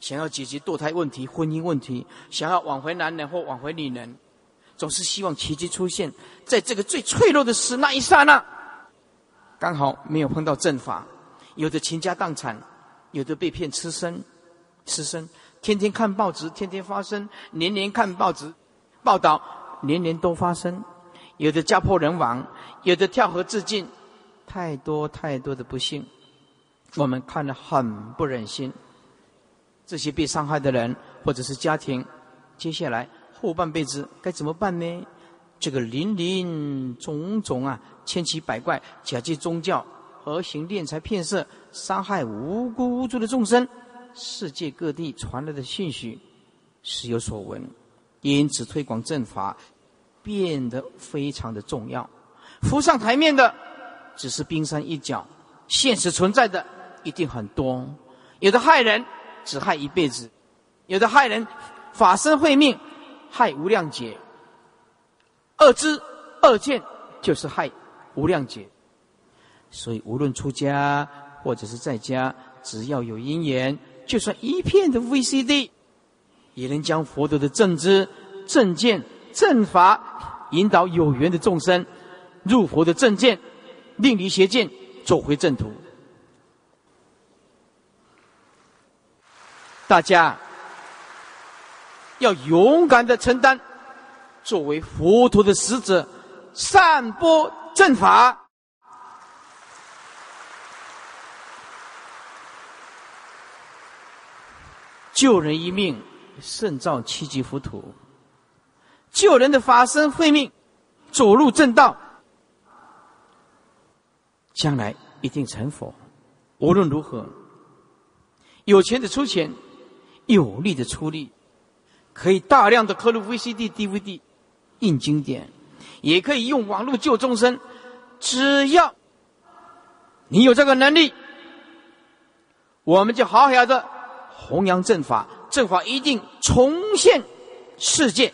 想要解决堕胎问题、婚姻问题，想要挽回男人或挽回女人，总是希望奇迹出现在这个最脆弱的时那一刹那，刚好没有碰到正法，有的倾家荡产，有的被骗吃身，吃身，天天看报纸，天天发生，年年看报纸报道，年年都发生，有的家破人亡，有的跳河自尽，太多太多的不幸，我们看了很不忍心。这些被伤害的人，或者是家庭，接下来后半辈子该怎么办呢？这个林林种种啊，千奇百怪，假借宗教，而行敛财骗色，伤害无辜无助的众生，世界各地传来的信息，时有所闻。因此，推广正法变得非常的重要。浮上台面的只是冰山一角，现实存在的一定很多，有的害人。只害一辈子，有的害人，法身慧命，害无量劫。恶知恶见就是害无量劫。所以无论出家或者是在家，只要有因缘，就算一片的 VCD，也能将佛陀的正知、正见、正法引导有缘的众生入佛的正见，令离邪见，走回正途。大家要勇敢的承担，作为佛陀的使者，散播正法，救人一命胜造七级浮屠。救人的法身慧命，走入正道，将来一定成佛。无论如何，有钱的出钱。有力的出力，可以大量的刻录 VCD、DVD，印经典，也可以用网络救众生。只要你有这个能力，我们就好好的弘扬正法，正法一定重现世界。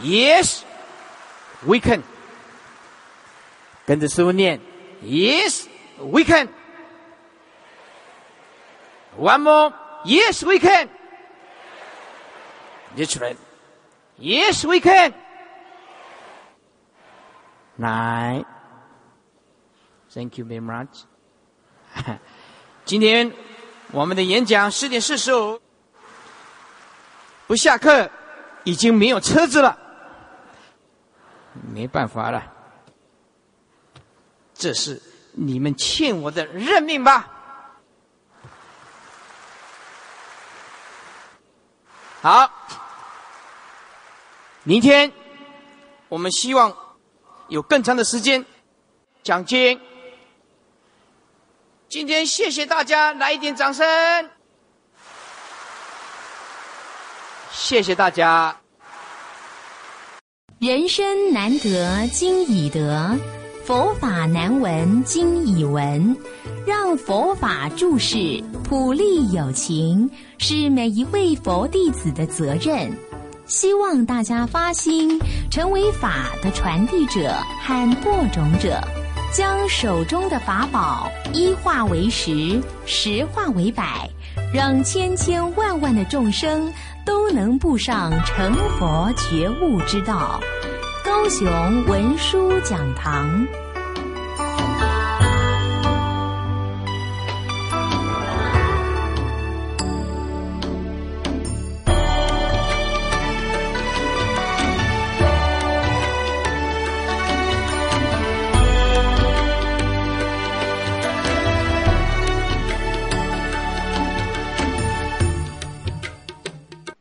Yes, we can。跟着师傅念，Yes, we can。One more, Yes, we can。念出来，Yes, we can。来，Thank you very much。今天我们的演讲十点四十五不下课，已经没有车子了，没办法了，这是你们欠我的任命吧。好，明天我们希望有更长的时间讲经。今天谢谢大家，来一点掌声，谢谢大家。人生难得今已得，佛法难闻今已闻。让佛法注释普利有情，是每一位佛弟子的责任。希望大家发心，成为法的传递者和播种者。将手中的法宝一化为十，十化为百，让千千万万的众生都能步上成佛觉悟之道。高雄文殊讲堂。